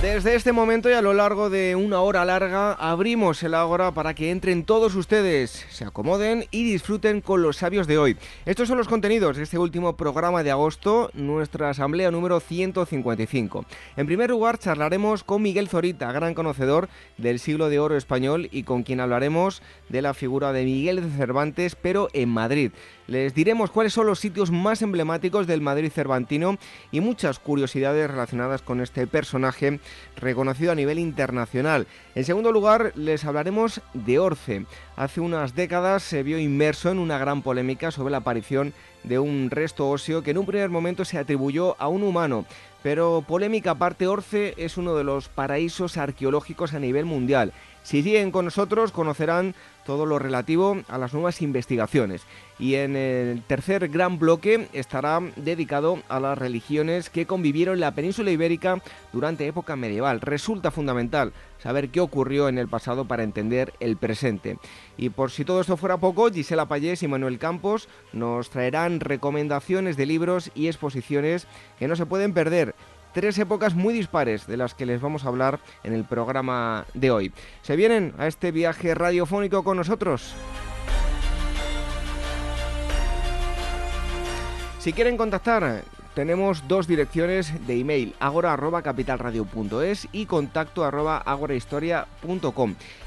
Desde este momento y a lo largo de una hora larga abrimos el Ágora para que entren todos ustedes, se acomoden y disfruten con los sabios de hoy. Estos son los contenidos de este último programa de agosto, nuestra asamblea número 155. En primer lugar charlaremos con Miguel Zorita, gran conocedor del siglo de oro español y con quien hablaremos de la figura de Miguel de Cervantes, pero en Madrid. Les diremos cuáles son los sitios más emblemáticos del Madrid cervantino y muchas curiosidades relacionadas con este personaje reconocido a nivel internacional. En segundo lugar, les hablaremos de Orce. Hace unas décadas se vio inmerso en una gran polémica sobre la aparición de un resto óseo que en un primer momento se atribuyó a un humano. Pero polémica aparte, Orce es uno de los paraísos arqueológicos a nivel mundial. Si siguen con nosotros, conocerán todo lo relativo a las nuevas investigaciones. Y en el tercer gran bloque estará dedicado a las religiones que convivieron en la península ibérica durante época medieval. Resulta fundamental saber qué ocurrió en el pasado para entender el presente. Y por si todo esto fuera poco, Gisela Payés y Manuel Campos nos traerán recomendaciones de libros y exposiciones que no se pueden perder tres épocas muy dispares de las que les vamos a hablar en el programa de hoy. ¿Se vienen a este viaje radiofónico con nosotros? Si quieren contactar, tenemos dos direcciones de email, agora.capitalradio.es y contacto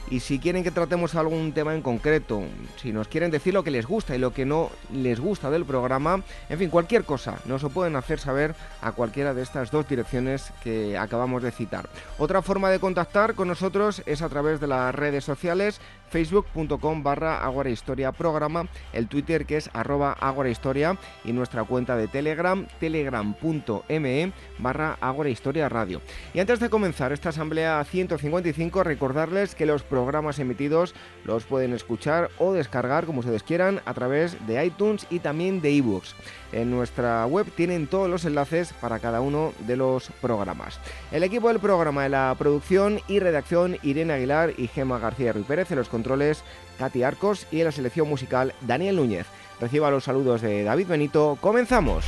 y si quieren que tratemos algún tema en concreto, si nos quieren decir lo que les gusta y lo que no les gusta del programa, en fin, cualquier cosa, nos lo pueden hacer saber a cualquiera de estas dos direcciones que acabamos de citar. Otra forma de contactar con nosotros es a través de las redes sociales, facebook.com barra Historia programa, el Twitter que es arroba Historia y nuestra cuenta de Telegram, telegram.me barra Historia Radio. Y antes de comenzar esta asamblea 155, recordarles que los programas emitidos los pueden escuchar o descargar como ustedes quieran a través de iTunes y también de ebooks. En nuestra web tienen todos los enlaces para cada uno de los programas. El equipo del programa de la producción y redacción Irene Aguilar y Gema García Ruiz Pérez, en los controles Katy Arcos y en la selección musical Daniel Núñez. Reciba los saludos de David Benito. ¡Comenzamos!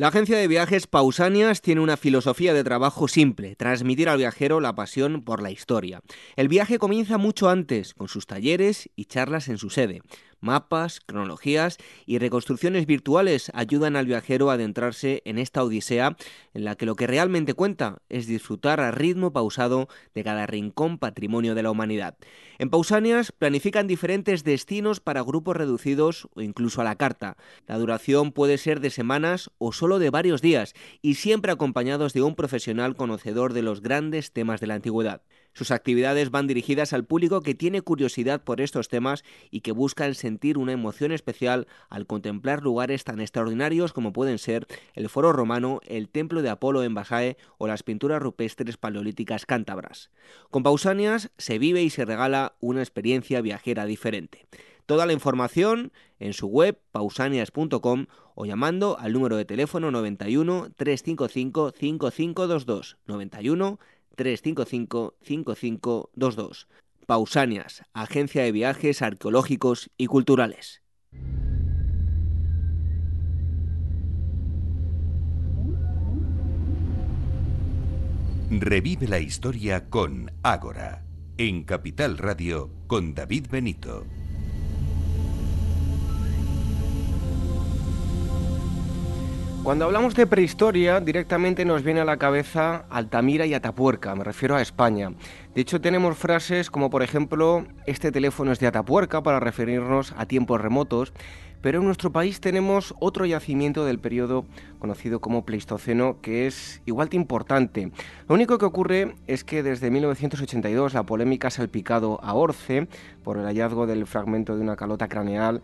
La agencia de viajes Pausanias tiene una filosofía de trabajo simple, transmitir al viajero la pasión por la historia. El viaje comienza mucho antes, con sus talleres y charlas en su sede. Mapas, cronologías y reconstrucciones virtuales ayudan al viajero a adentrarse en esta odisea en la que lo que realmente cuenta es disfrutar a ritmo pausado de cada rincón patrimonio de la humanidad. En Pausanias planifican diferentes destinos para grupos reducidos o incluso a la carta. La duración puede ser de semanas o solo de varios días y siempre acompañados de un profesional conocedor de los grandes temas de la antigüedad. Sus actividades van dirigidas al público que tiene curiosidad por estos temas y que busca sentir una emoción especial al contemplar lugares tan extraordinarios como pueden ser el Foro Romano, el Templo de Apolo en Basae o las pinturas rupestres paleolíticas cántabras. Con Pausanias se vive y se regala una experiencia viajera diferente. Toda la información en su web pausanias.com o llamando al número de teléfono 91 355 5522 91 355-5522. Pausanias, Agencia de Viajes Arqueológicos y Culturales. Revive la historia con Ágora, en Capital Radio con David Benito. Cuando hablamos de prehistoria, directamente nos viene a la cabeza Altamira y Atapuerca, me refiero a España. De hecho, tenemos frases como, por ejemplo, este teléfono es de Atapuerca para referirnos a tiempos remotos, pero en nuestro país tenemos otro yacimiento del periodo conocido como Pleistoceno que es igual de importante. Lo único que ocurre es que desde 1982 la polémica ha salpicado a Orce por el hallazgo del fragmento de una calota craneal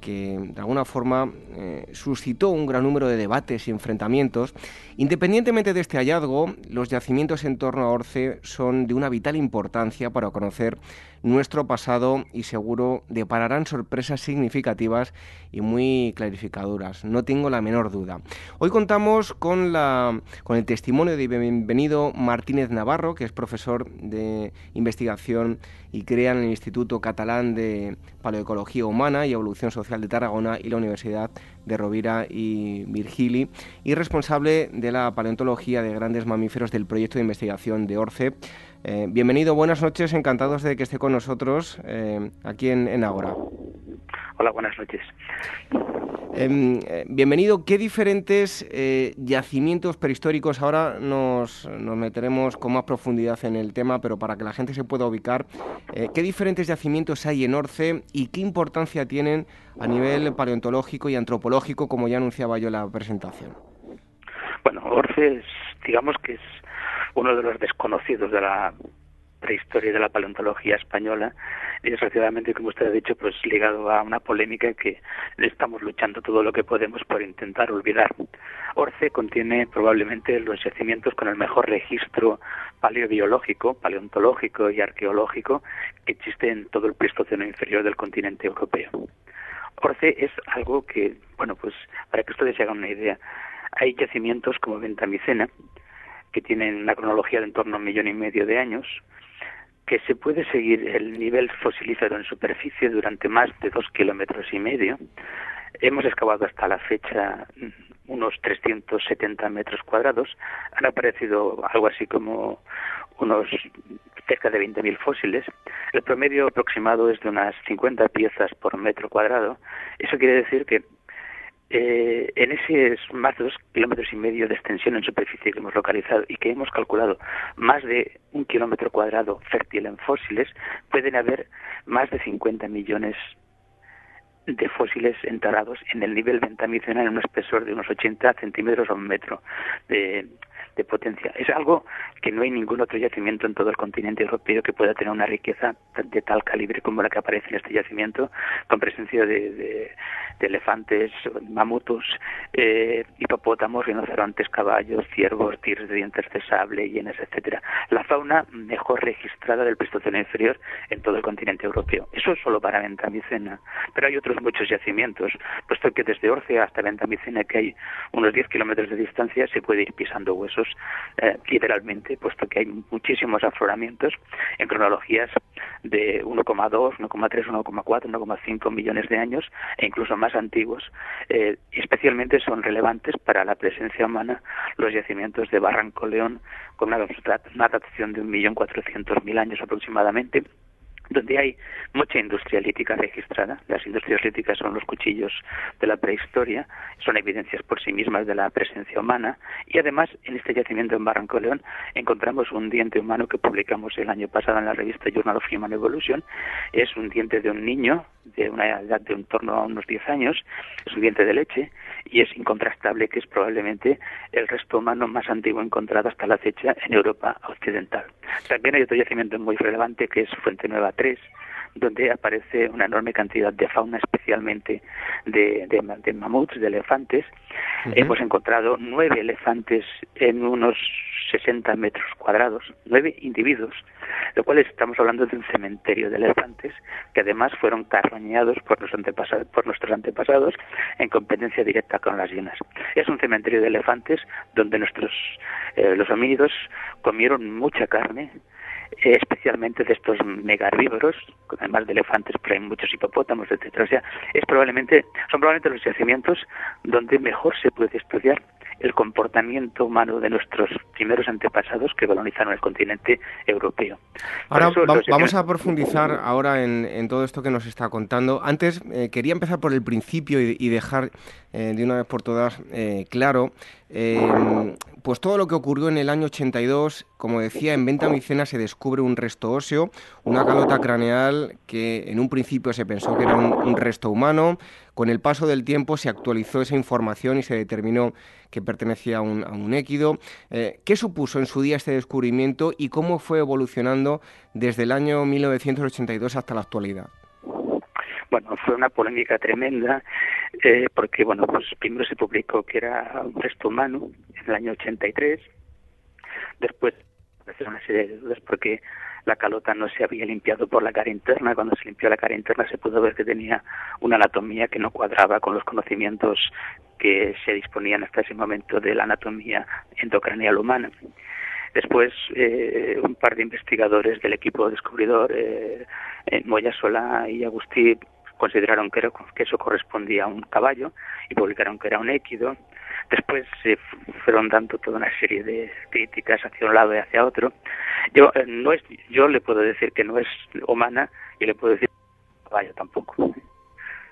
que de alguna forma eh, suscitó un gran número de debates y enfrentamientos. Independientemente de este hallazgo, los yacimientos en torno a Orce son de una vital importancia para conocer nuestro pasado y seguro depararán sorpresas significativas y muy clarificadoras, no tengo la menor duda. Hoy contamos con, la, con el testimonio de bienvenido Martínez Navarro, que es profesor de investigación y crea en el Instituto Catalán de Paleoecología Humana y Evolución Social de Tarragona y la Universidad de Rovira y Virgili, y responsable de la paleontología de grandes mamíferos del proyecto de investigación de ORCE. Eh, bienvenido, buenas noches, encantados de que esté con nosotros eh, aquí en, en Agora. Hola, buenas noches. Em, eh, bienvenido. ¿Qué diferentes yacimientos prehistóricos, ahora nos, nos, meteremos con más profundidad en el tema, pero para que la gente se pueda ubicar, ¿qué diferentes yacimientos hay en Orce y qué importancia tienen a nivel paleontológico y antropológico, como ya anunciaba yo en la presentación? Bueno, Orce es, digamos que es uno de los desconocidos de la prehistoria de la paleontología española y desgraciadamente, como usted ha dicho, pues ligado a una polémica que estamos luchando todo lo que podemos por intentar olvidar. Orce contiene probablemente los yacimientos con el mejor registro paleobiológico, paleontológico y arqueológico que existe en todo el Pleistoceno inferior del continente europeo. Orce es algo que, bueno, pues para que ustedes se hagan una idea, hay yacimientos como Ventamicena, que tienen una cronología de en torno a un millón y medio de años, que se puede seguir el nivel fosilífero en superficie durante más de dos kilómetros y medio. Hemos excavado hasta la fecha unos 370 metros cuadrados. Han aparecido algo así como unos cerca de 20.000 fósiles. El promedio aproximado es de unas 50 piezas por metro cuadrado. Eso quiere decir que eh, en ese más de dos kilómetros y medio de extensión en superficie que hemos localizado y que hemos calculado más de un kilómetro cuadrado fértil en fósiles, pueden haber más de 50 millones de fósiles enterrados en el nivel ventamicional en un espesor de unos 80 centímetros a un metro de, de potencia. Es algo que no hay ningún otro yacimiento en todo el continente europeo que pueda tener una riqueza de tal calibre como la que aparece en este yacimiento, con presencia de, elefantes, mamutos, eh, hipopótamos, rinocerontes, caballos, ciervos, tigres de dientes de sable, hienas, etcétera. La fauna mejor registrada del Pleistoceno inferior en todo el continente europeo. Eso es solo para Ventamicena, pero hay otros muchos yacimientos, puesto que desde Orce hasta Ventamicena, que hay unos 10 kilómetros de distancia, se puede ir pisando huesos eh, literalmente, puesto que hay muchísimos afloramientos en cronologías de 1,2, 1,3, 1,4, 1,5 millones de años e incluso más antiguos. Eh, especialmente son relevantes para la presencia humana los yacimientos de Barranco León con una, una datación de 1.400.000 años aproximadamente donde hay mucha industria lítica registrada. Las industrias líticas son los cuchillos de la prehistoria, son evidencias por sí mismas de la presencia humana y además en este yacimiento en Barranco León encontramos un diente humano que publicamos el año pasado en la revista Journal of Human Evolution. Es un diente de un niño de una edad de un torno a unos 10 años, es un diente de leche y es incontrastable que es probablemente el resto humano más antiguo encontrado hasta la fecha en Europa occidental. También hay otro yacimiento muy relevante que es Fuente Nueva 3, donde aparece una enorme cantidad de fauna, especialmente de, de, mamuts, de elefantes. Hemos encontrado nueve elefantes en unos 60 metros cuadrados, nueve individuos, lo cual estamos hablando de un cementerio de elefantes que además fueron carroñados por, los antepasados, por nuestros antepasados en competencia directa con las hienas. Es un cementerio de elefantes donde nuestros eh, los homínidos comieron mucha carne, especialmente de estos megarbívoros, además de elefantes, pero hay muchos hipopótamos, etcétera. O sea, es probablemente, son probablemente los yacimientos donde mejor se puede estudiar el comportamiento humano de nuestros primeros antepasados que colonizaron el continente europeo. Ahora vamos a profundizar ahora en, todo esto que nos está contando. Antes eh, quería empezar por el principio y, dejar eh, de una vez por todas eh, claro pues todo lo que ocurrió en el año 82, como decía, en Venta Micena se descubre un resto óseo, una calota craneal que en un principio se pensó que era un resto humano, con el paso del tiempo se actualizó esa información y se determinó que pertenecía a un, a équido. Eh, ¿Qué supuso en su día este descubrimiento y cómo fue evolucionando desde el año 1982 hasta la actualidad? Bueno, fue una polémica tremenda eh, porque, bueno, pues primero se publicó que era un resto humano en el año 83, después una serie de dudas porque la calota no se había limpiado por la cara interna. Cuando se limpió la cara interna se pudo ver que tenía una anatomía que no cuadraba con los conocimientos que se disponían hasta ese momento de la anatomía endocranial humana. Después, eh, un par de investigadores del equipo descubridor, eh, Moya Solá y Agustí, consideraron que, que, eso correspondía a un caballo y publicaron que era un équido. Después se fueron dando toda una serie de críticas hacia un lado y hacia otro. Yo eh, no es, yo le puedo decir que no es humana y le puedo decir caballo tampoco.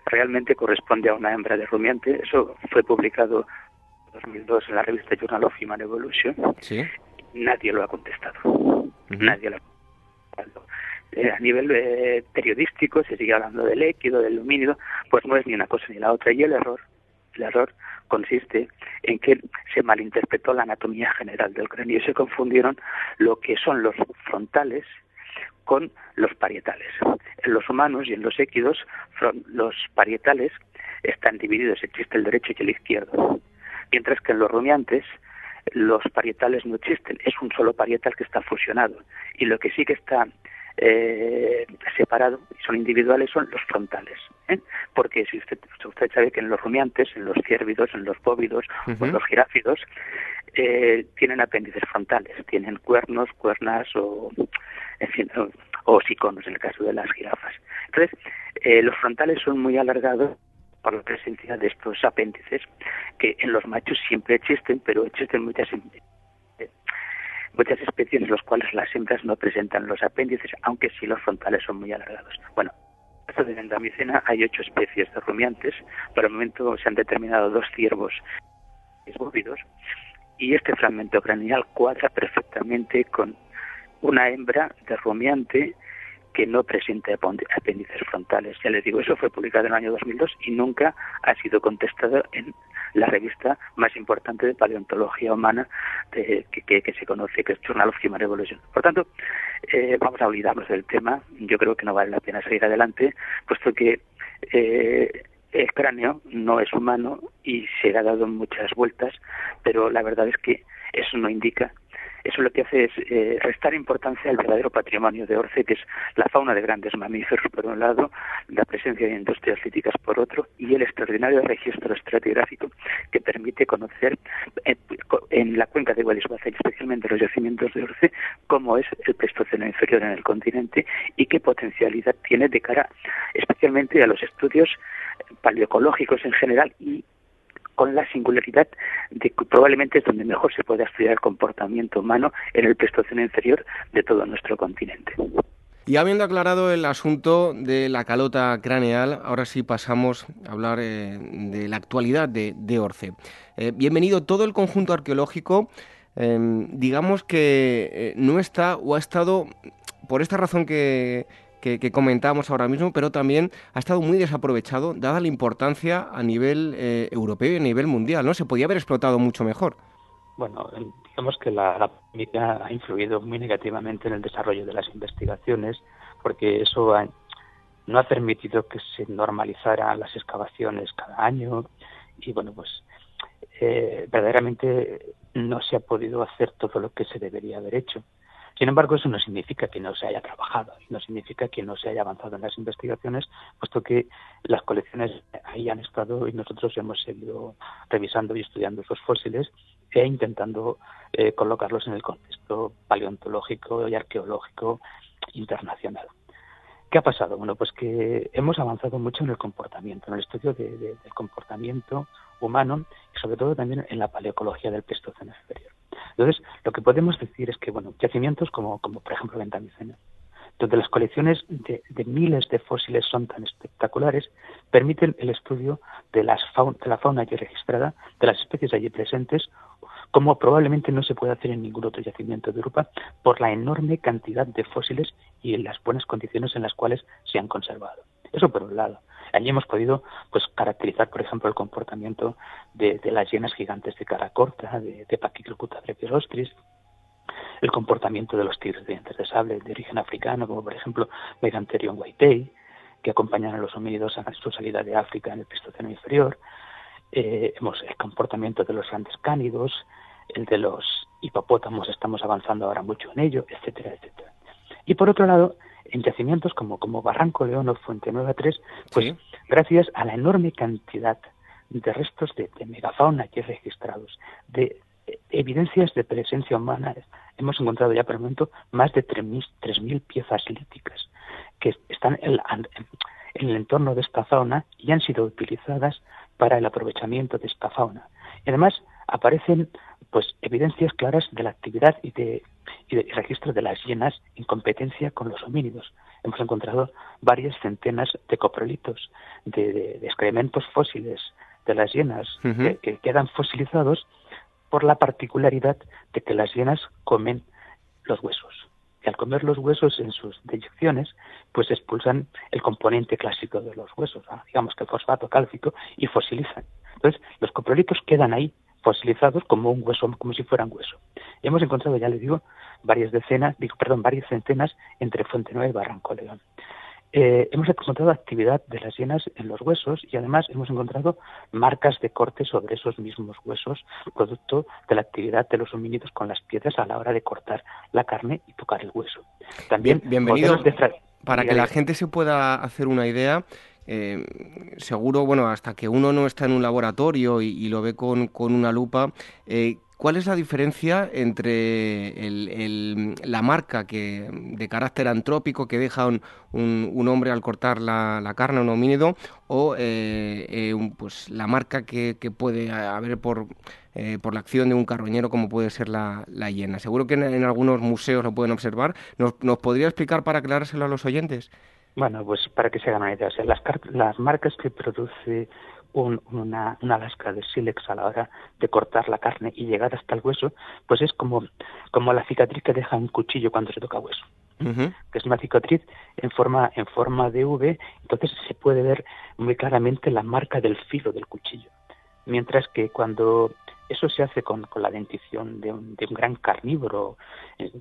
Realmente corresponde a una hembra de rumiante. Eso fue publicado en 2002 en la revista Journal of Human Evolution. ¿Sí? Nadie lo ha contestado. Nadie lo ha contestado. Eh, a nivel eh, periodístico se sigue hablando del équido, del lumínido, pues no es ni una cosa ni la otra. Y el error, el error consiste en que se malinterpretó la anatomía general del cráneo y se confundieron lo que son los frontales con los parietales. En los humanos y en los équidos, los parietales están divididos, existe el derecho y el izquierdo, mientras que en los rumiantes los parietales no existen, es un solo parietal que está fusionado y lo que sí que está eh, separado y son individuales son los frontales. ¿eh? Porque si usted, usted sabe que en los rumiantes, en los ciervidos, en los bóvidos o en los giráfidos, eh, tienen apéndices frontales, tienen cuernos, cuernas o, en fin, o, siconos en el caso de las jirafas. Entonces, eh, los frontales son muy alargados por la presencia de estos apéndices que en los machos siempre existen, pero existen muchas muchas especies en las cuales las hembras no presentan los apéndices, aunque sí los frontales son muy alargados. Bueno, en de Vendamicena hay ocho especies de rumiantes. Por el momento se han determinado dos ciervos bóvidos y este fragmento craneal cuadra perfectamente con una hembra de rumiante que no presenta apéndices frontales. Ya les digo, eso fue publicado en el año 2002 y nunca ha sido contestado en la revista más importante de paleontología humana que, se conoce, que es Journal of Human Evolution. Por tanto, eh, vamos a olvidarnos del tema. Yo creo que no vale la pena seguir adelante, puesto que eh, el cráneo no es humano y se le ha dado muchas vueltas, pero la verdad es que eso no indica eso lo que hace es eh, restar importancia al verdadero patrimonio de Orce, que es la fauna de grandes mamíferos por un lado, la presencia de industrias líticas por otro, y el extraordinario registro estratigráfico que permite conocer eh, en, la cuenca de Guadalajara, especialmente los yacimientos de Orce, cómo es el Pleistoceno inferior en el continente y qué potencialidad tiene de cara especialmente a los estudios paleoecológicos en general y con la singularidad de que probablemente es donde mejor se puede estudiar el comportamiento humano en el Pleistoceno inferior de todo nuestro continente. Y habiendo aclarado el asunto de la calota craneal, ahora sí pasamos a hablar eh, de la actualidad de, Orce. Eh, bienvenido todo el conjunto arqueológico. Em, digamos que eh, no está o ha estado, por esta razón que, que, comentábamos ahora mismo, pero también ha estado muy desaprovechado, dada la importancia a nivel eh, europeo y a nivel mundial, ¿no? Se podía haber explotado mucho mejor. Bueno, digamos que la, la pandemia ha influido muy negativamente en el desarrollo de las investigaciones, porque eso no ha permitido que se normalizaran las excavaciones cada año y, bueno, pues eh, verdaderamente no se ha podido hacer todo lo que se debería haber hecho. Sin embargo, eso no significa que no se haya trabajado, no significa que no se haya avanzado en las investigaciones, puesto que las colecciones ahí han estado y nosotros hemos seguido revisando y estudiando esos fósiles e intentando eh, colocarlos en el contexto paleontológico y arqueológico internacional. ¿Qué ha pasado? Bueno, pues que hemos avanzado mucho en el comportamiento, en el estudio del comportamiento humano y sobre todo también en la paleocología del Pleistoceno superior. Entonces, lo que podemos decir es que, bueno, yacimientos como, como por ejemplo Ventamiceno, donde las colecciones de, miles de fósiles son tan espectaculares, permiten el estudio de, las de la fauna allí registrada, de las especies allí presentes, como probablemente no se puede hacer en ningún otro yacimiento de Europa por la enorme cantidad de fósiles y en las buenas condiciones en las cuales se han conservado. Eso por un lado. Allí hemos podido pues caracterizar, por ejemplo, el comportamiento de, las hienas gigantes de cara corta, de, de Pachyclocuta el comportamiento de los tigres de dientes de sable de origen africano, como por ejemplo Megantherium whitei, que acompañan a los homínidos a su salida de África en el Pleistoceno inferior. Eh, hemos el comportamiento de los grandes cánidos, el de los hipopótamos, estamos avanzando ahora mucho en ello, etcétera, etcétera. Y por otro lado, en yacimientos como, como Barranco León o Fuente Nueva 3, pues gracias a la enorme cantidad de restos de, de megafauna aquí registrados, de evidencias de presencia humana. Hemos encontrado ya por el momento más de 3.000 piezas líticas que están en, el entorno de esta fauna y han sido utilizadas para el aprovechamiento de esta fauna. Y además aparecen pues evidencias claras de la actividad y de, registro de las hienas en competencia con los homínidos. Hemos encontrado varias centenas de coprolitos, de, excrementos fósiles de las hienas que, quedan fosilizados por la particularidad de que las hienas comen los huesos. Y al comer los huesos en sus deyecciones, pues expulsan el componente clásico de los huesos, digamos que el fosfato cálcico, y fosilizan. Entonces, los coprolitos quedan ahí fosilizados como un hueso, como si fueran hueso. Hemos encontrado, ya le digo, varias decenas, digo, perdón, varias centenas entre Fuente Nueva y Barranco León. Eh, hemos encontrado actividad de las hienas en los huesos y además hemos encontrado marcas de corte sobre esos mismos huesos, producto de la actividad de los homínidos con las piedras a la hora de cortar la carne y tocar el hueso. También bienvenido. Para que la gente se pueda hacer una idea, eh, seguro, bueno, hasta que uno no está en un laboratorio y, lo ve con, con una lupa, eh, ¿Cuál es la diferencia entre la marca que, de carácter antrópico que deja un, hombre al cortar la, carne, un homínido, o eh, eh, pues, la marca que, puede haber por, por la acción de un carroñero como puede ser la, hiena? Seguro que en, algunos museos lo pueden observar. ¿Nos, podría explicar para aclarárselo a los oyentes? Bueno, pues para que se hagan una idea, las, las marcas que produce una, una, lasca de sílex a la hora de cortar la carne y llegar hasta el hueso, pues es como, como la cicatriz que deja un cuchillo cuando se toca hueso. que es una cicatriz en forma en forma de V, entonces se puede ver muy claramente la marca del filo del cuchillo. Mientras que cuando eso se hace con, con la dentición de un, de un, gran carnívoro,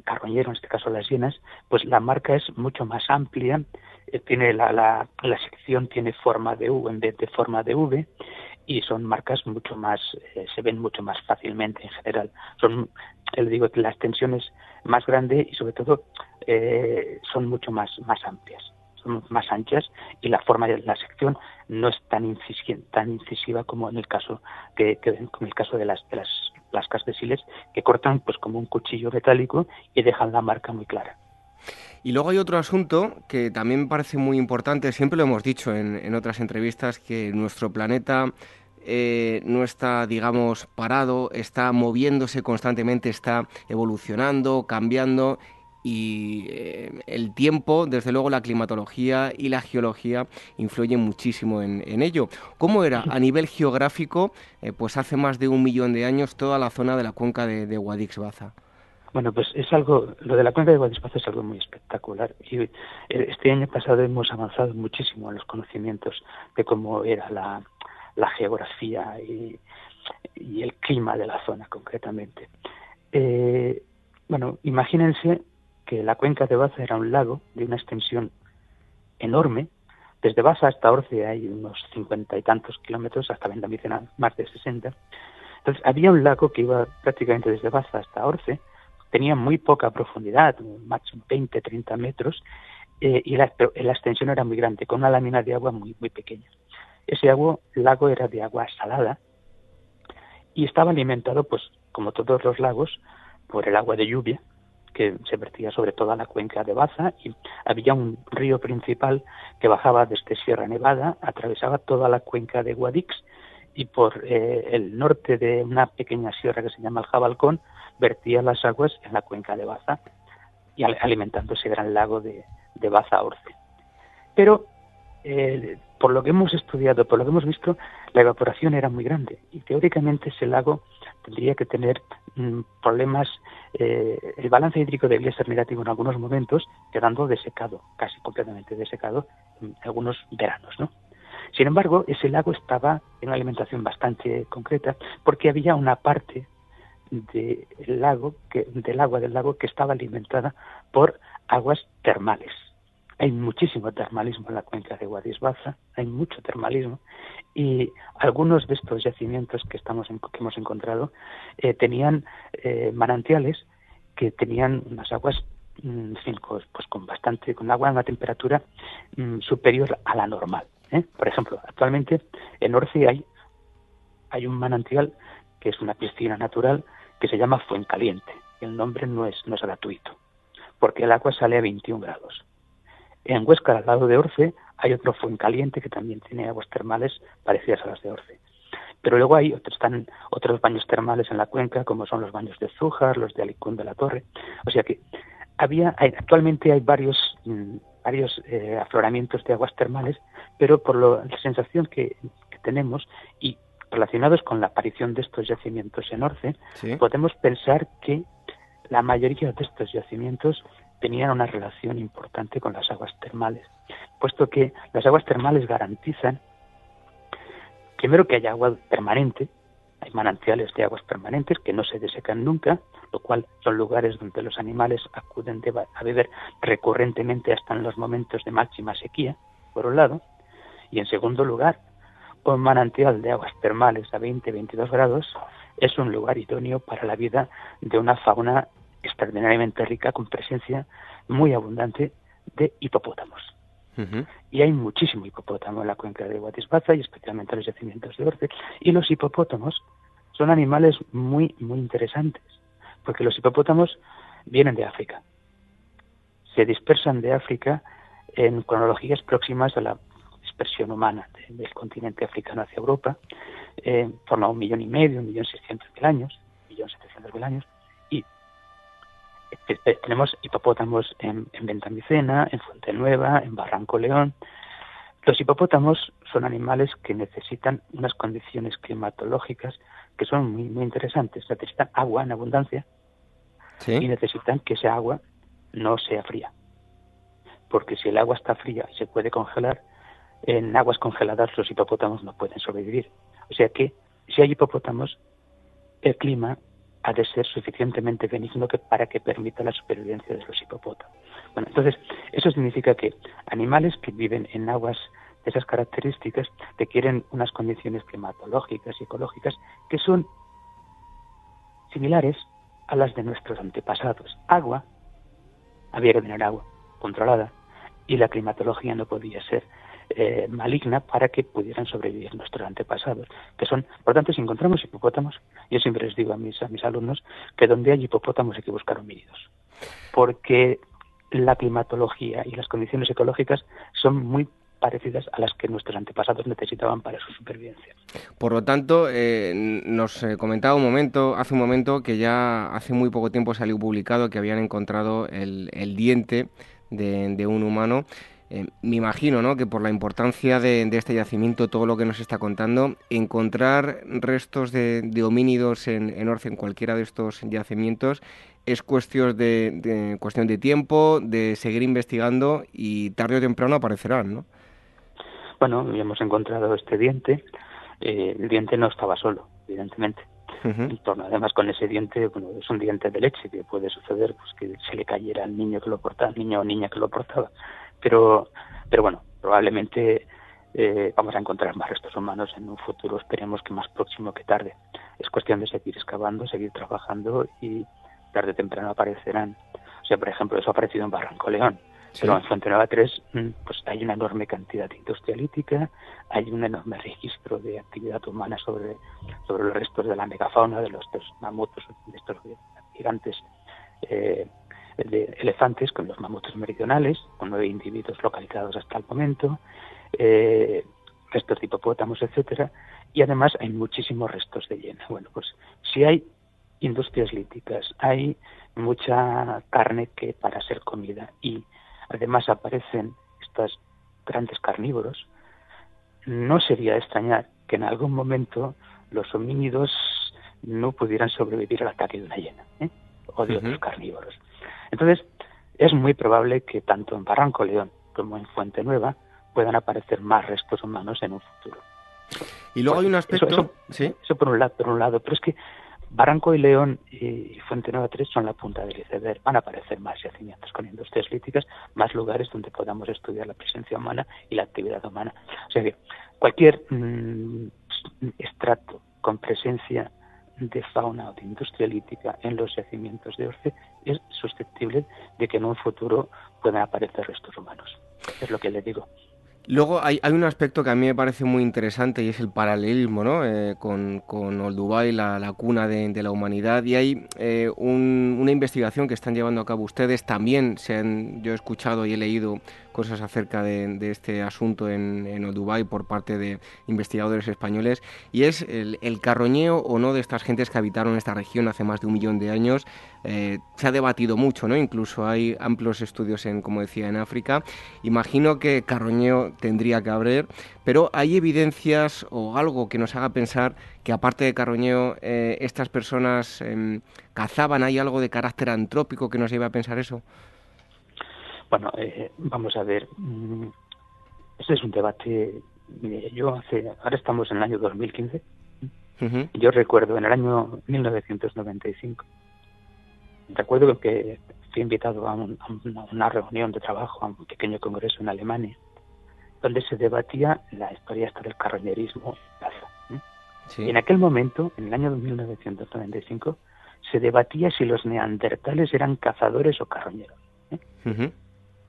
carroñero, en este caso las hienas, pues la marca es mucho más amplia, eh, tiene la, la, la, sección tiene forma de U en vez de forma de V y son marcas mucho más, eh, se ven mucho más fácilmente en general. Son, le digo la extensión es más grande y sobre todo eh, son mucho más, más amplias más anchas y la forma de la sección no es tan, tan incisiva como en el caso que, en el caso de las, de las lascas de siles que cortan pues como un cuchillo metálico y dejan la marca muy clara. Y luego hay otro asunto que también me parece muy importante, siempre lo hemos dicho en, otras entrevistas, que nuestro planeta eh, no está, digamos, parado, está moviéndose constantemente, está evolucionando, cambiando y eh, el tiempo, desde luego la climatología y la geología influyen muchísimo en, ello. ¿Cómo era a nivel geográfico, eh, pues hace más de un millón de años, toda la zona de la cuenca de, Guadix-Baza? Bueno, pues es algo, lo de la cuenca de Guadix-Baza es algo muy espectacular. Y eh, este año pasado hemos avanzado muchísimo en los conocimientos de cómo era la, geografía y, el clima de la zona concretamente. bueno, imagínense que la cuenca de Baza era un lago de una extensión enorme. Desde Baza hasta Orce hay unos cincuenta y tantos kilómetros, hasta Vendamicena más de sesenta. Entonces había un lago que iba prácticamente desde Baza hasta Orce, tenía muy poca profundidad, máximo 20, 30 metros, eh, y la, la, extensión era muy grande, con una lámina de agua muy, muy pequeña. Ese lago era de agua salada y estaba alimentado, pues, como todos los lagos, por el agua de lluvia, que se vertía sobre toda la cuenca de Baza y había un río principal que bajaba desde Sierra Nevada, atravesaba toda la cuenca de Guadix y por eh, el norte de una pequeña sierra que se llama el Jabalcón vertía las aguas en la cuenca de Baza y alimentando ese gran lago de, de Baza Orce. Pero eh, por lo que hemos estudiado, por lo que hemos visto, la evaporación era muy grande y teóricamente ese lago tendría que tener mm, problemas, eh, el balance hídrico debía ser negativo en algunos momentos, quedando desecado, casi completamente desecado en algunos veranos, ¿no? Sin embargo, ese lago estaba en una alimentación bastante concreta porque había una parte del lago que, del agua del lago que estaba alimentada por aguas termales. Hay muchísimo termalismo en la cuenca de Guadisbaza, hay mucho termalismo y algunos de estos yacimientos que estamos que hemos encontrado eh, tenían eh, manantiales que tenían unas aguas mm, pues con bastante con agua a una temperatura mm, superior a la normal. ¿eh? Por ejemplo, actualmente en Orci hay hay un manantial que es una piscina natural que se llama Fuencaliente. El nombre no es, no es gratuito, porque el agua sale a 21 grados. En Huesca, al lado de Orce, hay otro Fuencaliente que también tiene aguas termales parecidas a las de Orce. Pero luego hay otros, están otros baños termales en la cuenca, como son los baños de Zújar, los de Alicún de la Torre. O sea que había, actualmente hay varios, mm, varios eh, afloramientos de aguas termales, pero por la sensación que, que tenemos y relacionados con la aparición de estos yacimientos en Orce, podemos pensar que la mayoría de estos yacimientos tenían una relación importante con las aguas termales, puesto que las aguas termales garantizan, primero, que haya agua permanente, hay manantiales de aguas permanentes que no se desecan nunca, lo cual son lugares donde los animales acuden a beber recurrentemente hasta en los momentos de máxima sequía, por un lado, y en segundo lugar, un manantial de aguas termales a 20-22 grados es un lugar idóneo para la vida de una fauna extraordinariamente rica con presencia muy abundante de hipopótamos. Y hay muchísimo hipopótamo en la cuenca de Guatisbaza y especialmente en los yacimientos de Orce. Y los hipopótamos son animales muy, muy interesantes, porque los hipopótamos vienen de África. Se dispersan de África en cronologías próximas a la dispersión humana del continente africano hacia Europa, eh, en torno a un millón y medio, un millón seiscientos mil años, un millón setecientos mil años, tenemos hipopótamos en, en Ventamicena, en Fuente Nueva, en Barranco León. Los hipopótamos son animales que necesitan unas condiciones climatológicas que son muy, muy interesantes. Necesitan agua en abundancia y necesitan que esa agua no sea fría. Porque si el agua está fría y se puede congelar, en aguas congeladas los hipopótamos no pueden sobrevivir. O sea que si hay hipopótamos, el clima ha de ser suficientemente benigno que, para que permita la supervivencia de los hipopótamos. Bueno, entonces, eso significa que animales que viven en aguas de esas características requieren unas condiciones climatológicas y ecológicas que son similares a las de nuestros antepasados. Agua, había que tener agua controlada, y la climatología no podía ser eh, maligna para que pudieran sobrevivir nuestros antepasados, que son, por tanto, si encontramos hipopótamos, yo siempre les digo a mis, a mis alumnos que donde hay hipopótamos hay que buscar homínidos, porque la climatología y las condiciones ecológicas son muy parecidas a las que nuestros antepasados necesitaban para su supervivencia. Por lo tanto, eh, nos eh, comentaba un momento, hace un momento que ya hace muy poco tiempo salió publicado que habían encontrado el, diente de, un humano eh, me imagino ¿no? que por la importancia de, este yacimiento, todo lo que nos está contando, encontrar restos de, homínidos en, en en cualquiera de estos yacimientos, es cuestión de, cuestión de tiempo, de seguir investigando y tarde o temprano aparecerán, ¿no? Bueno, hemos encontrado este diente. Eh, el diente no estaba solo, evidentemente. en torno, además con ese diente, bueno, es un diente de leche que puede suceder pues que se le cayera al niño que lo portaba, niño o niña que lo portaba pero, pero bueno, probablemente eh, vamos a encontrar más restos humanos en un futuro, esperemos que más próximo que tarde. Es cuestión de seguir excavando, seguir trabajando y tarde o temprano aparecerán. O sea, por ejemplo, eso ha aparecido en Barranco León, pero en Fuente Nueva 3 mm, pues hay una enorme cantidad industrialítica, hay un enorme registro de actividad humana sobre, sobre los restos de la megafauna, de los, mamutos, de estos gigantes eh, de elefantes con los mamutos meridionales, con nueve individuos localizados hasta el momento, eh, restos de hipopótamos, etcétera, y además hay muchísimos restos de hiena. Bueno, pues si hay industrias líticas, hay mucha carne que para ser comida y además aparecen estos grandes carnívoros, no sería extrañar que en algún momento los homínidos no pudieran sobrevivir al ataque de una hiena ¿eh? o de otros carnívoros. Entonces, es muy probable que tanto en Barranco León como en Fuente Nueva puedan aparecer más restos humanos en un futuro. Y luego hay un aspecto... Eso, ¿sí? eso por, un lado, por un lado, pero es que Barranco y León y Fuente Nueva 3 son la punta del iceberg. Van a aparecer más yacimientos con industrias líticas, más lugares donde podamos estudiar la presencia humana y la actividad humana. O sea que cualquier mm, estrato con presencia de fauna o de industria lítica en los yacimientos de Orce es susceptible de que en un futuro puedan aparecer restos humanos. Es lo que le digo. Luego hay, un aspecto que a mí me parece muy interesante y es el paralelismo ¿no? Eh, con, con Olduvai, la, la cuna de, la humanidad. Y hay eh, una investigación que están llevando a cabo ustedes. También se han, yo he escuchado y he leído cosas acerca de, este asunto en, en Dubai por parte de investigadores españoles y es el, carroñeo o no de estas gentes que habitaron esta región hace más de un millón de años. Eh, se ha debatido mucho, ¿no? Incluso hay amplios estudios en, como decía, en África. Imagino que carroñeo tendría que haber, pero hay evidencias o algo que nos haga pensar que aparte de carroñeo, eh, estas personas em, cazaban, ¿hay algo de carácter antrópico que nos lleve a pensar eso? Bueno, eh, vamos a ver. Mm, este es un debate. yo hace. Ahora estamos en el año 2015. Yo recuerdo en el año 1995. Recuerdo que fui invitado a, una, reunión de trabajo, a un pequeño congreso en Alemania, donde se debatía la historia del carroñerismo Y en aquel momento, en el año 1995, se debatía si los neandertales eran cazadores o carroñeros. ¿eh?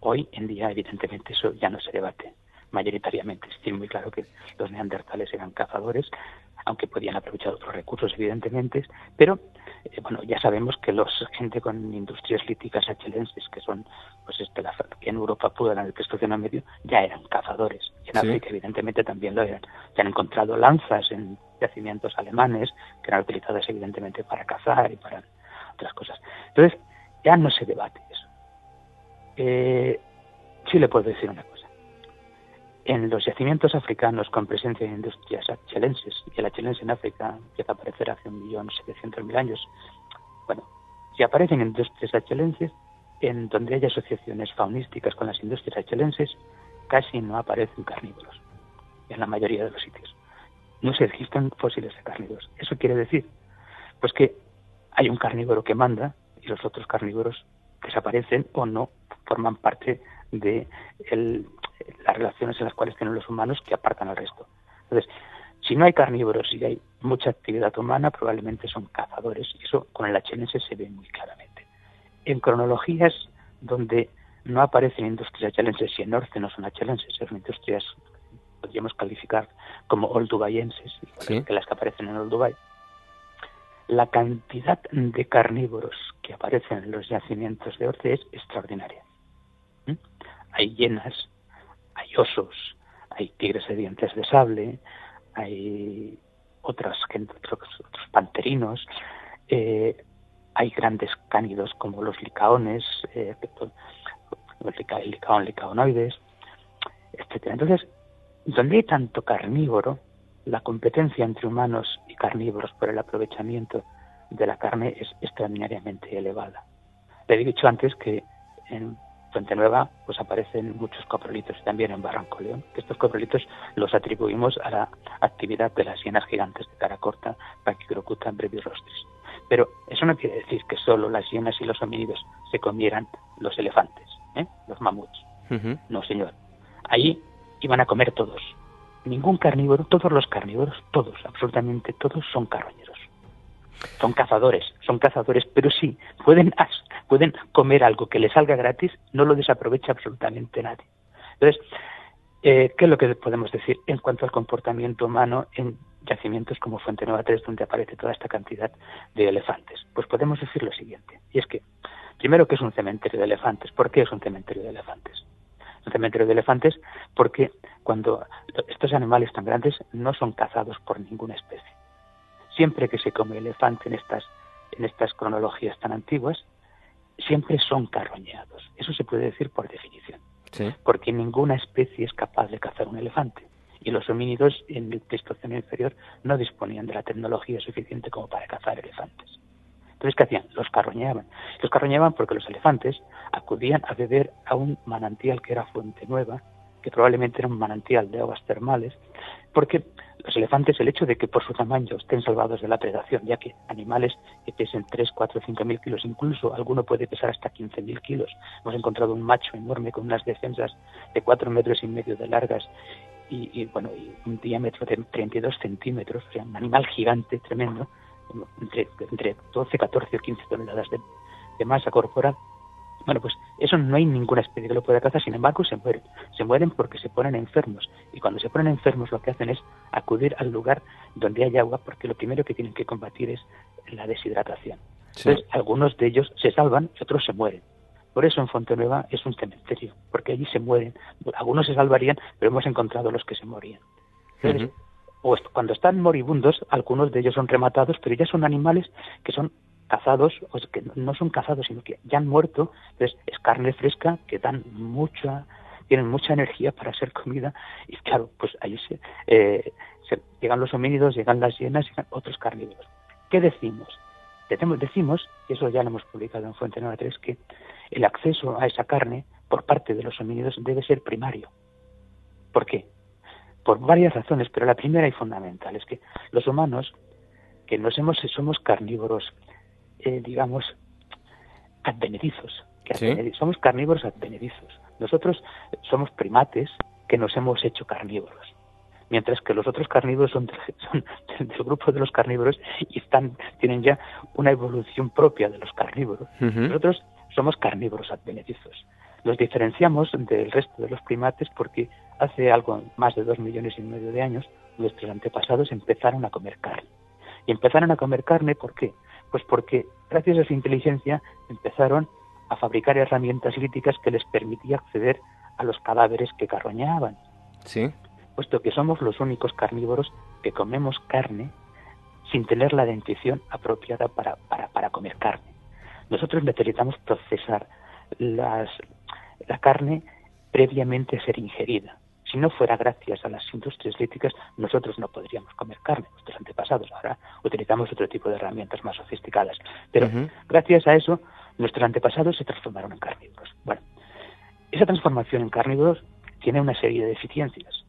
Hoy en día, evidentemente, eso ya no se debate mayoritariamente. Es muy claro que los neandertales eran cazadores, aunque podían aprovechar otros recursos, evidentemente, pero eh, bueno, ya sabemos que los gente con industrias líticas achelenses, que son, pues, este, la, que en Europa pudo en el Pleistoceno medio, ya eran cazadores. Y en África, evidentemente, también lo eran. Se han encontrado lanzas en yacimientos alemanes, que eran utilizadas, evidentemente, para cazar y para otras cosas. Entonces, ya no se debate eso. Eh, sí le puedo decir una cosa. En los yacimientos africanos con presencia de industrias achelenses, y el achelense en África empieza a aparecer hace un millón setecientos mil años, bueno, si aparecen industrias achelenses, en donde hay asociaciones faunísticas con las industrias achelenses, casi no aparecen carnívoros, en la mayoría de los sitios. No se existen fósiles de carnívoros. Eso quiere decir, pues que hay un carnívoro que manda y los otros carnívoros desaparecen o no forman parte de las relaciones en las cuales tienen los humanos que apartan al resto. Entonces, si no hay carnívoros y hay mucha actividad humana, probablemente son cazadores, y eso con el HNS se ve muy claramente. En cronologías donde no aparecen industrias achelenses y en Norte no son achelenses, son industrias podríamos calificar como oldubayenses, que las que aparecen en Olduvai, la cantidad de carnívoros que aparecen en los yacimientos de Orce es extraordinaria. ¿Mm? Hay hienas, hay osos, hay tigres de dientes de sable, hay otras, otros, panterinos, eh, hay grandes cánidos como los licaones, eh, el licaón, licaonoides, etc. Entonces, donde hay tanto carnívoro, la competencia entre humanos y carnívoros por el aprovechamiento de la carne es extraordinariamente elevada. Le he dicho antes que en Fuente Nueva pues aparecen muchos coprolitos también en Barranco León, que estos coprolitos los atribuimos a la actividad de las hienas gigantes de cara corta, Pachycrocuta brevirostris. Pero eso no quiere decir que solo las hienas y los homínidos se comieran los elefantes, ¿eh? los mamuts. No, señor. Ahí iban a comer todos, ningún carnívoro, todos los carnívoros, todos, absolutamente todos son carroñeros. Son cazadores, son cazadores, pero sí, pueden, pueden comer algo que les salga gratis, no lo desaprovecha absolutamente nadie. Entonces, eh, ¿qué es lo que podemos decir en cuanto al comportamiento humano en yacimientos como Fuente Nueva 3, donde aparece toda esta cantidad de elefantes? Pues podemos decir lo siguiente, y es que Primero, que es un cementerio de elefantes. ¿Por qué es un cementerio de elefantes? un cementerio de elefantes porque cuando estos animales tan grandes no son cazados por ninguna especie. Siempre que se come elefante en estas, en estas cronologías tan antiguas, siempre son carroñados. Eso se puede decir por definición. Porque ninguna especie es capaz de cazar un elefante. Y los homínidos en el Pleistoceno inferior no disponían de la tecnología suficiente como para cazar elefantes. Entonces, ¿qué hacían? Los carroñaban. Los carroñaban porque los elefantes acudían a beber a un manantial que era Fuente Nueva, que probablemente era un manantial de aguas termales, porque los elefantes, el hecho de que por su tamaño estén salvados de la predación, ya que animales que pesen 3, 4, 5 mil kilos, incluso alguno puede pesar hasta 15 mil kilos. Hemos encontrado un macho enorme con unas defensas de 4 metros y medio de largas y, bueno, y un diámetro de 32 centímetros, o sea, un animal gigante, tremendo, entre, entre 12, 14 o 15 toneladas de, masa corporal. Bueno, pues eso no hay ninguna especie que lo pueda cazar, sin embargo se mueren. Se mueren porque se ponen enfermos. Y cuando se ponen enfermos lo que hacen es acudir al lugar donde hay agua porque lo primero que tienen que combatir es la deshidratación. Entonces, algunos de ellos se salvan y otros se mueren. Por eso en Fontenueva es un cementerio, porque allí se mueren. Algunos se salvarían, pero hemos encontrado los que se morían o cuando están moribundos, algunos de ellos son rematados, pero ya son animales que son cazados, o que no son cazados, sino que ya han muerto, entonces es carne fresca que dan mucha, tienen mucha energía para ser comida, y claro, pues ahí se, eh, llegan los homínidos, llegan las hienas, llegan otros carnívoros. ¿Qué decimos? Decimos, y eso ya lo hemos publicado en Fuente 93, que el acceso a esa carne por parte de los homínidos debe ser primario. ¿Por qué? por varias razones, pero la primera y fundamental es que los humanos, que nos somos carnívoros, eh, digamos, advenedizos, que somos carnívoros advenedizos. Nosotros somos primates que nos hemos hecho carnívoros, mientras que los otros carnívoros son, del grupo de los carnívoros y están, tienen ya una evolución propia de los carnívoros. Nosotros somos carnívoros advenedizos. Los diferenciamos del resto de los primates porque hace algo más de dos millones y medio de años nuestros antepasados empezaron a comer carne. Y empezaron a comer carne ¿por qué? Pues porque gracias a su inteligencia empezaron a fabricar herramientas líticas que les permitía acceder a los cadáveres que carroñaban. Sí. Puesto que somos los únicos carnívoros que comemos carne sin tener la dentición apropiada para, para, para comer carne. Nosotros necesitamos procesar las, la carne previamente a ser ingerida. Si no fuera gracias a las industrias líticas, nosotros no podríamos comer carne, nuestros antepasados. Ahora utilizamos otro tipo de herramientas más sofisticadas. Pero gracias a eso, nuestros antepasados se transformaron en carnívoros. Bueno, esa transformación en carnívoros tiene una serie de deficiencias.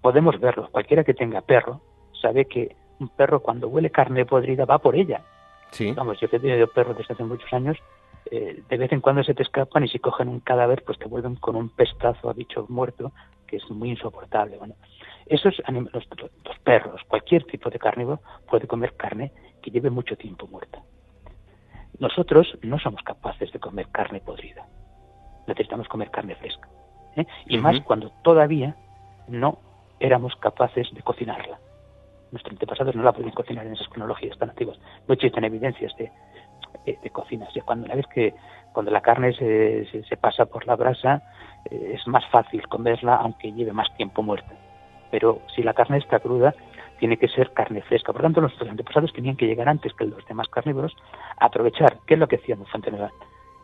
Podemos verlo. Cualquiera que tenga perro sabe que un perro cuando huele carne podrida va por ella. Sí. Vamos, yo que he tenido perro desde hace muchos años eh, de vez en cuando se te escapan y si cogen un cadáver pues te vuelven con un pestazo a bicho muerto que es muy insoportable. Bueno, esos los, los perros, cualquier tipo de carnívoro puede comer carne que lleve mucho tiempo muerta. Nosotros no somos capaces de comer carne podrida. Necesitamos comer carne fresca. ¿eh? Y más cuando todavía no éramos capaces de cocinarla. Nuestros antepasados no la podían cocinar en esas cronologías tan antiguas. No existen evidencias de, de, cocina. cuando una vez que cuando la carne se, se, pasa por la brasa eh, es más fácil comerla aunque lleve más tiempo muerta. Pero si la carne está cruda, tiene que ser carne fresca. Por tanto, nuestros antepasados tenían que llegar antes que los demás carnívoros a aprovechar. ¿Qué es lo que hacíamos en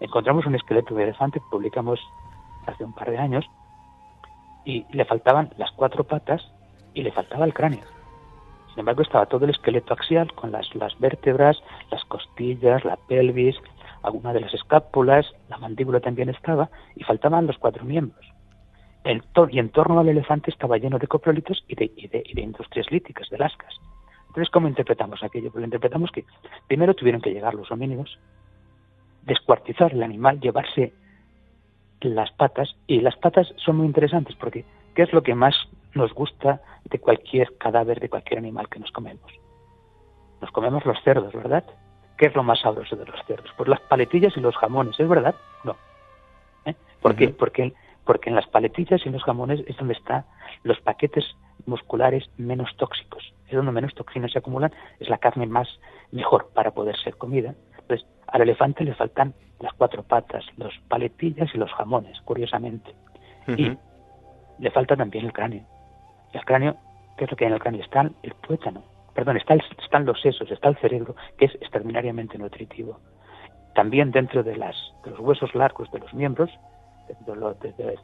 Encontramos un esqueleto de elefante, publicamos hace un par de años, y le faltaban las cuatro patas y le faltaba el cráneo. Sin embargo, estaba todo el esqueleto axial con las, las vértebras, las costillas, la pelvis, alguna de las escápulas, la mandíbula también estaba, y faltaban los cuatro miembros. El y en torno al elefante estaba lleno de coprolitos y de, y de, y de industrias líticas, de lascas. Entonces, ¿cómo interpretamos aquello? Pues lo interpretamos que primero tuvieron que llegar los homínidos, descuartizar el animal, llevarse las patas, y las patas son muy interesantes porque ¿qué es lo que más nos gusta de cualquier cadáver, de cualquier animal que nos comemos. Nos comemos los cerdos, ¿verdad? ¿Qué es lo más sabroso de los cerdos? Pues las paletillas y los jamones, ¿es verdad? No. ¿Eh? ¿Por qué? Porque, porque en las paletillas y los jamones es donde están los paquetes musculares menos tóxicos. Es donde menos toxinas se acumulan, es la carne más mejor para poder ser comida. Entonces, Al elefante le faltan las cuatro patas, los paletillas y los jamones, curiosamente. Y le falta también el cráneo. El cráneo, ¿qué es lo que hay en el cráneo? Está el tuétano, perdón, está están los sesos, está el cerebro, que es extraordinariamente nutritivo. También dentro de, las, los huesos largos de los miembros, de, de,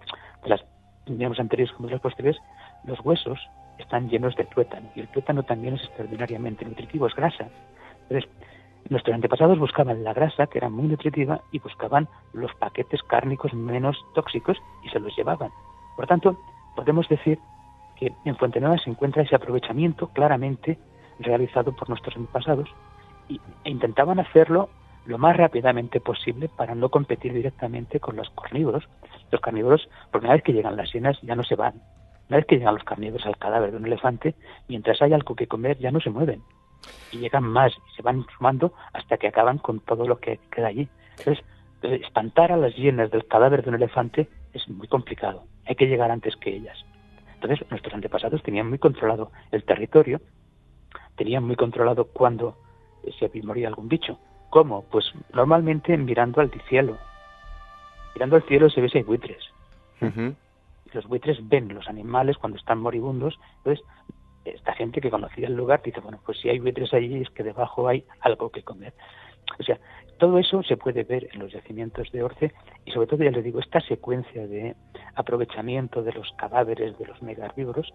las miembros anteriores como de los posteriores, los huesos están llenos de tuétano y el tuétano también es extraordinariamente nutritivo, es grasa. Entonces, nuestros antepasados buscaban la grasa, que era muy nutritiva, y buscaban los paquetes cárnicos menos tóxicos y se los llevaban. Por tanto, podemos decir que en Fuente Nueva se encuentra ese aprovechamiento claramente realizado por nuestros antepasados e intentaban hacerlo lo más rápidamente posible para no competir directamente con los carnívoros. Los carnívoros, porque una vez que llegan las hienas ya no se van. Una vez que llegan los carnívoros al cadáver de un elefante, mientras hay algo que comer ya no se mueven. Y llegan más y se van sumando hasta que acaban con todo lo que queda allí. Entonces, espantar a las hienas del cadáver de un elefante es muy complicado. Hay que llegar antes que ellas. Entonces, nuestros antepasados tenían muy controlado el territorio, tenían muy controlado cuando se moría algún bicho. ¿Cómo? Pues normalmente mirando al cielo. Mirando al cielo se ve si hay buitres. Los buitres ven los animales cuando están moribundos. Entonces, esta gente que conocía el lugar dice, bueno, pues si hay buitres allí es que debajo hay algo que comer. O sea, todo eso se puede ver en los yacimientos de Orce y sobre todo, ya les digo, esta secuencia de aprovechamiento de los cadáveres de los megaherbívoros,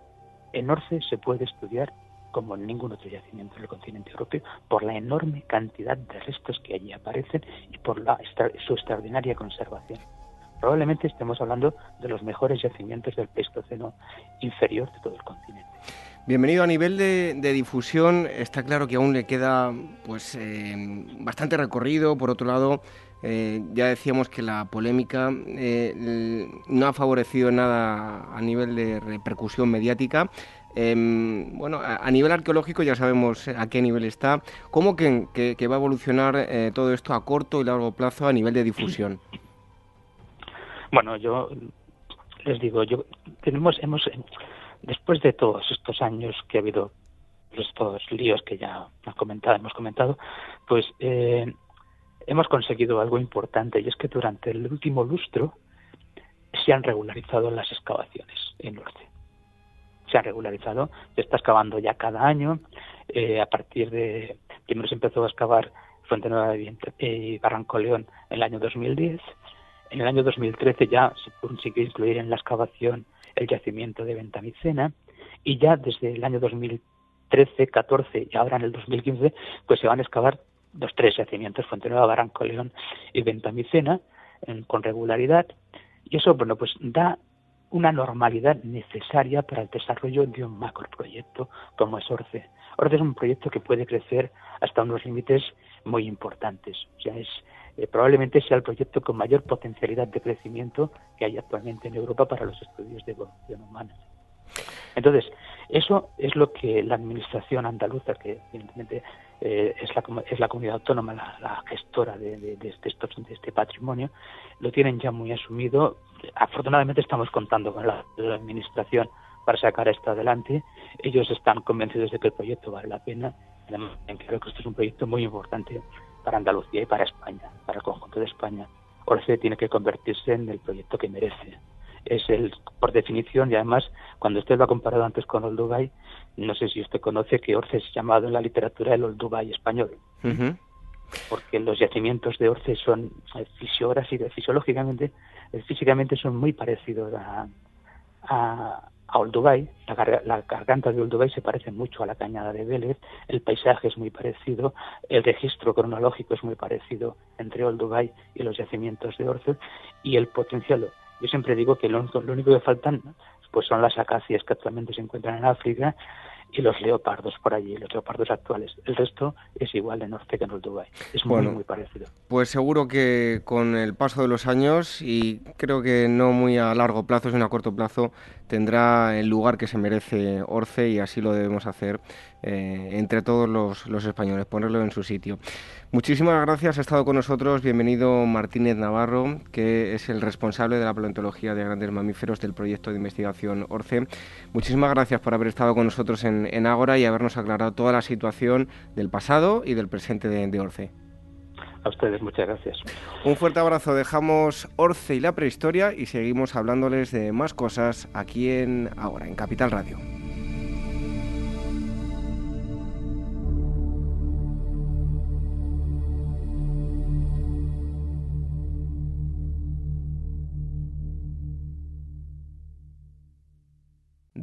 en Orce se puede estudiar como ningún otro yacimiento del continente europeo, por la enorme cantidad de restos que allí aparecen y por la, su extraordinaria conservación. Probablemente estemos hablando de los mejores yacimientos del Pleistoceno inferior de todo el continente. Bienvenido. A nivel de, difusión, está claro que aún le queda pues eh, bastante recorrido. Por otro lado, eh, ya decíamos que la polémica eh, no ha favorecido nada a nivel de repercusión mediática. Em, bueno, a, nivel arqueológico ya sabemos a qué nivel está. ¿Cómo que, va a evolucionar eh, todo esto a corto y largo plazo a nivel de difusión? Bueno, yo les digo, yo tenemos, hemos, después de todos estos años que ha habido estos líos que ya hemos comentado, hemos comentado, pues eh, hemos conseguido algo importante y es que durante el último lustro se han regularizado las excavaciones en norte se ha regularizado, se está excavando ya cada año. Eh, a partir de, primero se empezó a excavar Fuente Nueva y Barranco León en el año 2010. En el año 2013 ya se consiguió incluir en la excavación el yacimiento de Ventamicena y ya desde el año 2013, 14 y ahora en el 2015 pues se van a excavar los tres yacimientos, Fuente Nueva, Barranco León y Ventamicena, con regularidad. Y eso, bueno, pues da una normalidad necesaria para el desarrollo de un macroproyecto como es Orce. Orce es un proyecto que puede crecer hasta unos límites muy importantes. O sea, es, eh, probablemente sea el proyecto con mayor potencialidad de crecimiento que hay actualmente en Europa para los estudios de evolución humana. Entonces, eso es lo que la administración andaluza, que evidentemente eh, es, la, es la comunidad autónoma la, gestora de, de, este, de, este, patrimonio, lo tienen ya muy asumido. Afortunadamente estamos contando con la, administración para sacar esto adelante. Ellos están convencidos de que el proyecto vale la pena. creo que esto es un proyecto muy importante para Andalucía y para España, para el conjunto de España. Orce tiene que convertirse en el proyecto que merece es el, por definición, y además, cuando usted lo ha comparado antes con Old Dubai, no sé si usted conoce que Orce es llamado en la literatura el Old Dubai español. Porque los yacimientos de Orce son eh, fisiológicamente, eh, físicamente son muy parecidos a, a, Old Dubai. La, garganta de Old Dubai se parece mucho a la cañada de Vélez, el paisaje es muy parecido, el registro cronológico es muy parecido entre Old Dubai y los yacimientos de Orce, y el potencial yo siempre digo que lo, único que faltan pues son las acacias que actualmente se encuentran en África y los leopardos por allí, los leopardos actuales. El resto es igual de norte que en el Dubai. Es muy, muy parecido. Pues seguro que con el paso de los años, y creo que no muy a largo plazo, sino a corto plazo, tendrá el lugar que se merece Orce y así lo debemos hacer eh, entre todos los, los, españoles, ponerlo en su sitio. Muchísimas gracias, ha estado con nosotros. Bienvenido Martínez Navarro, que es el responsable de la paleontología de grandes mamíferos del proyecto de investigación ORCE. Muchísimas gracias por haber estado con nosotros en, en Ágora y habernos aclarado toda la situación del pasado y del presente de, de ORCE. A ustedes, muchas gracias. Un fuerte abrazo. Dejamos Orce y la prehistoria y seguimos hablándoles de más cosas aquí en Ahora, en Capital Radio.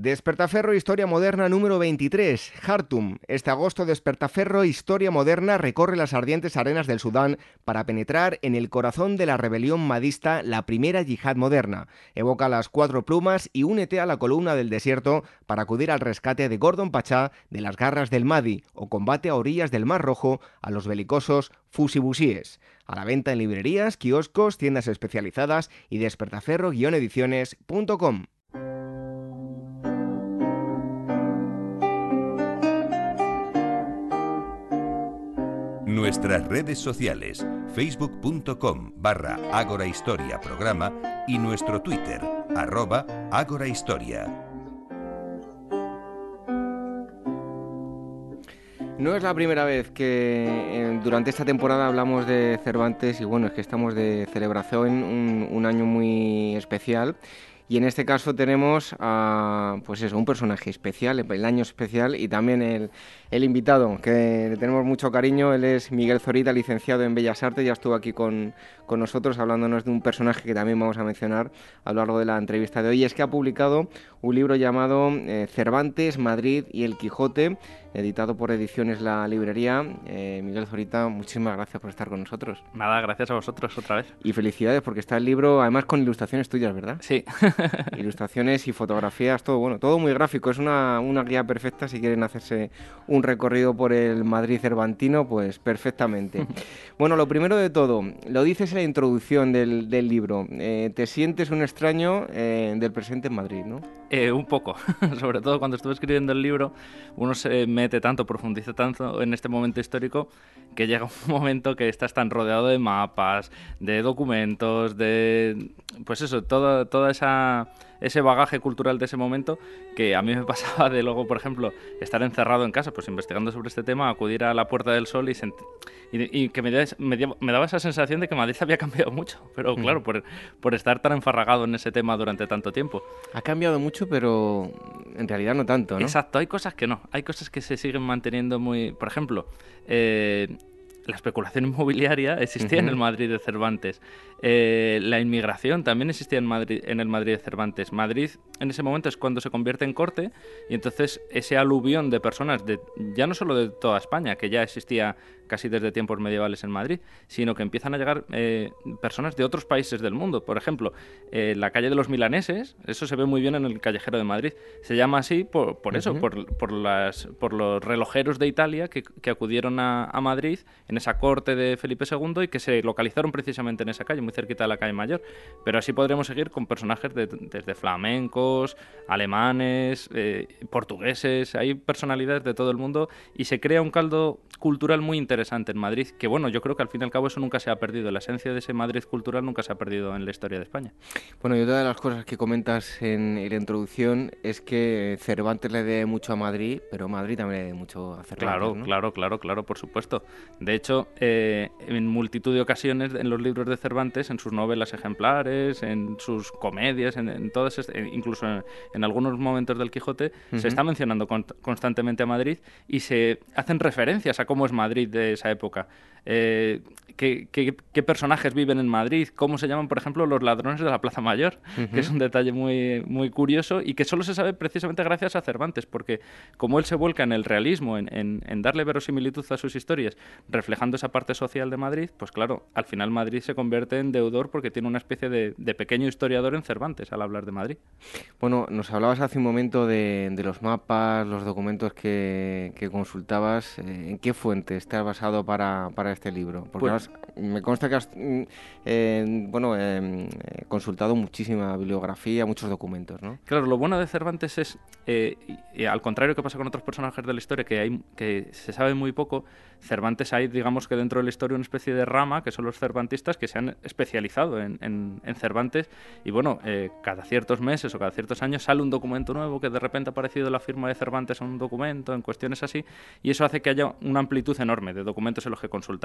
Despertaferro Historia Moderna número 23, Hartum. Este agosto Despertaferro Historia Moderna recorre las ardientes arenas del Sudán para penetrar en el corazón de la rebelión madista, la primera yihad moderna. Evoca las cuatro plumas y únete a la columna del desierto para acudir al rescate de Gordon Pachá de las garras del Mahdi o combate a orillas del Mar Rojo a los belicosos fusibusíes. A la venta en librerías, kioscos, tiendas especializadas y despertaferro-ediciones.com. Nuestras redes sociales, facebook.com barra Ágora Historia Programa y nuestro Twitter, arroba. No es la primera vez que eh, durante esta temporada hablamos de Cervantes y bueno, es que estamos de celebración, un año muy especial y en este caso tenemos a, pues eso, un personaje especial, el año especial y también el, el invitado, que le tenemos mucho cariño. Él es Miguel Zorita, licenciado en Bellas Artes, ya estuvo aquí con, con nosotros hablándonos de un personaje que también vamos a mencionar a lo largo de la entrevista de hoy. Es que ha publicado un libro llamado eh, Cervantes, Madrid y el Quijote, editado por Ediciones La Librería. Eh, Miguel Zorita, muchísimas gracias por estar con nosotros. Nada, gracias a vosotros otra vez. Y felicidades porque está el libro, además con ilustraciones tuyas, ¿verdad? Sí. ilustraciones y fotografías, todo bueno, todo muy gráfico. Es una, una guía perfecta si quieren hacerse un recorrido por el Madrid cervantino, pues perfectamente. bueno, lo primero de todo, lo dices en la introducción del, del libro, eh, te sientes un extraño eh, del presente en Madrid, ¿no? Eh, un poco, sobre todo cuando estuve escribiendo el libro, uno se mete tanto, profundiza tanto en este momento histórico que llega un momento que estás tan rodeado de mapas, de documentos, de pues eso, toda, toda esa ese bagaje cultural de ese momento que a mí me pasaba de luego, por ejemplo, estar encerrado en casa, pues investigando sobre este tema, acudir a la Puerta del Sol y, y, que me, me, daba esa sensación de que Madrid había cambiado mucho, pero claro, por, por estar tan enfarragado en ese tema durante tanto tiempo. Ha cambiado mucho, pero en realidad no tanto, ¿no? Exacto, hay cosas que no, hay cosas que se siguen manteniendo muy... Por ejemplo, eh, la especulación inmobiliaria existía en el Madrid de Cervantes. Eh, la inmigración también existía en, Madrid, en el Madrid de Cervantes. Madrid en ese momento es cuando se convierte en corte y entonces ese aluvión de personas, de, ya no solo de toda España, que ya existía casi desde tiempos medievales en Madrid, sino que empiezan a llegar eh, personas de otros países del mundo. Por ejemplo, eh, la calle de los milaneses, eso se ve muy bien en el callejero de Madrid. Se llama así por, por eso, por, por, las, por los relojeros de Italia que, que acudieron a, a, Madrid en esa corte de Felipe II y que se localizaron precisamente en esa calle, muy cerquita de la calle Mayor. Pero así podremos seguir con personajes de, desde flamencos, alemanes, eh, portugueses, hay personalidades de todo el mundo y se crea un caldo cultural muy interesante en Madrid, que bueno, yo creo que al fin y al cabo eso nunca se ha perdido, la esencia de ese Madrid cultural nunca se ha perdido en la historia de España. Bueno, y otra de las cosas que comentas en, la introducción es que Cervantes le debe mucho a Madrid, pero Madrid también le debe mucho a Cervantes. Claro, claro, claro, claro, por supuesto. De hecho, eh, en multitud de ocasiones en los libros de Cervantes, en sus novelas ejemplares, en sus comedias, en, todas, incluso en, algunos momentos del Quijote, se está mencionando constantemente a Madrid y se hacen referencias a cómo es Madrid de esa época. Eh, ¿qué, personajes viven en Madrid, cómo se llaman, por ejemplo, los ladrones de la Plaza Mayor, que es un detalle muy, muy curioso y que solo se sabe precisamente gracias a Cervantes, porque como él se vuelca en el realismo, en, darle verosimilitud a sus historias, reflejando esa parte social de Madrid, pues claro, al final Madrid se convierte en deudor porque tiene una especie de, pequeño historiador en Cervantes al hablar de Madrid. Bueno, nos hablabas hace un momento de, los mapas, los documentos que, consultabas. Eh, ¿En qué fuentes te has basado para, para este libro? Porque pues me consta que has mm, eh, bueno, eh, consultado muchísima bibliografía, muchos documentos, ¿no? Claro, lo bueno de Cervantes es, eh, al contrario que pasa con otros personajes de la historia, que, hay, que se sabe muy poco, Cervantes hay, digamos que dentro de la historia, una especie de rama, que son los cervantistas, que se han especializado en, Cervantes, y bueno, cada ciertos meses o cada ciertos años sale un documento nuevo que de repente ha aparecido la firma de Cervantes en un documento, en cuestiones así, y eso hace que haya una amplitud enorme de documentos en los que consultar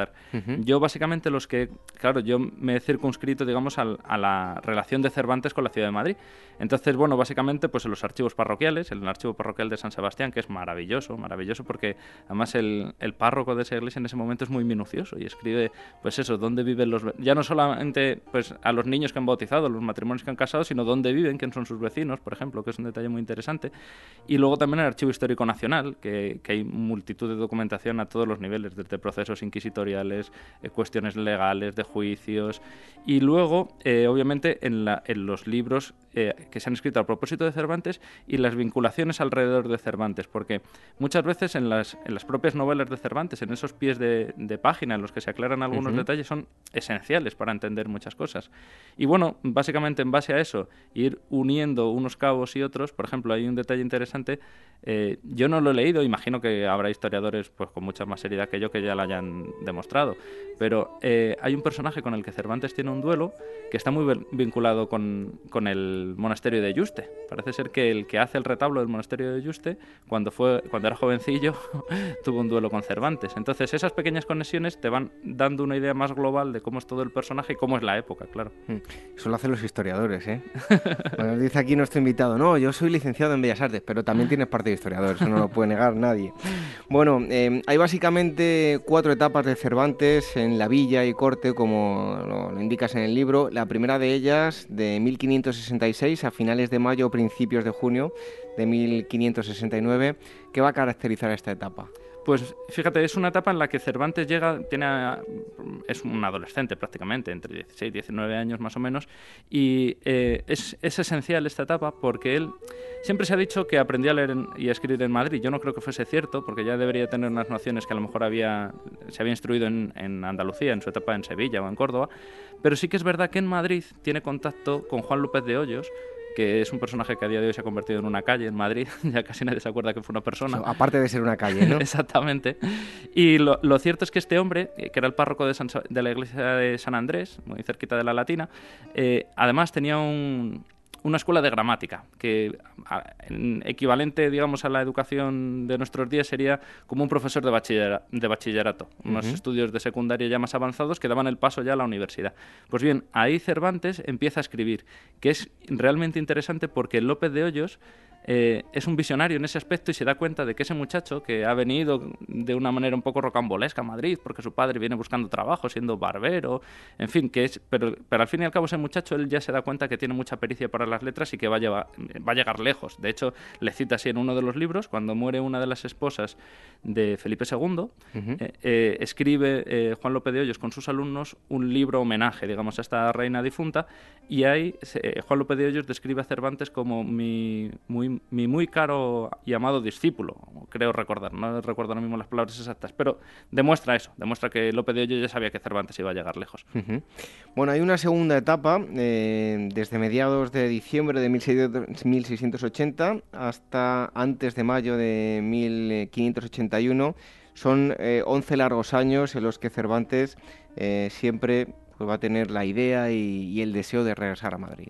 Yo básicamente los que, claro, yo me he circunscrito, digamos, a la relación de Cervantes con la ciudad de Madrid. Entonces, bueno, básicamente, pues en los archivos parroquiales, en el archivo parroquial de San Sebastián, que es maravilloso, maravilloso, porque además el, el párroco de esa iglesia en ese momento es muy minucioso y escribe, pues eso, dónde viven los... Ya no solamente pues a los niños que han bautizado, los matrimonios que han casado, sino dónde viven, quién son sus vecinos, por ejemplo, que es un detalle muy interesante. Y luego también el Archivo Histórico Nacional, que, que hay multitud de documentación a todos los niveles, desde procesos eh, cuestiones legales, de juicios. Y luego, eh, obviamente, en, la, en los libros eh, que se han escrito a propósito de Cervantes y las vinculaciones alrededor de Cervantes, porque muchas veces en las, en las propias novelas de Cervantes, en esos pies de, página en los que se aclaran algunos detalles, son esenciales para entender muchas cosas. Y bueno, básicamente en base a eso, ir uniendo unos cabos y otros, por ejemplo, hay un detalle interesante, yo no lo he leído, imagino que habrá historiadores pues con mucha más seriedad que yo que ya lo hayan demostrado, pero eh, hay un personaje con el que Cervantes tiene un duelo que está muy vinculado con, con el monasterio de Yuste. Parece ser que el que hace el retablo del monasterio de Yuste, cuando, fue, cuando era jovencillo, tuvo un duelo con Cervantes. Entonces esas pequeñas conexiones te van dando una idea más global de cómo es todo el personaje y cómo es la época, claro. Mm. Eso lo hacen los historiadores, ¿eh? bueno, dice aquí nuestro invitado, no, yo soy licenciado en Bellas Artes, pero también tienes parte de historiador, eso no lo puede negar nadie. Bueno, eh, hay básicamente cuatro etapas de Cervantes en la villa y corte, como lo, indicas en el libro. La primera de ellas, de 1566, a finales de mayo o principios de junio de 1569. ¿Qué va a caracterizar esta etapa? Pues fíjate, es una etapa en la que Cervantes llega, tiene, es un adolescente prácticamente, entre 16 y 19 años más o menos, y eh, es, es, esencial esta etapa porque él siempre se ha dicho que aprendía a leer y a escribir en Madrid. Yo no creo que fuese cierto, porque ya debería tener unas nociones que a lo mejor había, se había instruido en, en Andalucía, en su etapa en Sevilla o en Córdoba, pero sí que es verdad que en Madrid tiene contacto con Juan López de Hoyos, que es un personaje que a día de hoy se ha convertido en una calle en Madrid, ya casi nadie se acuerda que fue una persona. aparte de ser una calle, ¿no? Exactamente. Y lo, cierto es que este hombre, que era el párroco de, de, la iglesia de San Andrés, muy cerquita de la Latina, eh, además tenía un, una escuela de gramática, que equivalente, digamos, a la educación de nuestros días sería como un profesor de, de bachillerato, unos estudios de secundaria ya más avanzados que daban el paso ya a la universidad. Pues bien, ahí Cervantes empieza a escribir, que es realmente interesante porque López de Hoyos eh, es un visionario en ese aspecto y se da cuenta de que ese muchacho que ha venido de una manera un poco rocambolesca a Madrid, porque su padre viene buscando trabajo, siendo barbero, en fin, que es, pero, pero al fin y al cabo ese muchacho él ya se da cuenta que tiene mucha pericia para las letras y que va a, llevar, va a llegar lejos. De hecho, le cita así en uno de los libros, cuando muere una de las esposas de Felipe II, eh, eh, escribe Juan López de Hoyos con sus alumnos un libro homenaje, digamos, a esta reina difunta, y ahí Juan López de Hoyos describe a Cervantes como mi muy mi muy caro y amado discípulo, creo recordar, no recuerdo ahora mismo las palabras exactas, pero demuestra eso, demuestra que López de Hoyo ya sabía que Cervantes iba a llegar lejos. Bueno, hay una segunda etapa, eh, desde mediados de diciembre de 1680 hasta antes de mayo de 1581, son 11 eh, largos años en los que Cervantes eh, siempre pues, va a tener la idea y, el deseo de regresar a Madrid.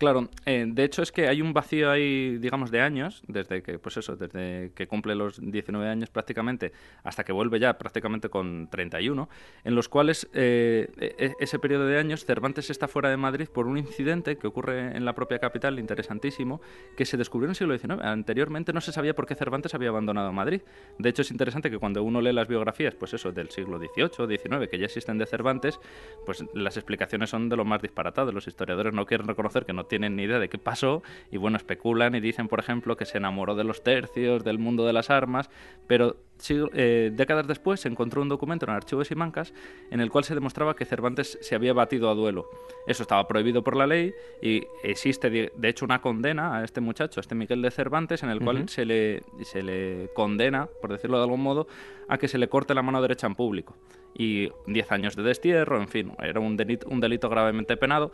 Claro, eh, de hecho es que hay un vacío ahí, digamos, de años, desde que, pues eso, desde que cumple los 19 años prácticamente, hasta que vuelve ya prácticamente con 31, en los cuales eh, e, ese periodo de años Cervantes está fuera de Madrid por un incidente que ocurre en la propia capital, interesantísimo, que se descubrió en el siglo XIX. Anteriormente no se sabía por qué Cervantes había abandonado Madrid. De hecho es interesante que cuando uno lee las biografías, pues eso, del siglo XVIII, XIX, que ya existen de Cervantes, pues las explicaciones son de lo más disparatadas. Los historiadores no quieren reconocer que no tienen ni idea de qué pasó y bueno, especulan y dicen, por ejemplo, que se enamoró de los tercios, del mundo de las armas, pero eh, décadas después se encontró un documento en Archivos y Mancas en el cual se demostraba que Cervantes se había batido a duelo. Eso estaba prohibido por la ley y existe de hecho una condena a este muchacho, a este Miguel de Cervantes, en el cual se, le, se le condena, por decirlo de algún modo, a que se le corte la mano derecha en público. Y 10 años de destierro, en fin, era un delito, un delito gravemente penado.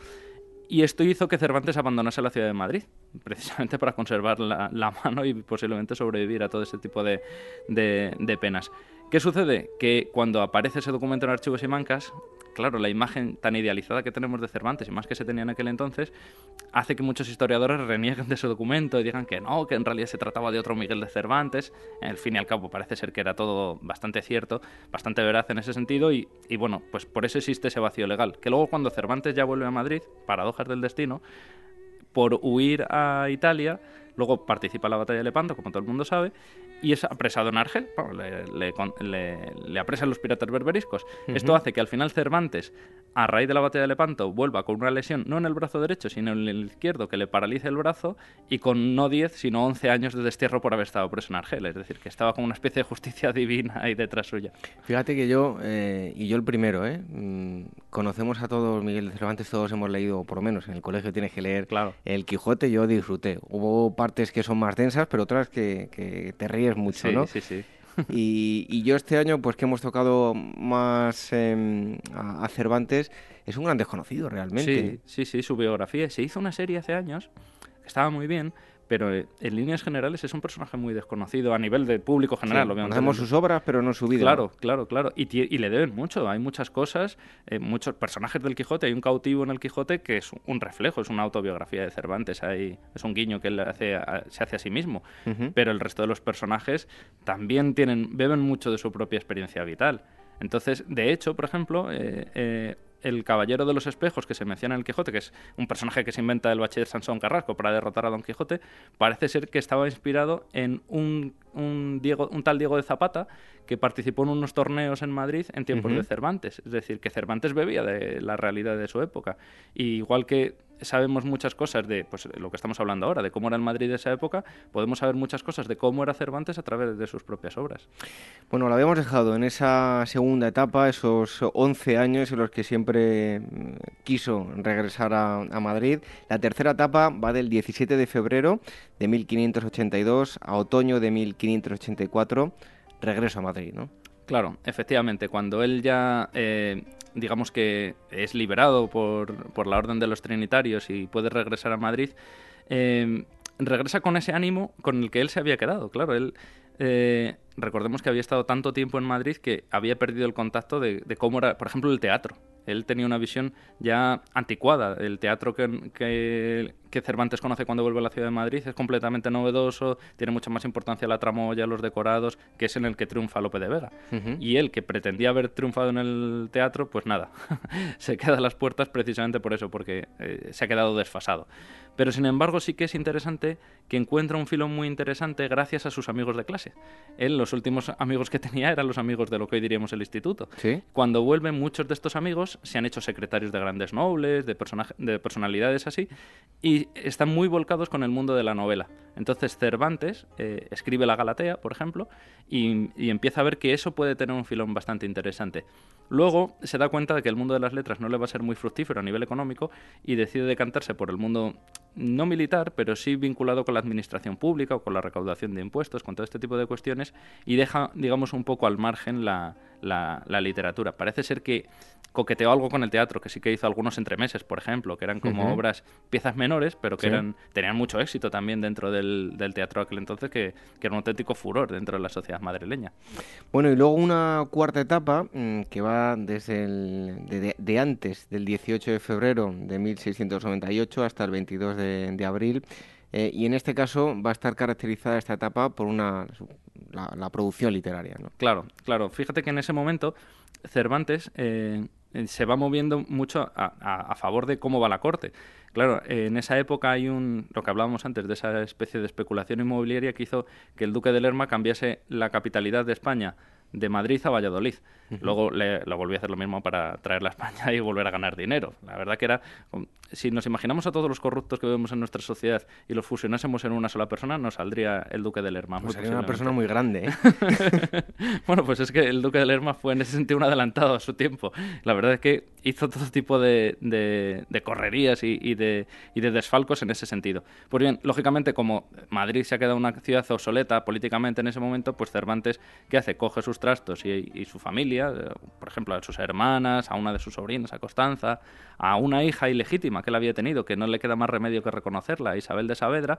Y esto hizo que Cervantes abandonase la ciudad de Madrid, precisamente para conservar la, mano y posiblemente sobrevivir a todo ese tipo de, de, penas. ¿Qué sucede? Que cuando aparece ese documento en archivos y mancas, claro, la imagen tan idealizada que tenemos de Cervantes y más que se tenía en aquel entonces, hace que muchos historiadores renieguen de ese documento y digan que no, que en realidad se trataba de otro Miguel de Cervantes. En fin y al cabo, parece ser que era todo bastante cierto, bastante veraz en ese sentido y, y bueno, pues por eso existe ese vacío legal. Que luego cuando Cervantes ya vuelve a Madrid, paradojas del destino, por huir a Italia, luego participa en la batalla de Lepanto, como todo el mundo sabe, y es apresado en Argel. le, apresan los piratas berberiscos. Esto hace que al final Cervantes, a raíz de la batalla de Lepanto, vuelva con una lesión no en el brazo derecho, sino en el izquierdo, que le paralice el brazo, y con no 10, sino 11 años de destierro por haber estado preso en Argel. Es decir, que estaba con una especie de justicia divina ahí detrás suya. Fíjate que yo, eh, y yo el primero, ¿eh? Mm, conocemos a todos Miguel de Cervantes, todos hemos leído, por lo menos en el colegio tienes que leer claro. El Quijote, yo disfruté. Hubo partes que son más densas, pero otras que, que te ríes mucho, ¿no? Sí, sí. y, y, yo este año, pues que hemos tocado más eh, a, a, Cervantes, es un gran desconocido realmente. Sí, sí, sí, su biografía. Se hizo una serie hace años, que estaba muy bien, pero eh, en líneas generales es un personaje muy desconocido a nivel de público general. Sí, conocemos sus obras, pero no su vida. Claro, claro, claro. Y, y le deben mucho. Hay muchas cosas, eh, muchos personajes del Quijote. Hay un cautivo en el Quijote que es un reflejo, es una autobiografía de Cervantes. Hay, es un guiño que él hace a, se hace a sí mismo. Uh -huh. Pero el resto de los personajes también tienen, beben mucho de su propia experiencia vital. Entonces, de hecho, por ejemplo, eh, eh, el Caballero de los Espejos que se menciona en el Quijote, que es un personaje que se inventa el bachiller Sansón Carrasco para derrotar a Don Quijote, parece ser que estaba inspirado en un, un, Diego, un tal Diego de Zapata que participó en unos torneos en Madrid en tiempos uh -huh. de Cervantes. Es decir, que Cervantes bebía de la realidad de su época. Y igual que sabemos muchas cosas de pues, lo que estamos hablando ahora, de cómo era el Madrid de esa época, podemos saber muchas cosas de cómo era Cervantes a través de sus propias obras. Bueno, lo habíamos dejado en esa segunda etapa, esos 11 años en los que siempre quiso regresar a, a Madrid. La tercera etapa va del 17 de febrero de 1582 a otoño de 1584, regreso a Madrid, ¿no? Claro, efectivamente, cuando él ya eh, digamos que es liberado por, por, la orden de los trinitarios y puede regresar a Madrid, eh, regresa con ese ánimo con el que él se había quedado. Claro, él eh, recordemos que había estado tanto tiempo en Madrid que había perdido el contacto de, de, cómo era, por ejemplo, el teatro. Él tenía una visión ya anticuada. El teatro que, que, que, Cervantes conoce cuando vuelve a la ciudad de Madrid es completamente novedoso, tiene mucha más importancia la tramoya, los decorados, que es en el que triunfa Lope de Vega. Uh -huh. Y él, que pretendía haber triunfado en el teatro, pues nada, se queda a las puertas precisamente por eso, porque eh, se ha quedado desfasado. Pero sin embargo sí que es interesante que encuentra un filo muy interesante gracias a sus amigos de clase. Él, los últimos amigos que tenía eran los amigos de lo que hoy diríamos el instituto. ¿Sí? Cuando vuelven muchos de estos amigos se han hecho secretarios de grandes nobles, de, de personalidades así, y están muy volcados con el mundo de la novela. Entonces Cervantes eh, escribe la Galatea, por ejemplo, y, y, empieza a ver que eso puede tener un filón bastante interesante. Luego se da cuenta de que el mundo de las letras no le va a ser muy fructífero a nivel económico y decide decantarse por el mundo no militar, pero sí vinculado con la administración pública o con la recaudación de impuestos, con todo este tipo de cuestiones, y deja, digamos, un poco al margen la, la, la literatura. Parece ser que coqueteó algo con el teatro, que sí que hizo algunos entremeses, por ejemplo, que eran como uh -huh. obras, piezas menores, pero que sí. eran, tenían mucho éxito también dentro del, del teatro aquel entonces, que, que, era un auténtico furor dentro de la sociedad madrileña. Bueno, y luego una cuarta etapa mmm, que va desde el, de, de, antes del 18 de febrero de 1698 hasta el 22 de, de abril. Eh, y en este caso va a estar caracterizada esta etapa por una la, producción literaria. Claro, claro. Fíjate que en ese momento Cervantes eh, se va moviendo mucho a, a, a, favor de cómo va la corte. Claro, en esa época hay un, lo que hablábamos antes, de esa especie de especulación inmobiliaria que hizo que el duque de Lerma cambiase la capitalidad de España de Madrid a Valladolid. Luego le, lo volví a hacer lo mismo para traerla a España y volver a ganar dinero. La verdad que era, si nos imaginamos a todos los corruptos que vemos en nuestra sociedad y los fusionásemos en una sola persona, nos saldría el duque de Lerma. Pues sería una persona muy grande. ¿eh? bueno, pues es que el duque de Lerma fue en ese sentido un adelantado a su tiempo. La verdad es que hizo todo tipo de, de, de correrías y, y, de, y de desfalcos en ese sentido. Pues bien, lógicamente, como Madrid se ha quedado una ciudad obsoleta políticamente en ese momento, pues Cervantes, ¿qué hace? Coge sus y, su familia, por ejemplo, a sus hermanas, a una de sus sobrinas, a Constanza, a una hija ilegítima que él había tenido, que no le queda más remedio que reconocerla, Isabel de Saavedra,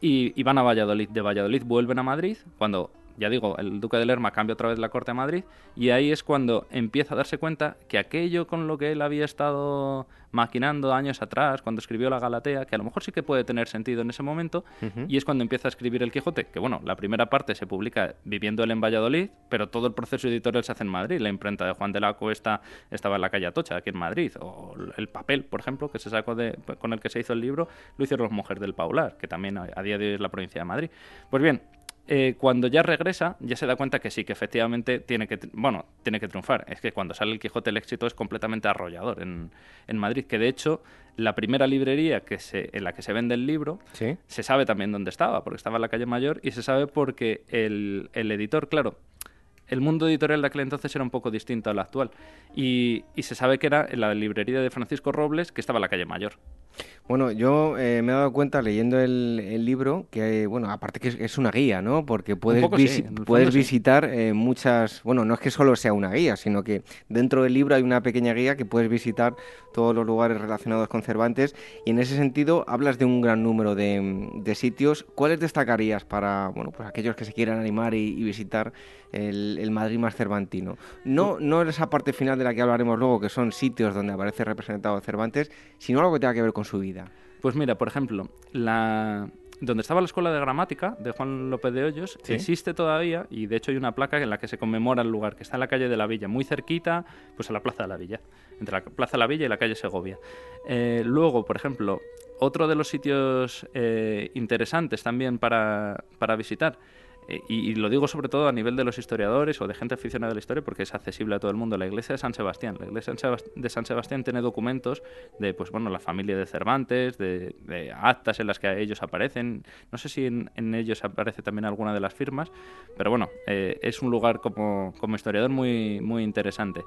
y, y van a Valladolid. De Valladolid vuelven a Madrid, cuando ya digo, el duque de Lerma cambia otra vez la corte a Madrid y ahí es cuando empieza a darse cuenta que aquello con lo que él había estado maquinando años atrás, cuando escribió la Galatea, que a lo mejor sí que puede tener sentido en ese momento, y es cuando empieza a escribir el Quijote, que bueno, la primera parte se publica viviendo él en Valladolid, pero todo el proceso editorial se hace en Madrid. La imprenta de Juan de la Cuesta estaba en la calle Atocha, aquí en Madrid, o el papel, por ejemplo, que se sacó de, con el que se hizo el libro, lo hicieron las mujeres del Paular, que también a día de hoy es la provincia de Madrid. Pues bien, eh, cuando ya regresa, ya se da cuenta que sí, que efectivamente tiene que, bueno, tiene que triunfar. Es que cuando sale el Quijote el éxito es completamente arrollador en, en Madrid, que de hecho la primera librería que se, en la que se vende el libro se sabe también dónde estaba, porque estaba en la calle Mayor y se sabe porque el, el editor, claro, el mundo editorial de aquel entonces era un poco distinto al actual. Y, y, se sabe que era en la librería de Francisco Robles, que estaba en la calle Mayor. Bueno, yo eh, me he dado cuenta leyendo el, libro que, bueno, aparte que es, una guía, ¿no? Porque puedes, puedes visitar eh, muchas, bueno, no es que solo sea una guía, sino que dentro del libro hay una pequeña guía que puedes visitar todos los lugares relacionados con Cervantes y en ese sentido hablas de un gran número de, sitios. ¿Cuáles destacarías para, bueno, pues aquellos que se quieran animar y, visitar el, Madrid más cervantino? No, no esa parte final de la que hablaremos luego, que son sitios donde aparece representado Cervantes, sino algo que tenga que ver con su vida? Pues mira, por ejemplo, la, donde estaba la escuela de gramática de Juan López de Hoyos existe todavía y de hecho hay una placa en la que se conmemora el lugar que está en la calle de la Villa, muy cerquita, pues a la Plaza de la Villa, entre la Plaza de la Villa y la calle Segovia. Eh, luego, por ejemplo, otro de los sitios eh, interesantes también para, para visitar eh, y, lo digo sobre todo a nivel de los historiadores o de gente aficionada a la historia porque es accesible a todo el mundo. La iglesia de San Sebastián. La iglesia de San Sebastián tiene documentos de, pues bueno, la familia de Cervantes, de, actas en las que ellos aparecen. No sé si en, ellos aparece también alguna de las firmas, pero bueno, eh, es un lugar como, como historiador muy, muy interesante.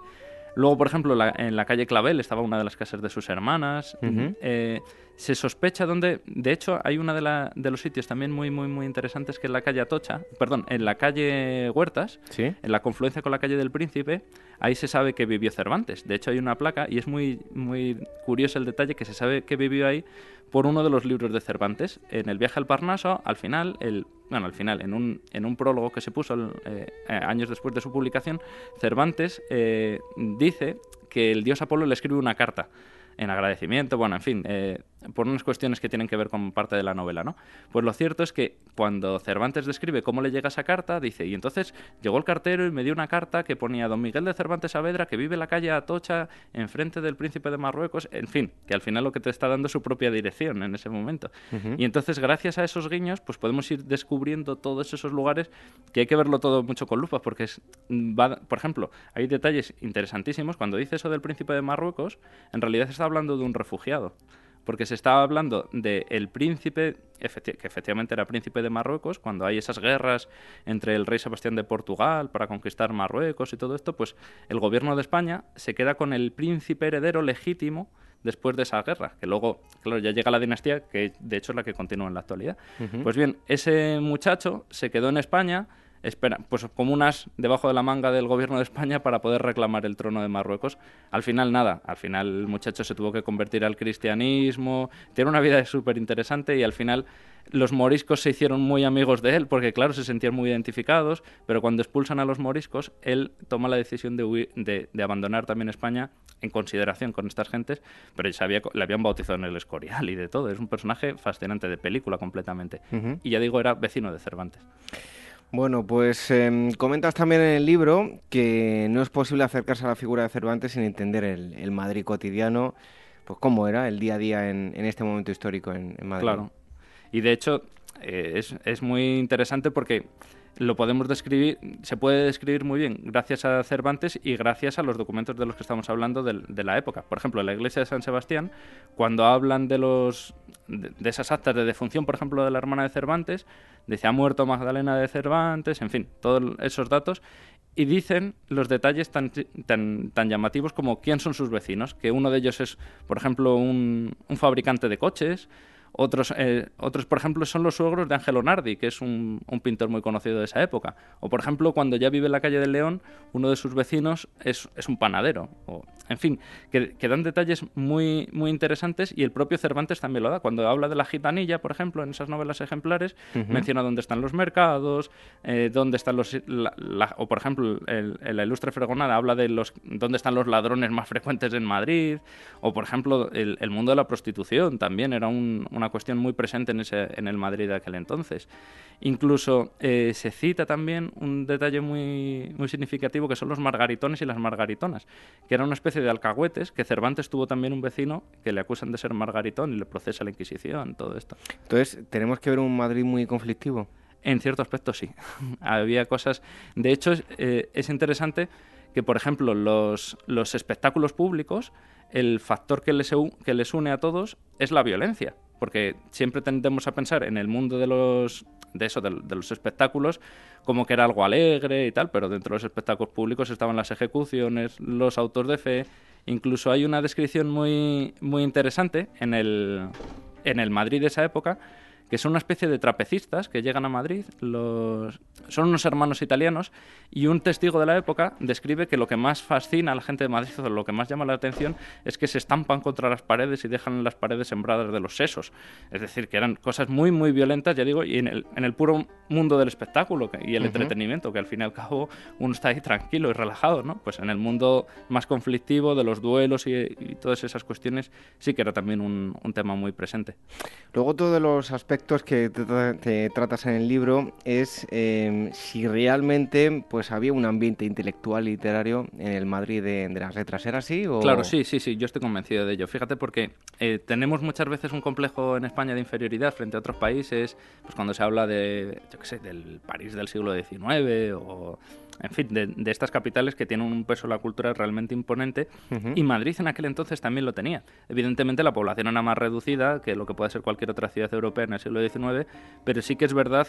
Luego, por ejemplo, en la calle Clavel estaba una de las casas de sus hermanas. Eh, se sospecha donde, de hecho, hay uno de, de, los sitios también muy, muy, muy interesantes que es la calle Atocha, perdón, en la calle Huertas, en la confluencia con la calle del Príncipe, ahí se sabe que vivió Cervantes. De hecho, hay una placa y es muy, muy curioso el detalle que se sabe que vivió ahí por uno de los libros de Cervantes. En el viaje al Parnaso, al final, el, bueno, al final, en un, en un prólogo que se puso eh, eh, años después de su publicación, Cervantes eh, dice que el dios Apolo le escribe una carta en agradecimiento, bueno, en fin, eh, por unas cuestiones que tienen que ver con parte de la novela, ¿no? Pues lo cierto es que cuando Cervantes describe cómo le llega esa carta, dice, y entonces llegó el cartero y me dio una carta que ponía Don Miguel de Cervantes Saavedra, que vive en la calle Atocha, enfrente del príncipe de Marruecos, en fin, que al final lo que te está dando es su propia dirección en ese momento. Y entonces, gracias a esos guiños, pues podemos ir descubriendo todos esos lugares que hay que verlo todo mucho con lupa, porque es, va, por ejemplo, hay detalles interesantísimos. Cuando dice eso del príncipe de Marruecos, en realidad está hablando de un refugiado porque se estaba hablando del el príncipe, que efectivamente era príncipe de Marruecos, cuando hay esas guerras entre el rey Sebastián de Portugal para conquistar Marruecos y todo esto, pues el gobierno de España se queda con el príncipe heredero legítimo después de esa guerra, que luego, claro, ya llega la dinastía, que de hecho es la que continúa en la actualidad. Pues bien, ese muchacho se quedó en España, espera, pues como unas debajo de la manga del gobierno de España para poder reclamar el trono de Marruecos. Al final nada, al final el muchacho se tuvo que convertir al cristianismo, tiene una vida súper interesante y al final los moriscos se hicieron muy amigos de él porque claro, se sentían muy identificados, pero cuando expulsan a los moriscos, él toma la decisión de, de, abandonar también España en consideración con estas gentes, pero sabía, le habían bautizado en el Escorial y de todo. Es un personaje fascinante de película completamente. Y ya digo, era vecino de Cervantes. Bueno, pues em, comentas también en el libro que no es posible acercarse a la figura de Cervantes sin entender el, Madrid cotidiano, pues cómo era el día a día en, este momento histórico en, Madrid. Claro. Y de hecho eh, es muy interesante porque lo podemos describir, se puede describir muy bien gracias a Cervantes y gracias a los documentos de los que estamos hablando de, la época. Por ejemplo, la iglesia de San Sebastián, cuando hablan de los de, esas actas de defunción, por ejemplo, de la hermana de Cervantes, dice ha muerto Magdalena de Cervantes, en fin, todos esos datos, y dicen los detalles tan, tan, tan, llamativos como quién son sus vecinos, que uno de ellos es, por ejemplo, un fabricante de coches, Otros, eh, otros, por ejemplo, son los suegros de Angelo Nardi, que es un, pintor muy conocido de esa época. O, por ejemplo, cuando ya vive en la calle del León, uno de sus vecinos es, un panadero. O, en fin, que, dan detalles muy, muy interesantes y el propio Cervantes también lo da. Cuando habla de la gitanilla, por ejemplo, en esas novelas ejemplares, menciona dónde están los mercados, eh, dónde están los... o, por ejemplo, el, la ilustre fregonada habla de los dónde están los ladrones más frecuentes en Madrid. O, por ejemplo, el, mundo de la prostitución también era una cuestión muy presente en, ese, en el Madrid de aquel entonces. Incluso eh, se cita también un detalle muy, muy significativo que son los margaritones y las margaritonas, que era una especie de alcahuetes que Cervantes tuvo también un vecino que le acusan de ser margaritón y le procesa la Inquisición, todo esto. Entonces, ¿tenemos que ver un Madrid muy conflictivo? En cierto aspecto sí. Había cosas... De hecho, eh, es interesante que, por ejemplo, los, los espectáculos públicos, el factor que les, que les une a todos es la violencia porque siempre tendemos a pensar en el mundo de los de eso de, los espectáculos como que era algo alegre y tal pero dentro de los espectáculos públicos estaban las ejecuciones los autos de fe. Incluso hay una descripción muy muy interesante en el en el Madrid de esa época que son una especie de trapecistas que llegan a Madrid, los... son unos hermanos italianos, y un testigo de la época describe que lo que más fascina a la gente de Madrid, o lo que más llama la atención, es que se estampan contra las paredes y dejan las paredes sembradas de los sesos. Es decir, que eran cosas muy, muy violentas, ya digo, y en el, en el puro mundo del espectáculo y el entretenimiento, que al fin y al cabo uno está ahí tranquilo y relajado, ¿no? Pues en el mundo más conflictivo de los duelos y, todas esas cuestiones, sí que era también un, un tema muy presente. Luego todos los aspectos que te, tratas en el libro es em, si realmente pues había un ambiente intelectual literario en el Madrid de, las letras. ¿Era así? O... Claro, sí, sí, sí, yo estoy convencido de ello. Fíjate porque eh, tenemos muchas veces un complejo en España de inferioridad frente a otros países, pues cuando se habla de, yo qué sé, del París del siglo XIX o en fin, de, estas capitales que tienen un peso en la cultura realmente imponente. Y Madrid en aquel entonces también lo tenía. Evidentemente la población era más reducida que lo que puede ser cualquier otra ciudad europea en el siglo XIX, pero sí que es verdad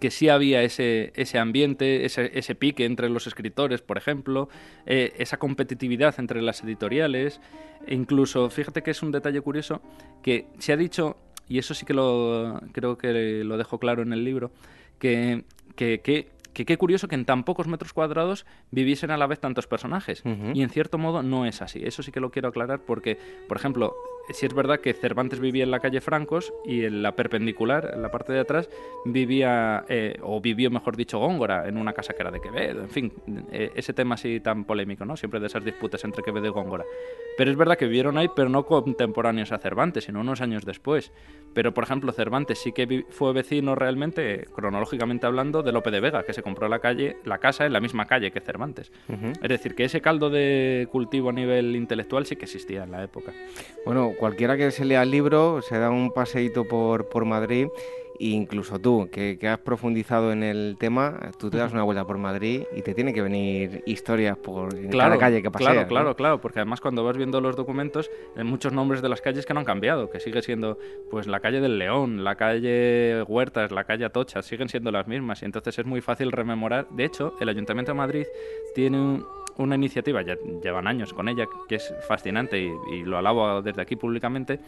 que sí había ese, ese ambiente, ese, ese pique entre los escritores, por ejemplo, eh, esa competitividad entre las editoriales, e incluso, fíjate que es un detalle curioso, que se ha dicho, y eso sí que lo creo que lo dejo claro en el libro, que, que, que que qué curioso que en tan pocos metros cuadrados viviesen a la vez tantos personajes. Y en cierto modo no es así. Eso sí que lo quiero aclarar porque, por ejemplo, si es verdad que Cervantes vivía en la calle Francos y en la perpendicular, en la parte de atrás, vivía, eh, o vivió, mejor dicho, Góngora, en una casa que era de Quevedo. En fin, eh, ese tema así tan polémico, ¿no? Siempre de esas disputas entre Quevedo y Góngora. Pero es verdad que vivieron ahí, pero no contemporáneos a Cervantes, sino unos años después. Pero, por ejemplo, Cervantes sí que fue vecino realmente, cronológicamente hablando, de Lope de Vega, que se compró la calle, la casa en la misma calle que Cervantes. Es decir, que ese caldo de cultivo a nivel intelectual sí que existía en la época. Bueno, cualquiera que se lea el libro se da un paseíto por, por Madrid incluso tú, que, has profundizado en el tema, tú te das una vuelta por Madrid y te tiene que venir historias por cada calle que paseas. Claro, claro, claro, porque además cuando vas viendo los documentos, hay muchos nombres de las calles que no han cambiado, que sigue siendo pues la calle del León, la calle Huertas, la calle Atocha, siguen siendo las mismas y entonces es muy fácil rememorar. De hecho, el Ayuntamiento de Madrid tiene una iniciativa, ya llevan años con ella, que es fascinante y, y lo alabo desde aquí públicamente,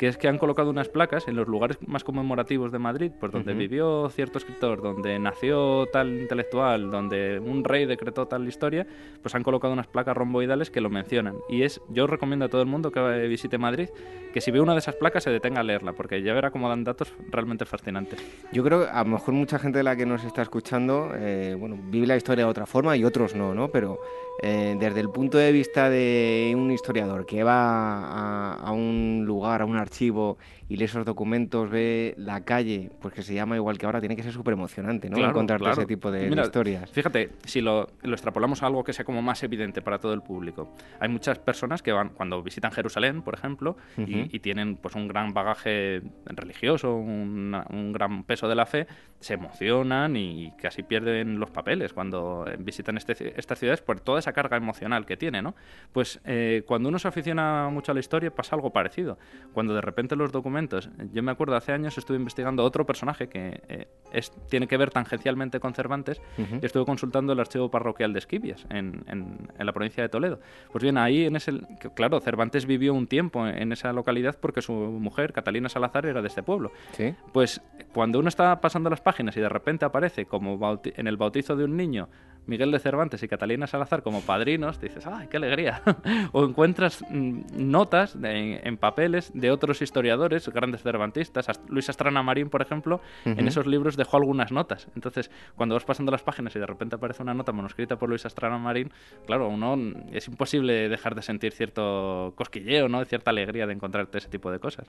que es que han colocado unas placas en los lugares más conmemorativos de Madrid, pues donde vivió cierto escritor, donde nació tal intelectual, donde un rey decretó tal historia, pues han colocado unas placas romboidales que lo mencionan. Y es, yo recomiendo a todo el mundo que visite Madrid que si ve una de esas placas se detenga a leerla, porque ya verá cómo dan datos realmente fascinantes. Yo creo que a lo mejor mucha gente de la que nos está escuchando, eh, bueno, vive la historia de otra forma y otros no, ¿no? Pero eh, desde el punto de vista de un historiador que va a, a un lugar, a un archivo y lee esos documentos, ve la calle, pues que se llama igual que ahora, tiene que ser súper emocionante, ¿no? Encontrarte ese tipo de, historias. Fíjate, si lo, extrapolamos a algo que sea como más evidente para todo el público, hay muchas personas que van, cuando visitan Jerusalén, por ejemplo, y, tienen pues un gran bagaje religioso, un gran peso de la fe, se emocionan y casi pierden los papeles cuando visitan este, estas ciudades por toda esa carga emocional que tiene, ¿no? Pues eh, cuando uno se aficiona mucho a la historia pasa algo parecido. Cuando de repente los documentos, yo me acuerdo hace años estuve investigando otro personaje que eh, es, tiene que ver tangencialmente con Cervantes y estuve consultando el archivo parroquial de Esquivias en, en, la provincia de Toledo. Pues bien, ahí en ese, claro, Cervantes vivió un tiempo en esa localidad porque su mujer, Catalina Salazar, era de este pueblo. ¿Sí? Pues cuando uno está pasando las páginas y de repente aparece como en el bautizo de un niño Miguel de Cervantes y Catalina Salazar como padrinos, dices, ¡ay, qué alegría! o encuentras mm, notas en papeles de otros historiadores, grandes cervantistas. Luis Astrana Marín, por ejemplo, en esos libros dejó algunas notas. Entonces, cuando vas pasando las páginas y de repente aparece una nota manuscrita por Luis Astrana Marín, claro, uno es imposible dejar de sentir cierto cosquilleo, ¿no? Cierta alegría de encontrarte ese tipo de cosas.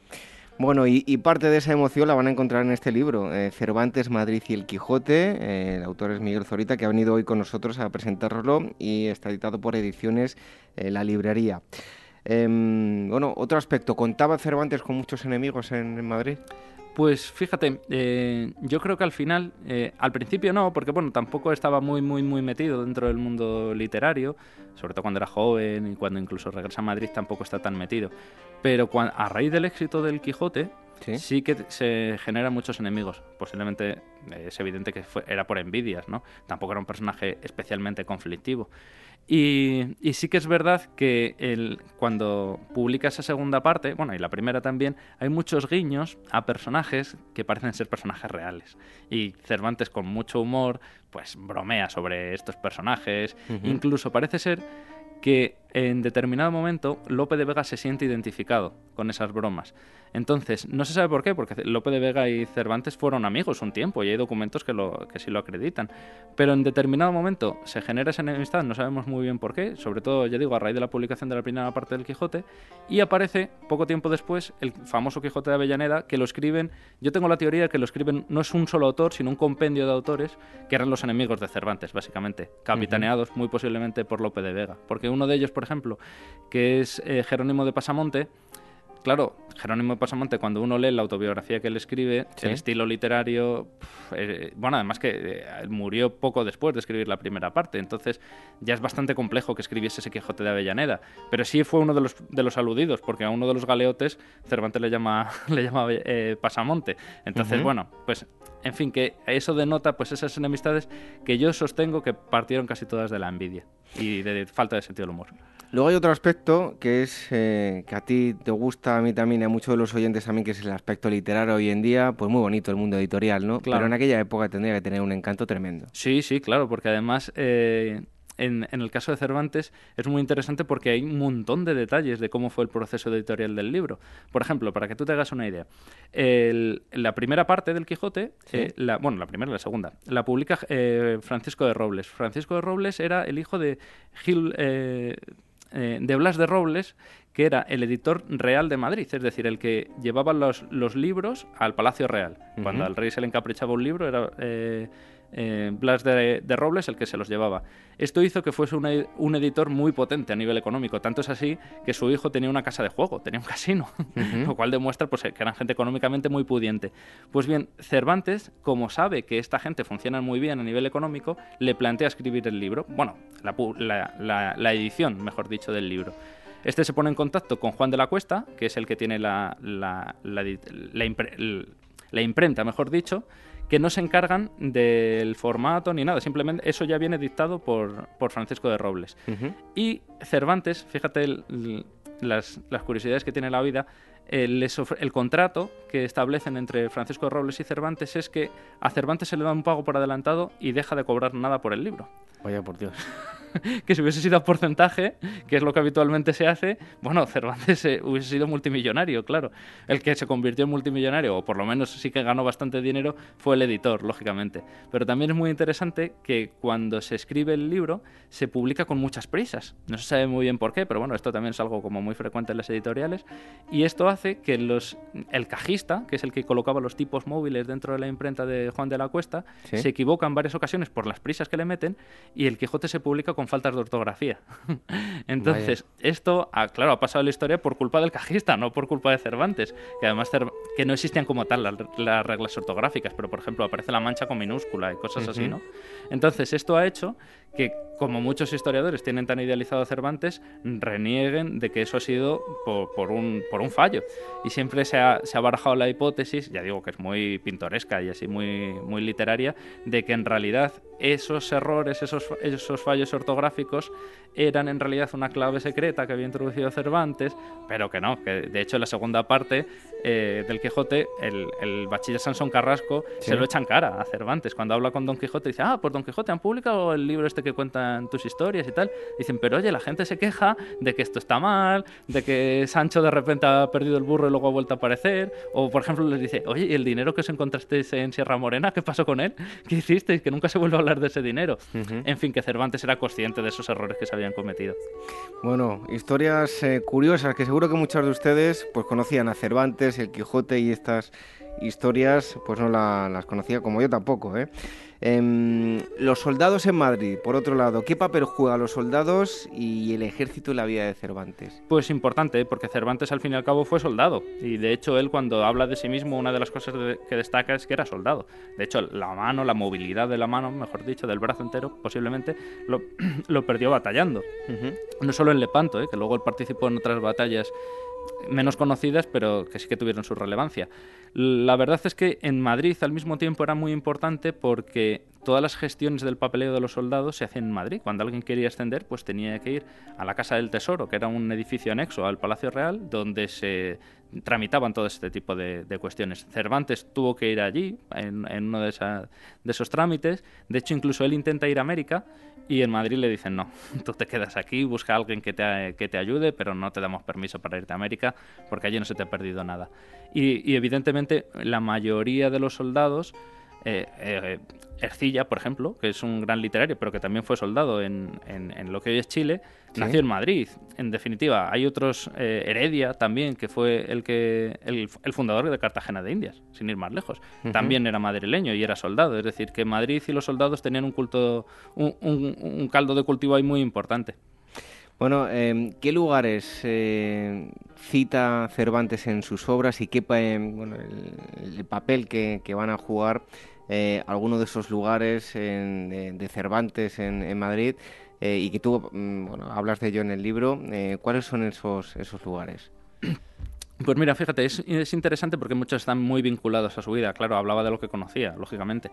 Bueno, y, parte de esa emoción la van a encontrar en este libro, eh, Cervantes, Madrid y el Quijote. Eh, el autor es Miguel Zorita, que ha venido hoy con nosotros a presentároslo y está editado por Ediciones eh, La Librería. Em, bueno, otro aspecto, ¿contaba Cervantes con muchos enemigos en, Madrid? Pues fíjate, eh, yo creo que al final, eh, al principio no, porque bueno, tampoco estaba muy, muy, muy metido dentro del mundo literario, sobre todo cuando era joven y cuando incluso regresa a Madrid tampoco está tan metido. Pero a raíz del éxito del Quijote, ¿Sí? que se generan muchos enemigos. Posiblemente es evidente que era por envidias, ¿no? Tampoco era un personaje especialmente conflictivo. Y, sí que es verdad que el, cuando publica esa segunda parte, bueno, y la primera también, hay muchos guiños a personajes que parecen ser personajes reales. Y Cervantes con mucho humor, pues bromea sobre estos personajes. Incluso parece ser que en determinado momento Lope de Vega se siente identificado con esas bromas. Entonces, no se sabe por qué, porque Lope de Vega y Cervantes fueron amigos un tiempo y hay documentos que, lo, que sí lo acreditan. Pero en determinado momento se genera esa enemistad, no sabemos muy bien por qué, sobre todo, ya digo, a raíz de la publicación de la primera parte del Quijote, y aparece poco tiempo después el famoso Quijote de Avellaneda, que lo escriben, yo tengo la teoría de que lo escriben no es un solo autor, sino un compendio de autores que eran los enemigos de Cervantes, básicamente, capitaneados muy posiblemente por Lope de Vega. Porque uno de ellos, por ejemplo, que es eh, Jerónimo de Pasamonte, claro, Jerónimo de Pasamonte, cuando uno lee la autobiografía que él escribe, el estilo literario, eh, bueno, además que eh, murió poco después de escribir la primera parte, entonces ya es bastante complejo que escribiese ese Quijote de Avellaneda, pero sí fue uno de los, de los aludidos, porque a uno de los galeotes Cervantes le llama, le llama eh, Pasamonte. Entonces, bueno, pues en fin, que eso denota pues esas enemistades que yo sostengo que partieron casi todas de la envidia y de falta de sentido del humor. Luego hay otro aspecto que es eh, que a ti te gusta, a mí también y a muchos de los oyentes también, que es el aspecto literario hoy en día, pues muy bonito el mundo editorial, ¿no? Claro. Pero en aquella época tendría que tener un encanto tremendo. Sí, sí, claro, porque además eh, en, el caso de Cervantes es muy interesante porque hay un montón de detalles de cómo fue el proceso editorial del libro. Por ejemplo, para que tú te hagas una idea, la primera parte del Quijote, eh, la, bueno, la primera y la segunda, la publica Francisco de Robles. Francisco de Robles era el hijo de Gil eh, de Blas de Robles, que era el editor real de Madrid, es decir, el que llevaba los, los libros al Palacio Real. Cuando al rey se le encaprichaba un libro, era eh, eh, Blas de, Robles el que se los llevaba. Esto hizo que fuese un editor muy potente a nivel económico, tanto es así que su hijo tenía una casa de juego, tenía un casino, lo cual demuestra pues, que eran gente económicamente muy pudiente. Pues bien, Cervantes, como sabe que esta gente funciona muy bien a nivel económico, le plantea escribir el libro, bueno, la, edición, mejor dicho, del libro. Este se pone en contacto con Juan de la Cuesta, que es el que tiene la, la, la imprenta, mejor dicho, que no se encargan del formato ni nada, simplemente eso ya viene dictado por, Francisco de Robles. Y Cervantes, fíjate las, curiosidades que tiene la vida, el, el, contrato que establecen entre Francisco Robles y Cervantes es que a Cervantes se le da un pago por adelantado y deja de cobrar nada por el libro. Vaya por Dios. que si hubiese sido a porcentaje, que es lo que habitualmente se hace, bueno, Cervantes eh, hubiese sido multimillonario, claro. El que se convirtió en multimillonario, o por lo menos sí que ganó bastante dinero, fue el editor, lógicamente. Pero también es muy interesante que cuando se escribe el libro, se publica con muchas prisas. No se sabe muy bien por qué, pero bueno, esto también es algo como muy frecuente en las editoriales. Y esto hace que los, el cajista, que es el que colocaba los tipos móviles dentro de la imprenta de Juan de la Cuesta, se equivoca en varias ocasiones por las prisas que le meten y el Quijote se publica con faltas de ortografía. Entonces, esto, ha, claro, ha pasado la historia por culpa del cajista, no por culpa de Cervantes, que además que no existían como tal las, reglas ortográficas, pero por ejemplo aparece la mancha con minúscula y cosas así, ¿no? Entonces, esto ha hecho que como muchos historiadores tienen tan idealizado a Cervantes, renieguen de que eso ha sido por, un, por un fallo. Y siempre se ha, se ha, barajado la hipótesis, ya digo que es muy pintoresca y así muy, muy literaria, de que en realidad esos errores, esos, esos fallos ortográficos eran en realidad una clave secreta que había introducido Cervantes, pero que no, que de hecho en la segunda parte eh, del Quijote el, el, bachiller Sansón Carrasco se lo echan cara a Cervantes. Cuando habla con Don Quijote dice, ah, por Don Quijote han publicado el libro este que cuentan tus historias y tal. Dicen, pero oye, la gente se queja de que esto está mal, de que Sancho de repente ha perdido el burro y luego ha vuelto a aparecer. O por ejemplo les dice, oye, ¿y el dinero que os encontrasteis en Sierra Morena, qué pasó con él? ¿Qué hicisteis? Que nunca se vuelve a hablar de ese dinero. En fin, que Cervantes era consciente de esos errores que se habían cometido. Bueno, historias eh, curiosas que seguro que muchos de ustedes pues conocían a Cervantes, el Quijote y estas historias pues no las conocía como yo tampoco. ¿eh? Em, los soldados en Madrid, por otro lado, ¿qué papel juegan los soldados y el ejército en la vida de Cervantes? Pues importante, porque Cervantes al fin y al cabo fue soldado. Y de hecho él cuando habla de sí mismo, una de las cosas que destaca es que era soldado. De hecho, la mano, la movilidad de la mano, mejor dicho, del brazo entero, posiblemente, lo, lo perdió batallando. No solo en Lepanto, ¿eh? que luego él participó en otras batallas menos conocidas, pero que sí que tuvieron su relevancia. La verdad es que en Madrid al mismo tiempo era muy importante porque todas las gestiones del papeleo de los soldados se hacían en Madrid. Cuando alguien quería ascender, pues tenía que ir a la Casa del Tesoro, que era un edificio anexo al Palacio Real, donde se tramitaban todo este tipo de, cuestiones. Cervantes tuvo que ir allí, en, uno de, de esos trámites. De hecho, incluso él intenta ir a América y en Madrid le dicen, no, tú te quedas aquí, busca a alguien que te, que te ayude, pero no te damos permiso para irte a América porque allí no se te ha perdido nada. Y, evidentemente la mayoría de los soldados, eh, eh, Ercilla, por ejemplo, que es un gran literario, pero que también fue soldado en, en, lo que hoy es Chile, nació en Madrid. En definitiva, hay otros, eh, Heredia también, que fue el, que, el, fundador de Cartagena de Indias, sin ir más lejos. También era madrileño y era soldado. Es decir, que Madrid y los soldados tenían un culto, un, un, caldo de cultivo ahí muy importante. Bueno, eh, ¿qué lugares eh, cita Cervantes en sus obras y qué bueno, el, papel que, van a jugar eh, algunos de esos lugares de, Cervantes en, Madrid eh, y que tú mm, bueno, hablas de ello en el libro? ¿Cuáles son esos, esos lugares? Pues mira, fíjate, es, es, interesante porque muchos están muy vinculados a su vida. Claro, hablaba de lo que conocía, lógicamente.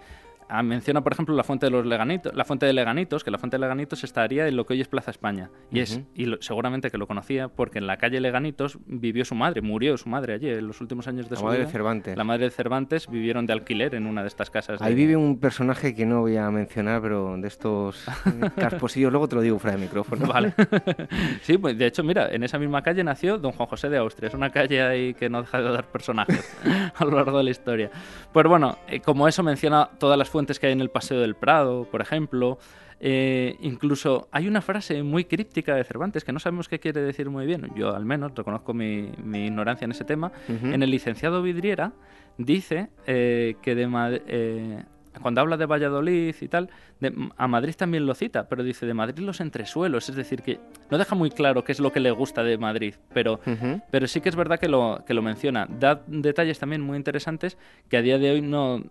Ah, menciona, por ejemplo, la fuente de los Leganitos, la fuente de Leganitos, que la fuente de Leganitos estaría en lo que hoy es Plaza España. Y es y seguramente que lo conocía porque en la calle Leganitos vivió su madre, murió su madre allí en los últimos años de su vida. La madre de Cervantes. La madre de Cervantes vivieron de alquiler en una de estas casas. Ahí vive un personaje que no voy a mencionar, pero de estos casposillos, luego te lo digo fuera de micrófono. Vale. sí, pues de hecho, mira, en esa misma calle nació don Juan José de Austria. Es una calle ahí que no deja de dar personajes a lo largo de la historia. Pues bueno, eh, como eso menciona todas las fuentes que hay en el Paseo del Prado, por ejemplo. Eh, incluso hay una frase muy críptica de Cervantes que no sabemos qué quiere decir muy bien. Yo al menos reconozco mi, ignorancia en ese tema. En el licenciado Vidriera dice eh, que de cuando habla de Valladolid y tal, a Madrid también lo cita, pero dice de Madrid los entresuelos, es decir, que no deja muy claro qué es lo que le gusta de Madrid, pero, pero sí que es verdad que lo, que lo menciona. Da detalles también muy interesantes que a día de hoy no,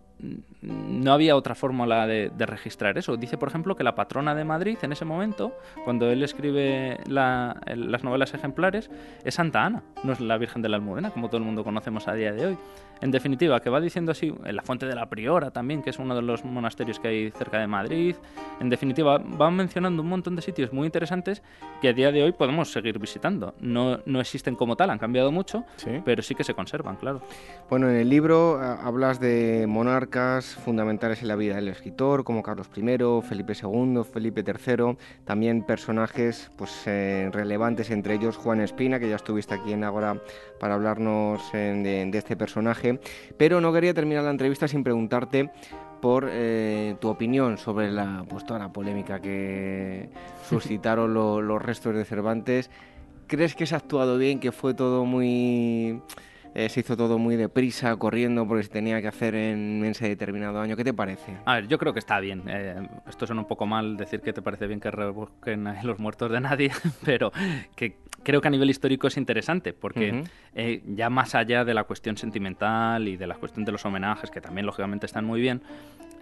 no había otra fórmula de, registrar eso. Dice, por ejemplo, que la patrona de Madrid en ese momento, cuando él escribe las novelas ejemplares, es Santa Ana, no es la Virgen de la Almudena, como todo el mundo conocemos a día de hoy. En definitiva, que va diciendo así, en la Fuente de la Priora también, que es uno de los monasterios que hay cerca de Madrid. En definitiva, van mencionando un montón de sitios muy interesantes que a día de hoy podemos seguir visitando. No, no existen como tal, han cambiado mucho, pero sí que se conservan, claro. Bueno, en el libro eh, hablas de monarcas fundamentales en la vida del escritor, como Carlos I, Felipe II, Felipe III, también personajes pues, eh, relevantes, entre ellos Juan Espina, que ya estuviste aquí en Agora para hablarnos de, este personaje, pero no quería terminar la entrevista sin preguntarte por eh, tu opinión sobre la, pues, toda la polémica que suscitaron los restos de Cervantes. ¿Crees que se ha actuado bien, que fue todo muy eh, se hizo todo muy deprisa, corriendo, porque se tenía que hacer en ese determinado año. ¿Qué te parece? A ver, yo creo que está bien. Eh, esto suena un poco mal decir que te parece bien que rebusquen los muertos de nadie, pero que creo que a nivel histórico es interesante, porque eh, ya más allá de la cuestión sentimental y de la cuestión de los homenajes, que también lógicamente están muy bien,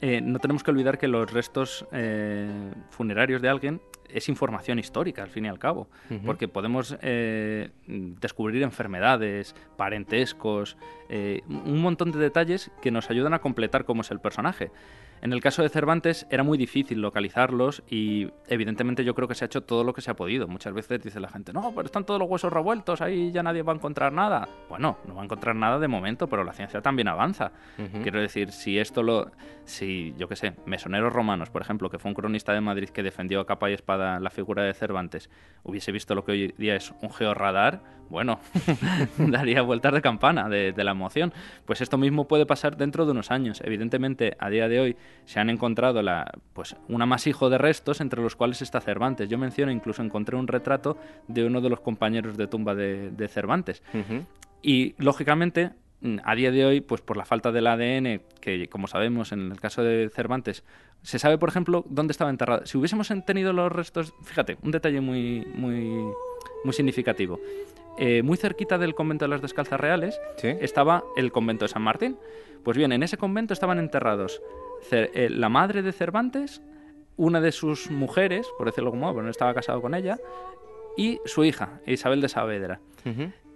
eh, no tenemos que olvidar que los restos eh, funerarios de alguien es información histórica, al fin y al cabo, porque podemos eh, descubrir enfermedades, parentescos, un montón de detalles que nos ayudan a completar cómo es el personaje. En el caso de Cervantes era muy difícil localizarlos y evidentemente yo creo que se ha hecho todo lo que se ha podido. Muchas veces dice la gente, no, pero están todos los huesos revueltos, ahí ya nadie va a encontrar nada. Bueno, no va a encontrar nada de momento, pero la ciencia también avanza. Quiero decir, si esto lo... Si, yo qué sé, Mesoneros Romanos, por ejemplo, que fue un cronista de Madrid que defendió a capa y espada la figura de Cervantes, hubiese visto lo que hoy día es un georradar, bueno, daría vueltas de campana de, de la emoción. Pues esto mismo puede pasar dentro de unos años. Evidentemente, a día de hoy se han encontrado la, pues, un amasijo de restos entre los cuales está Cervantes. Yo menciono, incluso encontré un retrato de uno de los compañeros de tumba de, Cervantes. Y, lógicamente, a día de hoy, pues por la falta del ADN, que como sabemos en el caso de Cervantes, se sabe, por ejemplo, dónde estaba enterrado. Si hubiésemos tenido los restos, fíjate, un detalle muy, muy, muy significativo. Eh, muy cerquita del convento de las Descalzas Reales estaba el convento de San Martín. Pues bien, en ese convento estaban enterrados eh, la madre de Cervantes, una de sus mujeres, por decirlo como, pero no estaba casado con ella, y su hija, Isabel de Saavedra.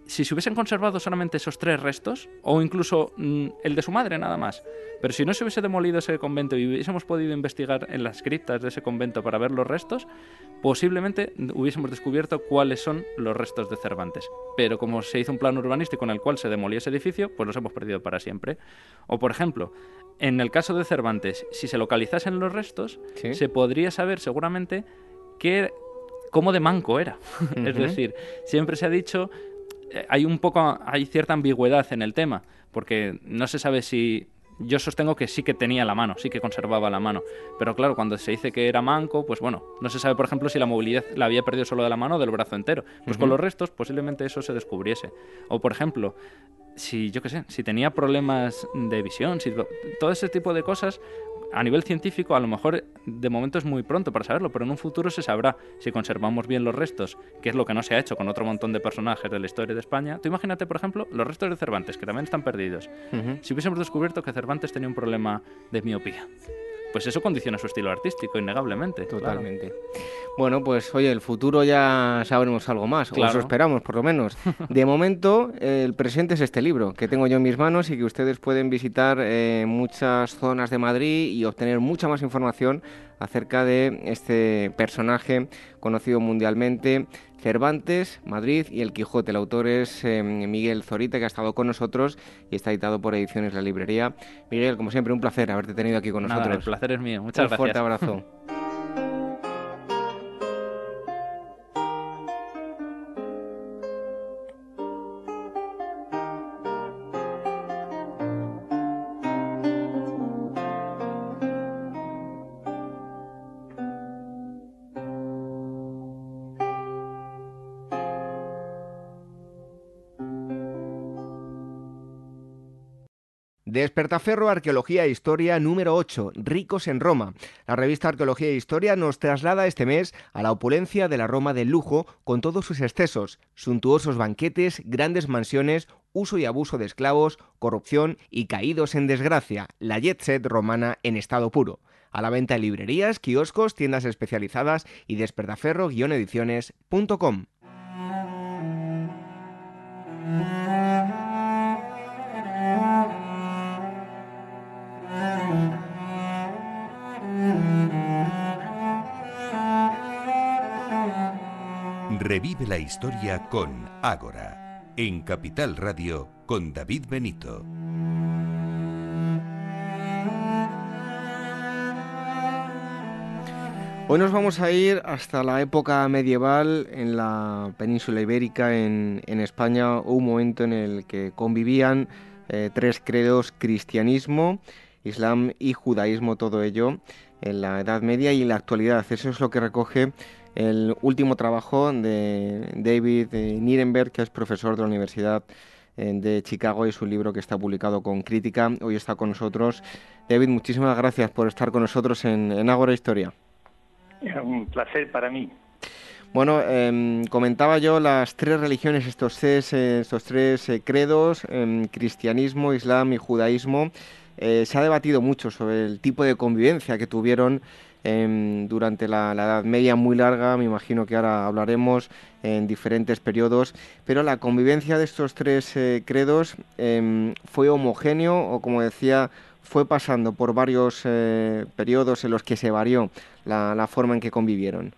Si se hubiesen conservado solamente esos tres restos, o incluso mm, el de su madre nada más, pero si no se hubiese demolido ese convento y hubiésemos podido investigar en las criptas de ese convento para ver los restos, posiblemente hubiésemos descubierto cuáles son los restos de Cervantes. Pero como se hizo un plan urbanístico en el cual se demolía ese edificio, pues los hemos perdido para siempre. O por ejemplo, en el caso de Cervantes, si se localizasen los restos, se podría saber seguramente qué, cómo de manco era. es decir, siempre se ha dicho, hay un poco, hay cierta ambigüedad en el tema, porque no se sabe si yo sostengo que sí que tenía la mano, sí que conservaba la mano. Pero claro, cuando se dice que era manco, pues bueno, no se sabe, por ejemplo, si la movilidad la había perdido solo de la mano o del brazo entero. Pues con los restos posiblemente eso se descubriese. O por ejemplo, si yo qué sé, si tenía problemas de visión, si todo ese tipo de cosas a nivel científico a lo mejor de momento es muy pronto para saberlo, pero en un futuro se sabrá si conservamos bien los restos, que es lo que no se ha hecho con otro montón de personajes de la historia de España. Tú imagínate, por ejemplo, los restos de Cervantes, que también están perdidos. Si hubiésemos descubierto que Cervantes tenía un problema de miopía pues eso condiciona su estilo artístico, innegablemente. Totalmente. Bueno, pues oye, el futuro ya sabremos algo más, o eso esperamos por lo menos. De momento, el presente es este libro que tengo yo en mis manos y que ustedes pueden visitar eh, muchas zonas de Madrid y obtener mucha más información acerca de este personaje conocido mundialmente Cervantes, Madrid y El Quijote. El autor es eh, Miguel Zorita, que ha estado con nosotros y está editado por Ediciones La Librería. Miguel, como siempre, un placer haberte tenido aquí con nosotros. el placer es mío. Muchas un fuerte abrazo. Despertaferro Arqueología e Historia número 8, Ricos en Roma. La revista Arqueología e Historia nos traslada este mes a la opulencia de la Roma del lujo con todos sus excesos, suntuosos banquetes, grandes mansiones, uso y abuso de esclavos, corrupción y caídos en desgracia, la jet set romana en estado puro. A la venta en librerías, kioscos, tiendas especializadas y despertaferro-ediciones.com. Revive la historia con Ágora, en Capital Radio con David Benito. Hoy nos vamos a ir hasta la época medieval en la península ibérica, en, España, un momento en el que convivían eh, tres credos, cristianismo, islam y judaísmo, todo ello en la Edad Media y en la actualidad. Eso es lo que recoge el último trabajo de David Nirenberg, que es profesor de la Universidad eh, de Chicago y su libro que está publicado con crítica. Hoy está con nosotros. David, muchísimas gracias por estar con nosotros en, en Ágora Historia. Un placer para mí. Bueno, em, comentaba yo las tres religiones, estos tres, eh, estos tres eh, credos, em, cristianismo, islam y judaísmo. eh, se ha debatido mucho sobre el tipo de convivencia que tuvieron em, durante la, Edad Media muy larga, me imagino que ahora hablaremos en diferentes periodos, pero la convivencia de estos tres eh, credos em, fue homogéneo o como decía, fue pasando por varios eh, periodos en los que se varió la forma en que convivieron.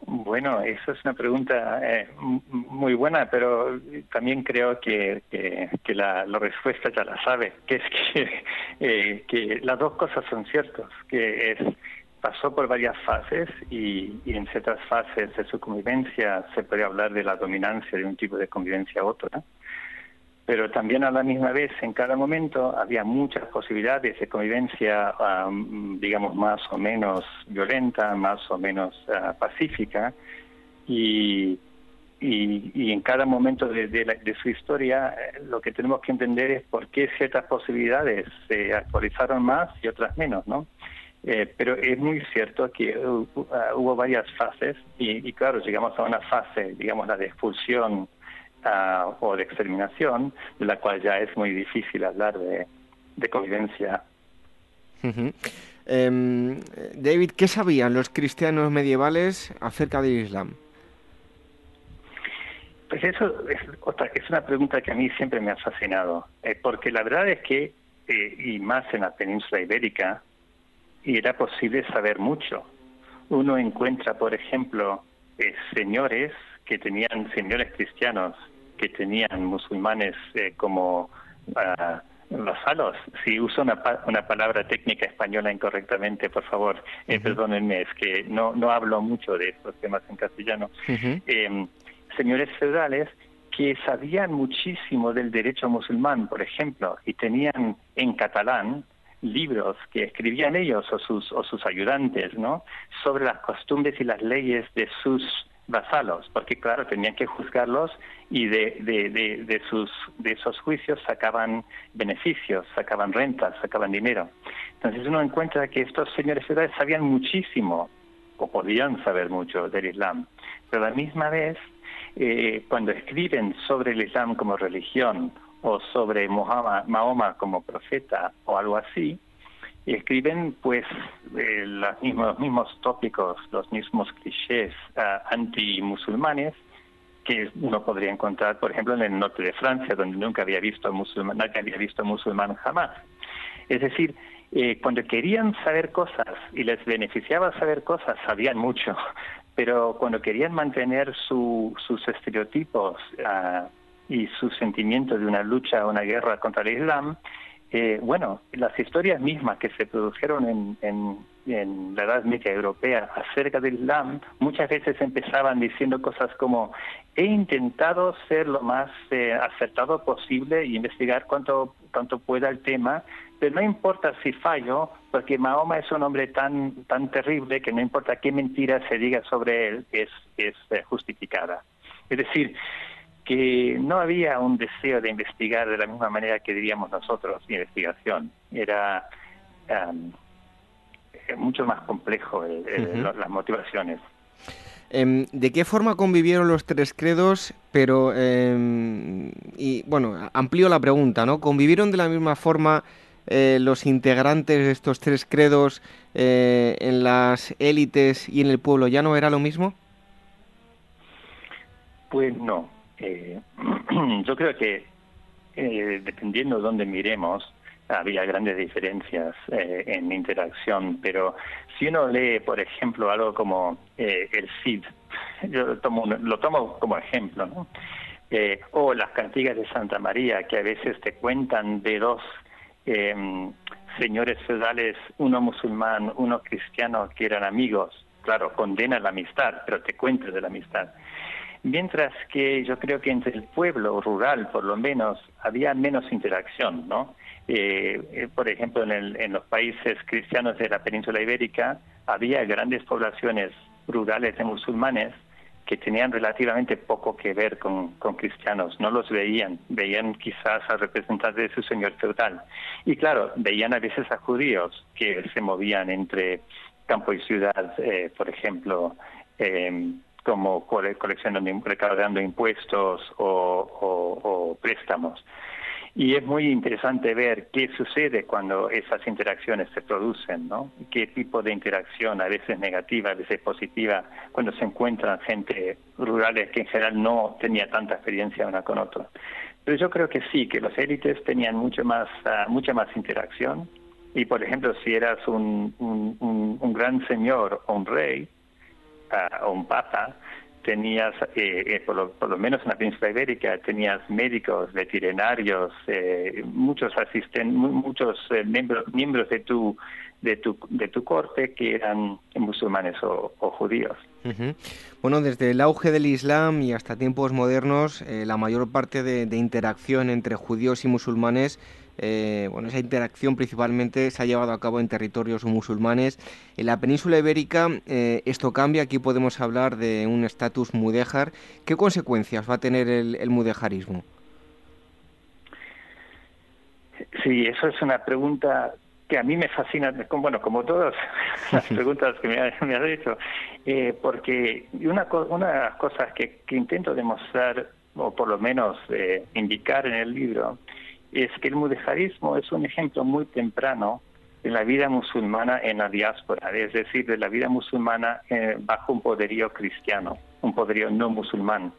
Bueno, eso es una pregunta eh, muy buena, pero también creo que, que, la, respuesta ya la sabe, que es que, eh, que las dos cosas son ciertas, que es pasó por varias fases y, y, en ciertas fases de su convivencia se puede hablar de la dominancia de un tipo de convivencia a otro. ¿no? Pero también a la misma vez en cada momento había muchas posibilidades de convivencia, digamos, más o menos violenta, más o menos ah, pacífica, y, y, en cada momento de, su historia eh, lo que tenemos que entender es por qué ciertas posibilidades se actualizaron más y otras menos, ¿no? Eh, pero es muy cierto que ah, hubo varias fases y, y, claro, llegamos a una fase, digamos, la de expulsión o de exterminación, de la cual ya es muy difícil hablar de, convivencia. Em, David, ¿qué sabían los cristianos medievales acerca del Islam? Pues eso es, otra, es una pregunta que a mí siempre me ha fascinado, eh, porque la verdad es que, eh, y más en la península ibérica, era posible saber mucho. Uno encuentra, por ejemplo, eh, señores que tenían señores cristianos que tenían musulmanes eh, como uh, vasalos. Si uso una, una palabra técnica española incorrectamente, por favor, eh, perdónenme, es que no, no hablo mucho de estos temas en castellano. Em, señores feudales que sabían muchísimo del derecho musulmán, por ejemplo, y tenían en catalán libros que escribían ellos o sus, o sus ayudantes, ¿no? Sobre las costumbres y las leyes de sus vasalos, porque claro, tenían que juzgarlos y de, de, de, sus, de esos juicios sacaban beneficios, sacaban rentas, sacaban dinero. Entonces uno encuentra que estos señores feudales sabían muchísimo, o podían saber mucho del Islam, pero a la misma vez, eh, cuando escriben sobre el Islam como religión o sobre Mahoma como profeta o algo así, y escriben pues eh, los, mismos, mismos tópicos, los mismos clichés uh, anti-musulmanes que uno podría encontrar, por ejemplo, en el norte de Francia, donde nunca había visto musulmán, nadie había visto musulmán jamás. Es decir, eh, cuando querían saber cosas y les beneficiaba saber cosas, sabían mucho, pero cuando querían mantener su, sus estereotipos uh, y su sentimiento de una lucha una guerra contra el Islam, eh, bueno, las historias mismas que se produjeron en, la Edad Media Europea acerca del Islam muchas veces empezaban diciendo cosas como he intentado ser lo más eh, acertado posible y investigar cuanto, cuanto pueda el tema, pero no importa si fallo, porque Mahoma es un hombre tan, tan terrible que no importa qué mentira se diga sobre él, es, es eh, justificada. Es decir, que no había un deseo de investigar de la misma manera que diríamos nosotros, investigación. Era um, mucho más complejo las motivaciones. Em, ¿De qué forma convivieron los tres credos? Pero, em, y bueno, amplío la pregunta, ¿no? ¿Convivieron de la misma forma eh, los integrantes de estos tres credos eh, en las élites y en el pueblo? ¿Ya no era lo mismo? Pues no, eh, yo creo que eh, dependiendo de dónde miremos, había grandes diferencias eh, en interacción, pero si uno lee, por ejemplo, algo como eh, el Cid, yo lo tomo, lo tomo como ejemplo, ¿no? Eh, o las cantigas de Santa María, que a veces te cuentan de dos em, señores feudales, uno musulmán, uno cristiano, que eran amigos, claro, condena la amistad, pero te cuentas de la amistad. Mientras que yo creo que entre el pueblo rural, por lo menos, había menos interacción, ¿no? Eh, eh, por ejemplo, en, los países cristianos de la península ibérica había grandes poblaciones rurales de musulmanes que tenían relativamente poco que ver con, cristianos, no los veían, veían quizás a representantes de su señor feudal. Y claro, veían a veces a judíos que se movían entre campo y ciudad, eh, por ejemplo, eh, como coleccionando, recaudando impuestos o, préstamos. Y es muy interesante ver qué sucede cuando esas interacciones se producen, ¿no? Qué tipo de interacción, a veces negativa, a veces positiva, cuando se encuentran gente rurales que en general no tenía tanta experiencia una con otra. Pero yo creo que sí, que los élites tenían mucho más, ah, mucha más interacción. Y, por ejemplo, si eras un, un, gran señor o un rey o un papa, tenías, eh, eh, por, lo, menos en la península ibérica, tenías médicos, veterinarios, eh, muchos asistentes, muchos miembros, miembros de tu, de tu, de tu corte que eran musulmanes o, judíos. Bueno, desde el auge del Islam y hasta tiempos modernos, la mayor parte de interacción entre judíos y musulmanes eh, bueno, esa interacción principalmente se ha llevado a cabo en territorios musulmanes. En la península ibérica eh, esto cambia, aquí podemos hablar de un estatus mudéjar. ¿Qué consecuencias va a tener el, el mudejarismo? Sí, eso es una pregunta que a mí me fascina, bueno, como todas las preguntas que me, has hecho, eh, porque una, una de las cosas que, intento demostrar, o por lo menos indicar en el libro, es que el mudejarismo es un ejemplo muy temprano de la vida musulmana en la diáspora, es decir, de la vida musulmana eh, bajo un poderío cristiano, un poderío no musulmán.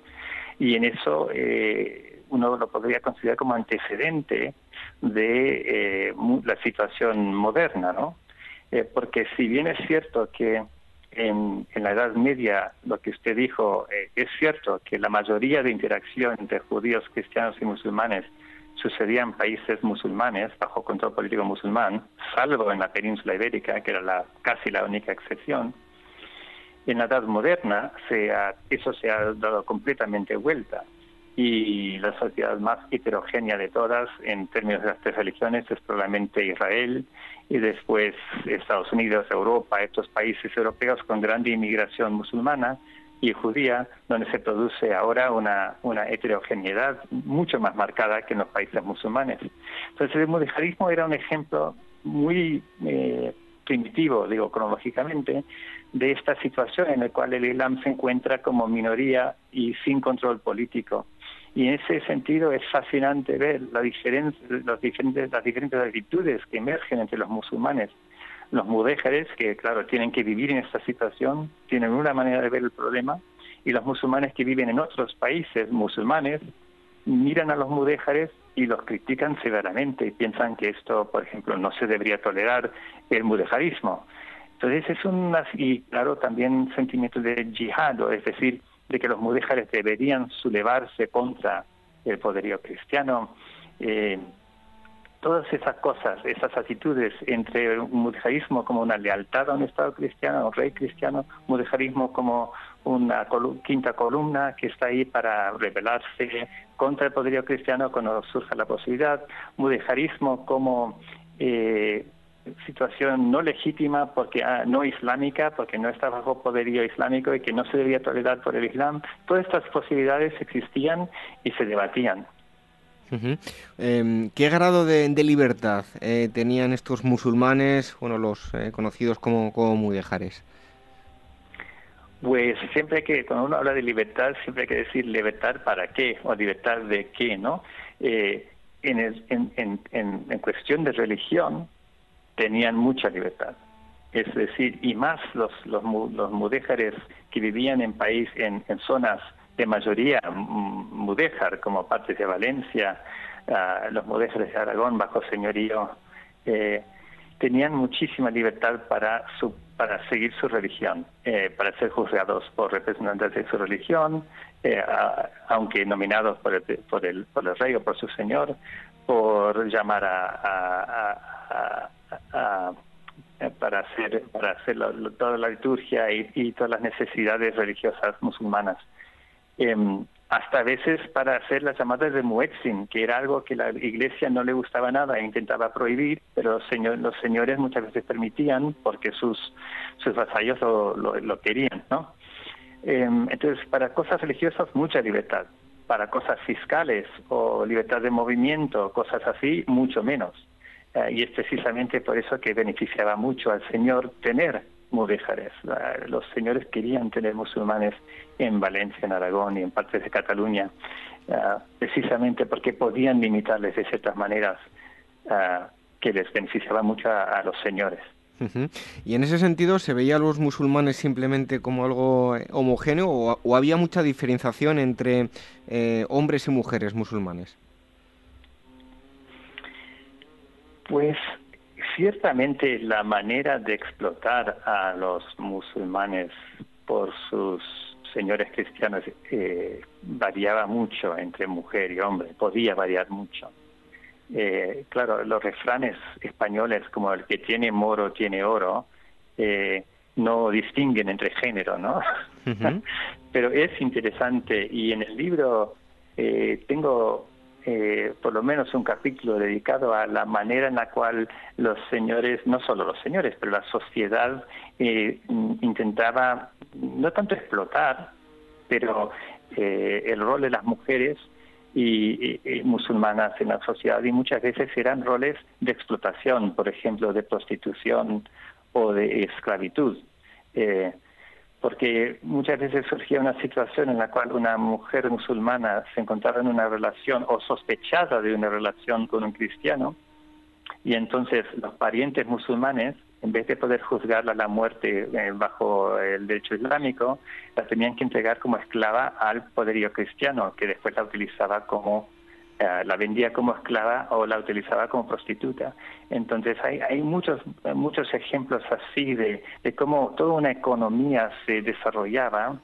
Y en eso eh, uno lo podría considerar como antecedente de eh, la situación moderna, ¿no? porque si bien es cierto que en, en, la Edad Media lo que usted dijo es cierto que la mayoría de interacción entre judíos, cristianos y musulmanes sucedía en países musulmanes, bajo control político musulmán, salvo en la península ibérica, que era la, casi la única excepción. En la Edad Moderna se eso se ha dado completamente vuelta y la sociedad más heterogénea de todas en términos de las tres religiones es probablemente Israel y después Estados Unidos, Europa, estos países europeos con grande inmigración musulmana y judía, donde se produce ahora una, una heterogeneidad mucho más marcada que en los países musulmanes. Entonces el mudejarismo era un ejemplo muy eh, primitivo, digo, cronológicamente, de esta situación en la cual el Islam se encuentra como minoría y sin control político. Y en ese sentido es fascinante ver la diferencia, los diferentes, las diferentes actitudes que emergen entre los musulmanes los mudéjares, que claro, tienen que vivir en esta situación, tienen una manera de ver el problema, y los musulmanes que viven en otros países musulmanes miran a los mudéjares y los critican severamente y piensan que esto, por ejemplo, no se debería tolerar el mudejarismo. Entonces es un, y claro, también sentimiento de yihad, es decir, de que los mudéjares deberían sublevarse contra el poderío cristiano. Eh, todas esas cosas, esas actitudes entre un mudejarismo como una lealtad a un Estado cristiano, a un rey cristiano, mudejarismo como una quinta columna que está ahí para rebelarse contra el poderío cristiano cuando surja la posibilidad, mudejarismo como eh, situación no legítima porque ah, no islámica, porque no está bajo poderío islámico y que no se debía tolerar por el Islam, todas estas posibilidades existían y se debatían. Em, ¿Qué grado de, libertad eh, tenían estos musulmanes, bueno, los eh, conocidos como, como mudejares? Pues siempre que, cuando uno habla de libertad, siempre hay que decir libertad para qué o libertad de qué, ¿no? Eh, en, en, en, cuestión de religión, tenían mucha libertad. Es decir, y más los, los, los mudéjares que vivían en país, en, en zonas de mayoría mudéjar, como partes de Valencia, los mudéjares de Aragón bajo señorío, eh, tenían muchísima libertad para, su, para seguir su religión, eh, para ser juzgados por representantes de su religión, eh, aunque nominados por el, por, el, por el rey o por su señor, por llamar a, para hacer para hacer toda la liturgia y, todas las necesidades religiosas musulmanas. Em, hasta a veces para hacer las llamadas de muezzin, que era algo que la iglesia no le gustaba nada e intentaba prohibir, pero los, señores muchas veces permitían porque sus, sus vasallos lo, querían, ¿no? Em, entonces, para cosas religiosas, mucha libertad. Para cosas fiscales o libertad de movimiento, cosas así, mucho menos. Eh, y es precisamente por eso que beneficiaba mucho al Señor tener mudéjares. Los señores querían tener musulmanes en Valencia, en Aragón y en partes de Cataluña, ah, precisamente porque podían limitarles de ciertas maneras ah, que les beneficiaban mucho a, los señores. Y en ese sentido, ¿se veía a los musulmanes simplemente como algo eh, homogéneo o, había mucha diferenciación entre eh, hombres y mujeres musulmanes? Pues ciertamente la manera de explotar a los musulmanes por sus señores cristianos eh, variaba mucho entre mujer y hombre, podía variar mucho. Eh, claro, los refranes españoles como el que tiene moro tiene oro, eh, no distinguen entre género, ¿no? Pero es interesante y en el libro tengo eh, por lo menos un capítulo dedicado a la manera en la cual los señores, no solo los señores, pero la sociedad eh, intentaba no tanto explotar, pero eh, el rol de las mujeres y, musulmanas en la sociedad y muchas veces eran roles de explotación, por ejemplo, de prostitución o de esclavitud. Porque muchas veces surgía una situación en la cual una mujer musulmana se encontraba en una relación o sospechada de una relación con un cristiano y entonces los parientes musulmanes en vez de poder juzgarla a la muerte eh, bajo el derecho islámico, la tenían que entregar como esclava al poderío cristiano, que después la utilizaba como eh, la vendía como esclava o la utilizaba como prostituta. Entonces hay, hay muchos, muchos ejemplos así de, de cómo toda una economía se desarrollaba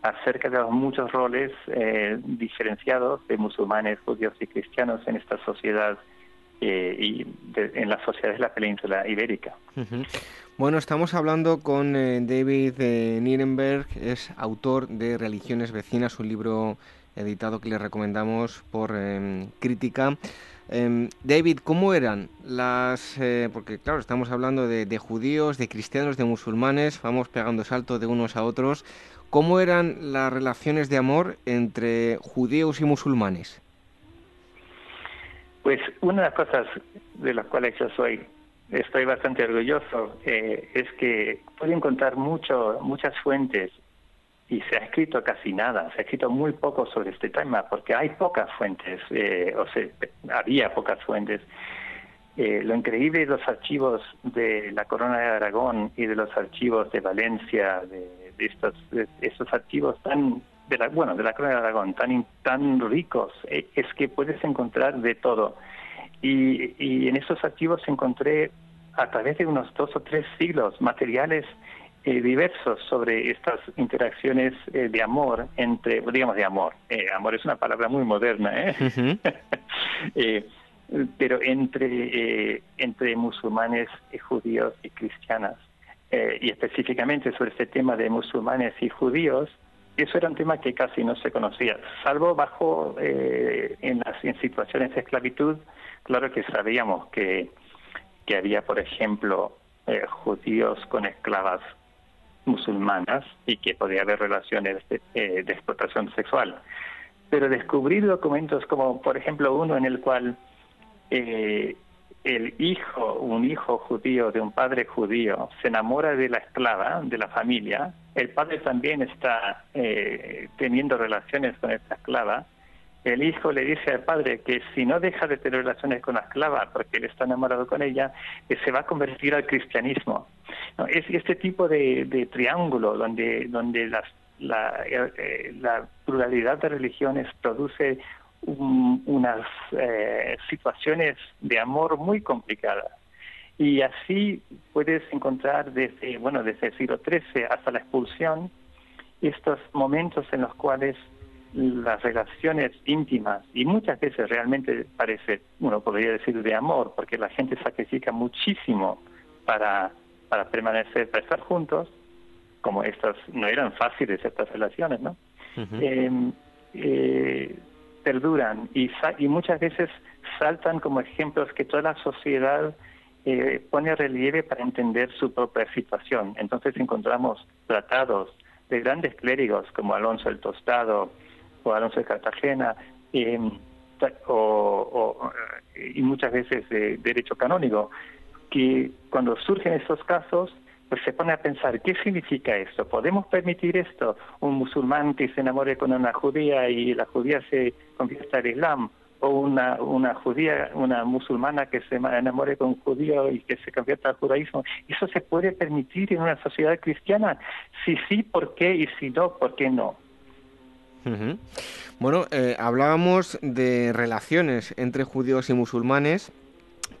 acerca de los muchos roles eh, diferenciados de musulmanes, judíos y cristianos en esta sociedad eh, y en las sociedades de la península ibérica. Bueno, estamos hablando con David Nierenberg, es autor de Religiones Vecinas, un libro editado que le recomendamos por em, crítica. Em, David, ¿cómo eran las...? Eh, porque claro, estamos hablando de, judíos, de cristianos, de musulmanes, vamos pegando salto de unos a otros. ¿Cómo eran las relaciones de amor entre judíos y musulmanes? Pues una de las cosas de las cuales yo soy estoy bastante orgulloso eh, es que puedo encontrar mucho, muchas fuentes y se ha escrito casi nada, se ha escrito muy poco sobre este tema porque hay pocas fuentes, eh, o sea, había pocas fuentes. Eh, lo increíble de los archivos de la Corona de Aragón y de los archivos de Valencia, de, estos, estos archivos tan, de la, bueno, de la Corona de Aragón, tan, tan ricos, eh, es que puedes encontrar de todo. Y, y en esos archivos encontré a través de unos dos o tres siglos materiales eh, diversos sobre estas interacciones eh, de amor entre, digamos de amor, eh, amor es una palabra muy moderna, pero entre, entre musulmanes, y judíos y cristianas. y específicamente sobre este tema de musulmanes y judíos, eso era un tema que casi no se conocía, salvo bajo en las en situaciones de esclavitud, claro que sabíamos que, que había, por ejemplo, judíos con esclavas musulmanas y que podía haber relaciones de, eh, explotación sexual. Pero descubrir documentos como, por ejemplo, uno en el cual eh, el hijo, un hijo judío de un padre judío, se enamora de la esclava, de la familia, el padre también está eh, teniendo relaciones con esta esclava, el hijo le dice al padre que si no deja de tener relaciones con la esclava porque él está enamorado con ella, que se va a convertir al cristianismo. Es este tipo de, triángulo donde, la, eh, la, pluralidad de religiones produce unas eh, situaciones de amor muy complicadas. Y así puedes encontrar desde, bueno, desde el siglo XIII hasta la expulsión estos momentos en los cuales las relaciones íntimas y muchas veces realmente parece, uno podría decir de amor, porque la gente sacrifica muchísimo para, para permanecer, para estar juntos, como estas no eran fáciles estas relaciones, ¿no? Em, eh, perduran y, y muchas veces saltan como ejemplos que toda la sociedad eh, pone relieve para entender su propia situación. Entonces encontramos tratados de grandes clérigos como Alonso el Tostado, o Alonso de Cartagena, o, y muchas veces de derecho canónico, que cuando surgen estos casos pues se pone a pensar, ¿qué significa esto? ¿Podemos permitir esto? Un musulmán que se enamore con una judía y la judía se convierta al Islam, o una, una judía, una musulmana que se enamore con un judío y que se convierta al judaísmo. ¿Eso se puede permitir en una sociedad cristiana? Si sí, ¿por qué? Y si no, ¿por qué no? Bueno, eh, hablábamos de relaciones entre judíos y musulmanes,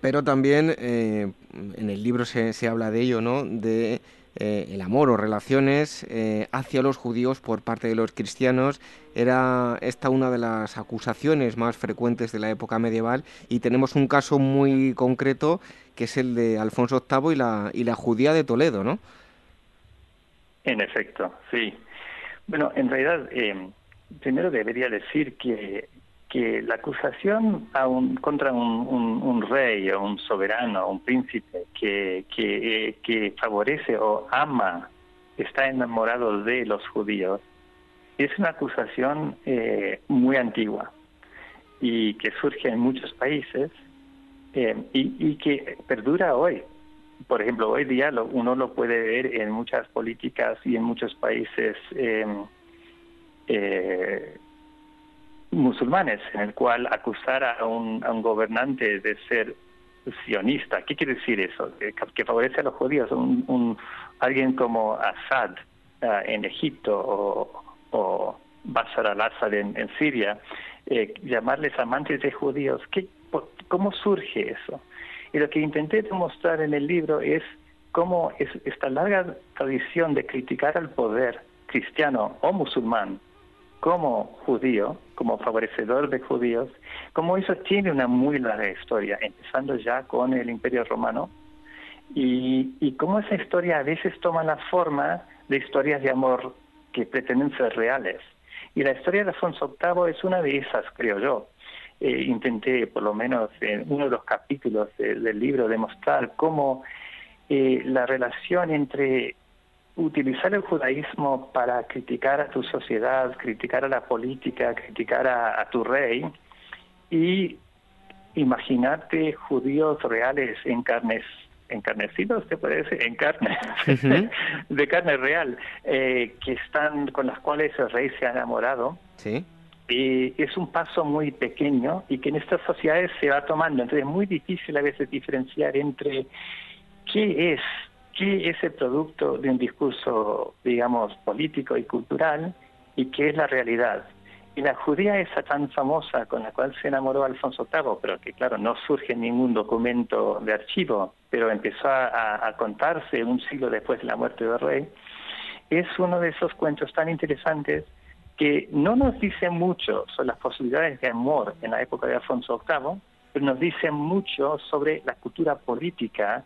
pero también eh, en el libro se, se, habla de ello, ¿no? De eh, el amor o relaciones hacia los judíos por parte de los cristianos. Era esta una de las acusaciones más frecuentes de la época medieval y tenemos un caso muy concreto que es el de Alfonso VIII y la, y la judía de Toledo, ¿no? En efecto, sí. Bueno, en realidad primero debería decir que, que la acusación a un, contra un, rey o un soberano o un príncipe que, que, eh, que favorece o ama, está enamorado de los judíos, es una acusación eh, muy antigua y que surge en muchos países eh, y, y, que perdura hoy. Por ejemplo, hoy día lo, uno lo puede ver en muchas políticas y en muchos países eh, musulmanes, en el cual acusar a un, gobernante de ser sionista. ¿Qué quiere decir eso? Que, favorece a los judíos. Un, un alguien como Assad uh, en Egipto o, o Bashar al-Assad en, en, Siria, eh, llamarles amantes de judíos. ¿Qué, ¿Cómo surge eso? Y lo que intenté demostrar en el libro es cómo es esta larga tradición de criticar al poder cristiano o musulmán como judío, como favorecedor de judíos, como eso tiene una muy larga historia, empezando ya con el Imperio Romano, y, y cómo esa historia a veces toma la forma de historias de amor que pretenden ser reales. Y la historia de Alfonso VIII es una de esas, creo yo. Eh, intenté, por lo menos en uno de los capítulos de, del libro, demostrar cómo eh, la relación entre utilizar el judaísmo para criticar a tu sociedad, criticar a la política, criticar a, tu rey y imaginarte judíos reales en carnes encarnecidos, ¿te puede decir? En carne, de carne real, eh, que están con las cuales el rey se ha enamorado. Sí. Y es un paso muy pequeño y que en estas sociedades se va tomando. Entonces es muy difícil a veces diferenciar entre qué es qué es el producto de un discurso, digamos, político y cultural y qué es la realidad. Y la judía esa tan famosa con la cual se enamoró Alfonso VIII, pero que claro, no surge en ningún documento de archivo, pero empezó a, a contarse un siglo después de la muerte del rey, es uno de esos cuentos tan interesantes que no nos dicen mucho sobre las posibilidades de amor en la época de Alfonso VIII, pero nos dicen mucho sobre la cultura política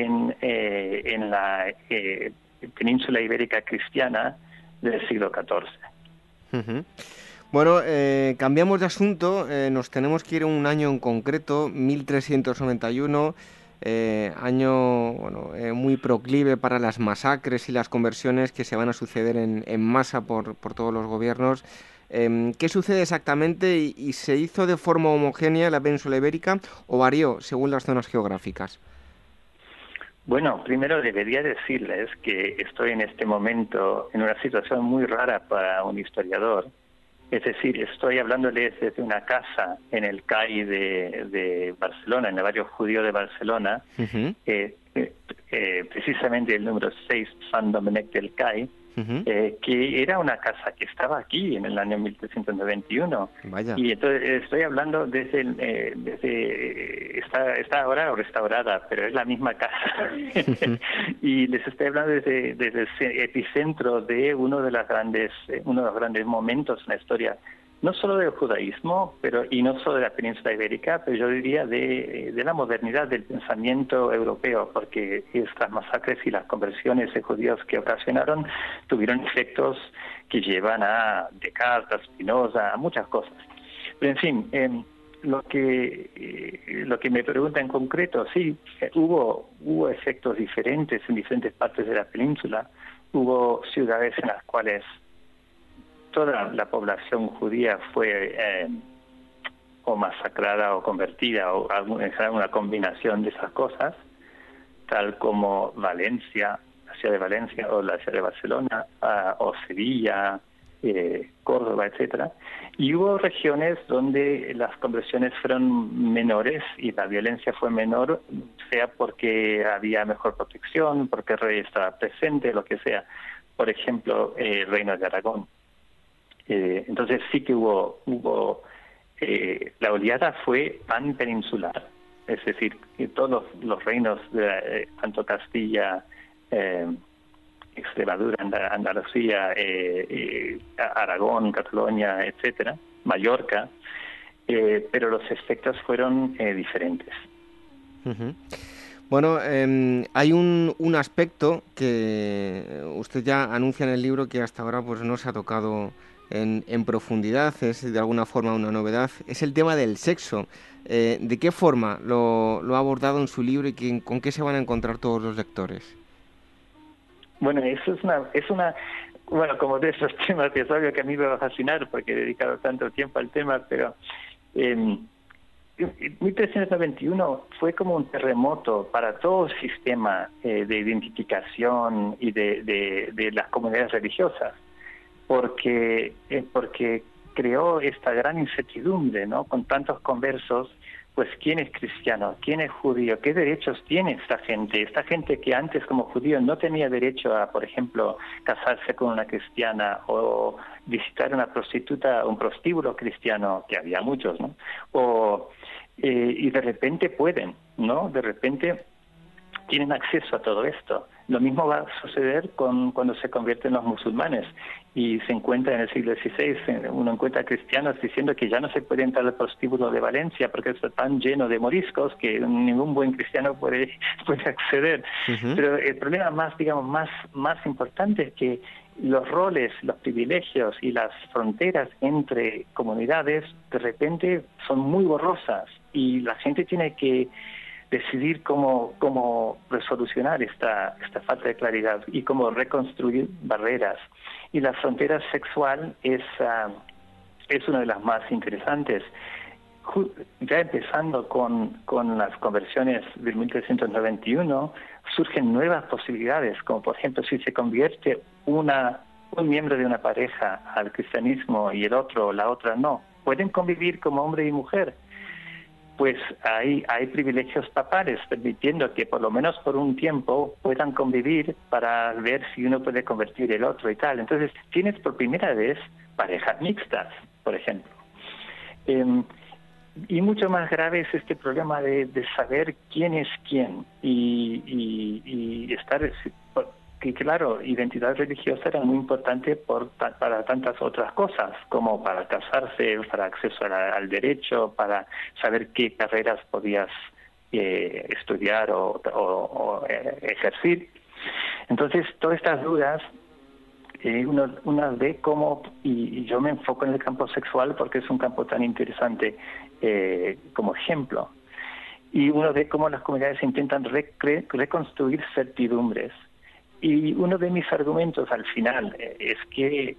en, eh, en la eh, península ibérica cristiana del siglo XIV. Bueno, eh, cambiamos de asunto, eh, nos tenemos que ir a un año en concreto, 1391, eh, año bueno, muy proclive para las masacres y las conversiones que se van a suceder en, en masa por, por, todos los gobiernos. Eh, ¿Qué sucede exactamente y, se hizo de forma homogénea la península ibérica o varió según las zonas geográficas? Bueno, primero debería decirles que estoy en este momento en una situación muy rara para un historiador. Es decir, estoy hablándoles desde una casa en el CAI de, de Barcelona, en el barrio judío de Barcelona, uh -huh. eh, eh, precisamente el número 6, San Domènec del CAI, Uh -huh. eh, que era una casa que estaba aquí en el año 1391. Vaya. Y entonces estoy hablando desde, eh, desde está, está ahora restaurada, pero es la misma casa. y les estoy hablando desde, desde el epicentro de uno de las grandes, eh, uno de los grandes momentos en la historia no solo del judaísmo, pero y no solo de la península ibérica, pero yo diría de, de, la modernidad del pensamiento europeo, porque estas masacres y las conversiones de judíos que ocasionaron tuvieron efectos que llevan a Descartes, a Spinoza, a muchas cosas. Pero en fin, eh, lo que eh, lo que me pregunta en concreto, sí, eh, hubo hubo efectos diferentes en diferentes partes de la península, hubo ciudades en las cuales toda la población judía fue eh, o masacrada o convertida o alguna, una combinación de esas cosas, tal como Valencia, la ciudad de Valencia o la ciudad de Barcelona, o Sevilla, eh, Córdoba, etcétera, y hubo regiones donde las conversiones fueron menores y la violencia fue menor, sea porque había mejor protección, porque el rey estaba presente, lo que sea. Por ejemplo, eh, el reino de Aragón. Eh, entonces sí que hubo, hubo la oleada fue pan peninsular, es decir, que todos los, reinos, de, tanto Castilla, Extremadura, Andalucía, eh, eh, Aragón, Cataluña, etcétera, Mallorca, eh, pero los efectos fueron diferentes. Bueno, em, hay un, un, aspecto que usted ya anuncia en el libro que hasta ahora pues no se ha tocado en, profundidad, es de alguna forma una novedad, es el tema del sexo. ¿De qué forma lo, ha abordado en su libro y con qué se van a encontrar todos los lectores? Bueno, eso es una, es una, bueno, como de esos temas que es obvio que a mí me va a fascinar porque he dedicado tanto tiempo al tema, pero eh, 1391 fue como un terremoto para todo el sistema eh, de identificación y de, las comunidades religiosas, porque, eh, porque creó esta gran incertidumbre, ¿no? Con tantos conversos pues quién es cristiano, quién es judío, qué derechos tiene esta gente, esta gente que antes como judío no tenía derecho a, por ejemplo, casarse con una cristiana o visitar una prostituta, un prostíbulo cristiano, que había muchos, ¿no? O, eh, y de repente pueden, ¿no? De repente tienen acceso a todo esto. Lo mismo va a suceder con, cuando se convierten los musulmanes y se encuentra en el siglo XVI, uno encuentra cristianos diciendo que ya no se puede entrar al prostíbulo de Valencia porque está tan lleno de moriscos que ningún buen cristiano puede, puede acceder. Pero el problema más, digamos, más, más importante es que los roles, los privilegios y las fronteras entre comunidades de repente son muy borrosas y la gente tiene que decidir cómo, cómo resolucionar esta, esta falta de claridad y cómo reconstruir barreras. Y la frontera sexual es, ah, es una de las más interesantes. Ya empezando con, con las conversiones del 1391, surgen nuevas posibilidades, como por ejemplo si se convierte una, un miembro de una pareja al cristianismo y el otro, la otra no, pueden convivir como hombre y mujer pues hay, hay privilegios papales permitiendo que por lo menos por un tiempo puedan convivir para ver si uno puede convertir el otro y tal. Entonces tienes por primera vez parejas mixtas, por ejemplo. Em, y mucho más grave es este problema de, saber quién es quién y, y, y estar y claro, identidad religiosa era muy importante por, para tantas otras cosas, como para casarse, para acceso al derecho, para saber qué carreras podías eh, estudiar o, eh, ejercer. Entonces, todas estas dudas, eh, uno, uno, ve cómo, y, yo me enfoco en el campo sexual porque es un campo tan interesante como ejemplo, y uno ve cómo las comunidades intentan reconstruir certidumbres y uno de mis argumentos al final eh, es que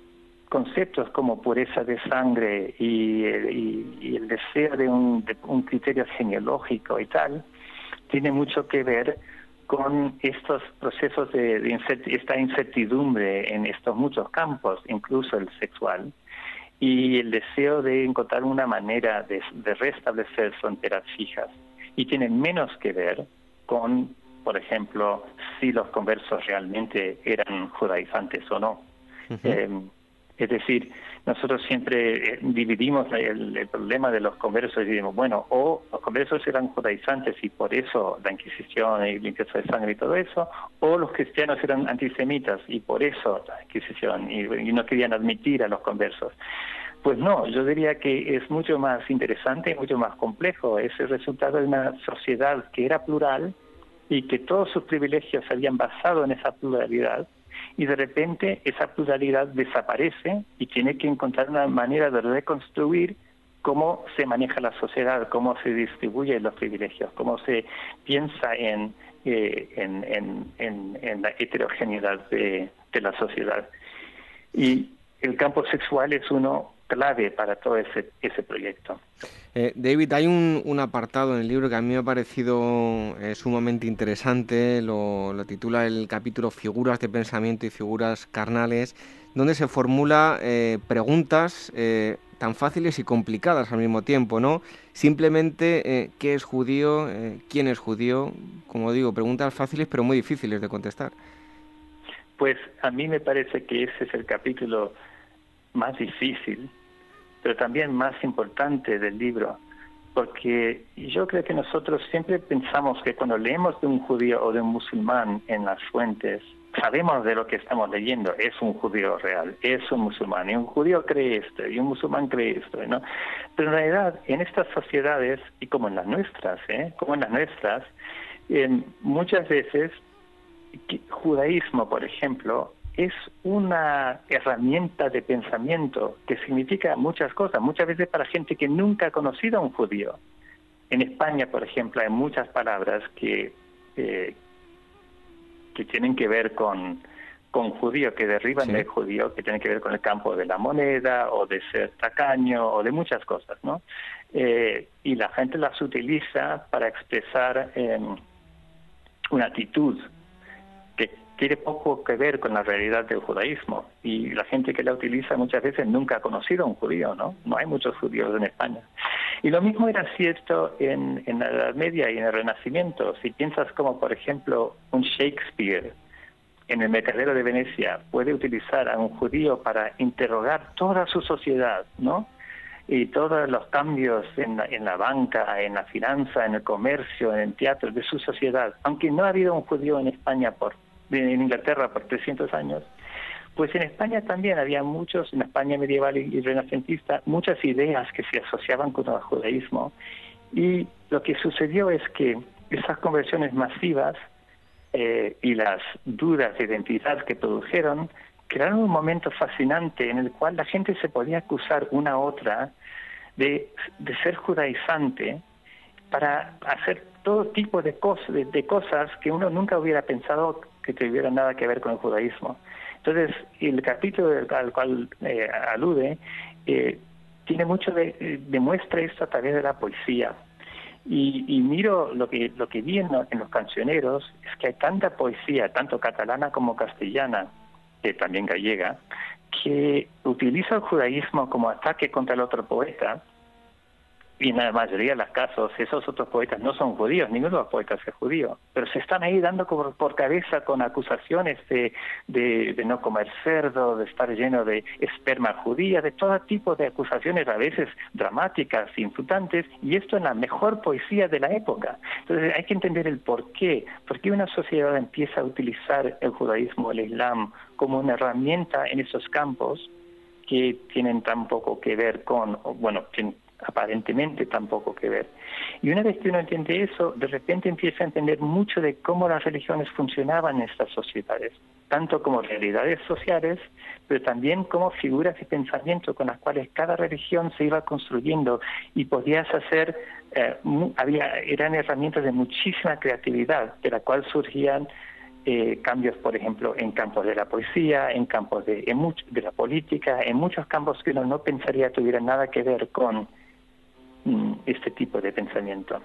conceptos como pureza de sangre y, el deseo de un, criterio genealógico y tal, tiene mucho que ver con estos procesos de, esta incertidumbre en estos muchos campos, incluso el sexual, y el deseo de encontrar una manera de, de restablecer fronteras fijas. Y tiene menos que ver con por ejemplo, si los conversos realmente eran judaizantes o no. Eh, es decir, nosotros siempre eh, dividimos el, problema de los conversos y decimos, bueno, o los conversos eran judaizantes y por eso la Inquisición y limpieza de sangre y todo eso, o los cristianos eran antisemitas y por eso la Inquisición y, y no querían admitir a los conversos. Pues no, yo diría que es mucho más interesante y mucho más complejo. Es el resultado de una sociedad que era plural, y que todos sus privilegios se habían basado en esa pluralidad y de repente esa pluralidad desaparece y tiene que encontrar una manera de reconstruir cómo se maneja la sociedad, cómo se distribuyen los privilegios, cómo se piensa en, eh, en, la heterogeneidad de, de la sociedad. Y el campo sexual es uno clave para todo ese, ese proyecto. Eh, David, hay un, apartado en el libro que a mí me ha parecido eh, sumamente interesante, lo, titula el capítulo Figuras de pensamiento y figuras carnales, donde se formula eh, preguntas tan fáciles y complicadas al mismo tiempo, ¿no? Simplemente, ¿qué es judío? ¿Quién es judío? Como digo, preguntas fáciles pero muy difíciles de contestar. Pues a mí me parece que ese es el capítulo más difícil, pero también más importante del libro, porque yo creo que nosotros siempre pensamos que cuando leemos de un judío o de un musulmán en las fuentes, sabemos de lo que estamos leyendo, es un judío real, es un musulmán, y un judío cree esto, y un musulmán cree esto, ¿no? Pero en realidad, en estas sociedades, y como en las nuestras, ¿eh? como en las nuestras, muchas veces, judaísmo, por ejemplo, es una herramienta de pensamiento que significa muchas cosas, muchas veces para gente que nunca ha conocido a un judío. En España, por ejemplo, hay muchas palabras que, eh, que tienen que ver con, con judío, que derriban del judío, que tienen que ver con el campo de la moneda o de ser tacaño o de muchas cosas, ¿no? Eh, y la gente las utiliza para expresar eh, una actitud tiene poco que ver con la realidad del judaísmo y la gente que la utiliza muchas veces nunca ha conocido a un judío, ¿no? No hay muchos judíos en España. Y lo mismo era cierto en, en la Edad Media y en el Renacimiento. Si piensas como, por ejemplo, un Shakespeare en el Mercadero de Venecia puede utilizar a un judío para interrogar toda su sociedad, ¿no? y todos los cambios en la, en la banca, en la finanza, en el comercio, en el teatro de su sociedad, aunque no ha habido un judío en España por en Inglaterra por 300 años, pues en España también había muchos, en España medieval y, renacentista, muchas ideas que se asociaban con el judaísmo. Y lo que sucedió es que esas conversiones masivas eh, y las dudas de identidad que produjeron crearon un momento fascinante en el cual la gente se podía acusar una a otra de, de ser judaizante para hacer todo tipo de, cosas, de, cosas que uno nunca hubiera pensado que tuviera nada que ver con el judaísmo. Entonces, el capítulo al cual eh, alude eh, tiene mucho de, demuestra esto a través de la poesía. Y, miro lo que lo que vi en, los cancioneros es que hay tanta poesía, tanto catalana como castellana, que también gallega, que utiliza el judaísmo como ataque contra el otro poeta y en la mayoría de los casos esos otros poetas no son judíos, ninguno de los poetas es judío, pero se están ahí dando por, cabeza con acusaciones de, de, no comer cerdo, de estar lleno de esperma judía, de todo tipo de acusaciones a veces dramáticas, insultantes, y esto en la mejor poesía de la época. Entonces hay que entender el por qué, por qué una sociedad empieza a utilizar el judaísmo, el islam, como una herramienta en esos campos que tienen tan poco que ver con, bueno, aparentemente tampoco que ver. Y una vez que uno entiende eso, de repente empieza a entender mucho de cómo las religiones funcionaban en estas sociedades, tanto como realidades sociales, pero también como figuras de pensamiento con las cuales cada religión se iba construyendo y podías hacer, eh, había, eran herramientas de muchísima creatividad, de la cual surgían eh, cambios, por ejemplo, en campos de la poesía, en campos de, de la política, en muchos campos que uno no pensaría tuvieran nada que ver con este tipo de pensamiento.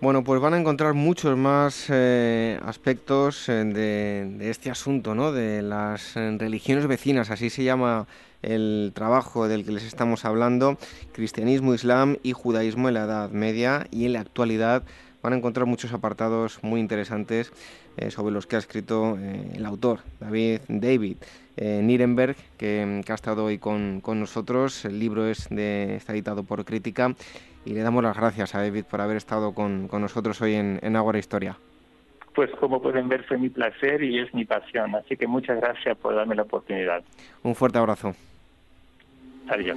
Bueno, pues van a encontrar muchos más eh, aspectos eh, de, este asunto, ¿no? De las eh, religiones vecinas, así se llama el trabajo del que les estamos hablando, cristianismo, islam y judaísmo en la Edad Media y en la actualidad van a encontrar muchos apartados muy interesantes sobre los que ha escrito el autor, David David. Eh, Nirenberg, que, ha estado hoy con, nosotros. El libro es de, está editado por Crítica y le damos las gracias a David por haber estado con, nosotros hoy en, en Ágora Historia. Pues como pueden ver fue mi placer y es mi pasión, así que muchas gracias por darme la oportunidad. Un fuerte abrazo. Adiós.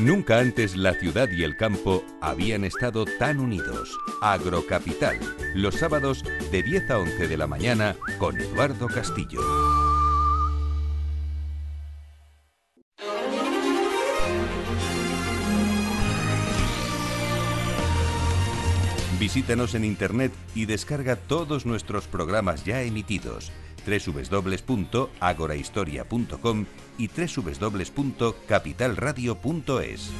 Nunca antes la ciudad y el campo habían estado tan unidos. Agrocapital, los sábados de 10 a 11 de la mañana con Eduardo Castillo. Visítanos en internet y descarga todos nuestros programas ya emitidos www.agorahistoria.com y www.capitalradio.es.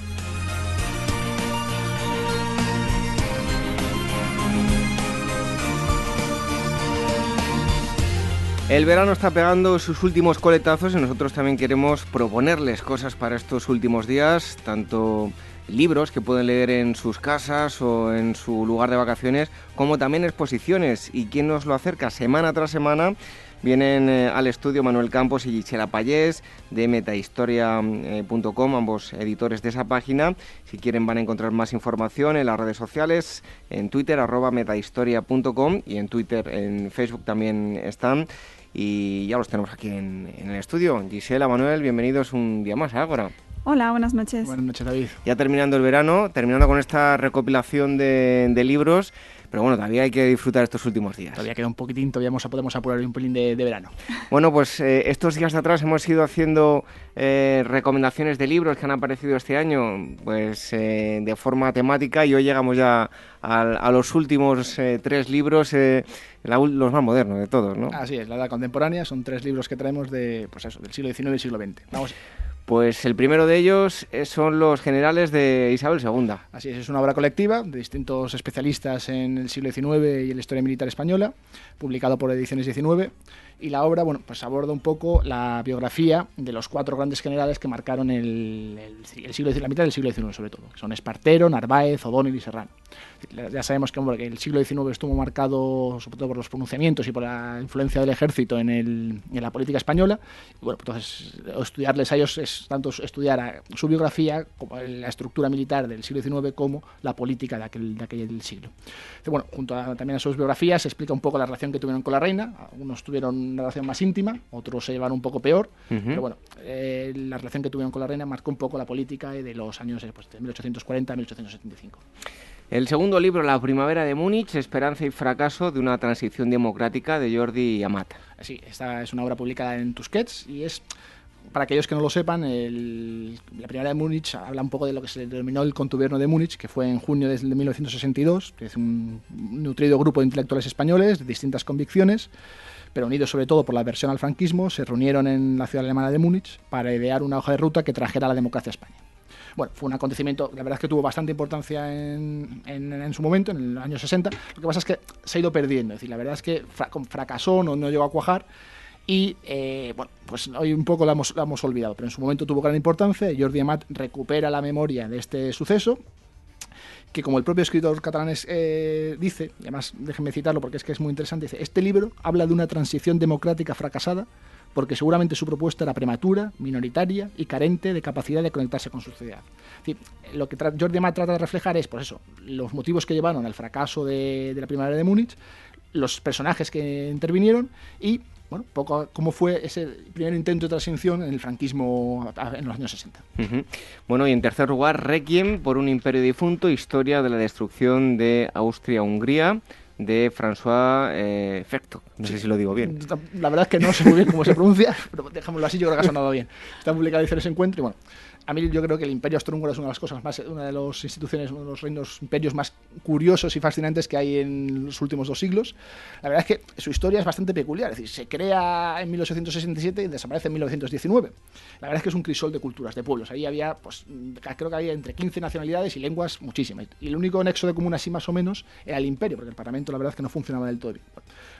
El verano está pegando sus últimos coletazos y nosotros también queremos proponerles cosas para estos últimos días, tanto libros que pueden leer en sus casas o en su lugar de vacaciones, como también exposiciones. ¿Y quién nos lo acerca semana tras semana? Vienen eh, al estudio Manuel Campos y Gisela Payés de metahistoria.com, ambos editores de esa página. Si quieren van a encontrar más información en las redes sociales, en Twitter arroba metahistoria.com y en Twitter, en Facebook también están y ya los tenemos aquí en, el estudio. Gisela, Manuel, bienvenidos un día más a Ágora. Hola, buenas noches. Buenas noches, David. Ya terminando el verano, terminando con esta recopilación de, libros, pero bueno, todavía hay que disfrutar estos últimos días. Todavía queda un poquitín, todavía podemos apurar un pelín de, verano. Bueno, pues eh, estos días de atrás hemos ido haciendo eh, recomendaciones de libros que han aparecido este año, pues eh, de forma temática y hoy llegamos ya a, los últimos tres libros los más modernos de todos, ¿no? Así es, la edad contemporánea son tres libros que traemos de, pues eso, del siglo XIX y siglo XX. Vamos. Pues el primero de ellos son los generales de Isabel II. Así es, es una obra colectiva de distintos especialistas en el siglo XIX y la historia militar española, publicado por Ediciones 19 y la obra bueno, pues aborda un poco la biografía de los cuatro grandes generales que marcaron el, el, siglo, la mitad del siglo XIX sobre todo, que son Espartero, Narváez, O'Donnell y Serrano. Ya sabemos que, que, el siglo XIX estuvo marcado sobre todo por los pronunciamientos y por la influencia del ejército en, el, en la política española. Y bueno, pues entonces estudiarles a ellos es tanto estudiar su biografía, como la estructura militar del siglo XIX, como la política de aquel, de aquel siglo. bueno, junto también a sus biografías se explica un poco la relación que tuvieron con la reina. Algunos tuvieron una relación más íntima, otros se llevaron un poco peor, pero bueno, eh, la relación que tuvieron con la reina marcó un poco la política de los años eh, pues, de 1840 a 1875. El segundo libro, La primavera de Múnich, Esperanza y fracaso de una transición democrática de Jordi Amat. Sí, esta es una obra publicada en Tusquets y es para aquellos que no lo sepan, la primavera de Múnich habla un poco de lo que se denominó el contubierno de Múnich, que fue en junio de 1962, que es un nutrido grupo de intelectuales españoles de distintas convicciones, pero unidos sobre todo por la aversión al franquismo, se reunieron en la ciudad alemana de Múnich para idear una hoja de ruta que trajera la democracia a España. Bueno, fue un acontecimiento, la verdad es que tuvo bastante importancia en, en, su momento, en los años 60. Lo que pasa es que se ha ido perdiendo, es decir, la verdad es que fracasó, no, no llegó a cuajar. Y eh, bueno, pues hoy un poco la hemos, la hemos, olvidado, pero en su momento tuvo gran importancia. Jordi Amat recupera la memoria de este suceso que como el propio escritor catalán eh, dice, y además déjenme citarlo porque es que es muy interesante, dice, este libro habla de una transición democrática fracasada porque seguramente su propuesta era prematura, minoritaria y carente de capacidad de conectarse con su sociedad. lo que Jordi Amat trata de reflejar es, pues eso, los motivos que llevaron al fracaso de, de la primavera de Múnich, los personajes que intervinieron y bueno, poco cómo fue ese primer intento de transición en el franquismo en los años 60. Bueno, y en tercer lugar, Requiem por un imperio difunto, historia de la destrucción de Austria-Hungría de François eh, Fecto. No sé si lo digo bien. La, verdad es que no sé muy bien cómo se pronuncia, pero dejémoslo así, yo creo que ha sonado bien. Está publicado en ese encuentro y bueno, a mí yo creo que el Imperio Austrohúngaro es una de las cosas más, una de las instituciones, uno de los reinos imperios más curiosos y fascinantes que hay en los últimos dos siglos. La verdad es que su historia es bastante peculiar, es decir, se crea en 1867 y desaparece en 1919. La verdad es que es un crisol de culturas, de pueblos. Ahí había, pues, creo que había entre 15 nacionalidades y lenguas muchísimas. Y el único nexo de común así más o menos era el imperio, porque el parlamento la verdad es que no funcionaba del todo bien.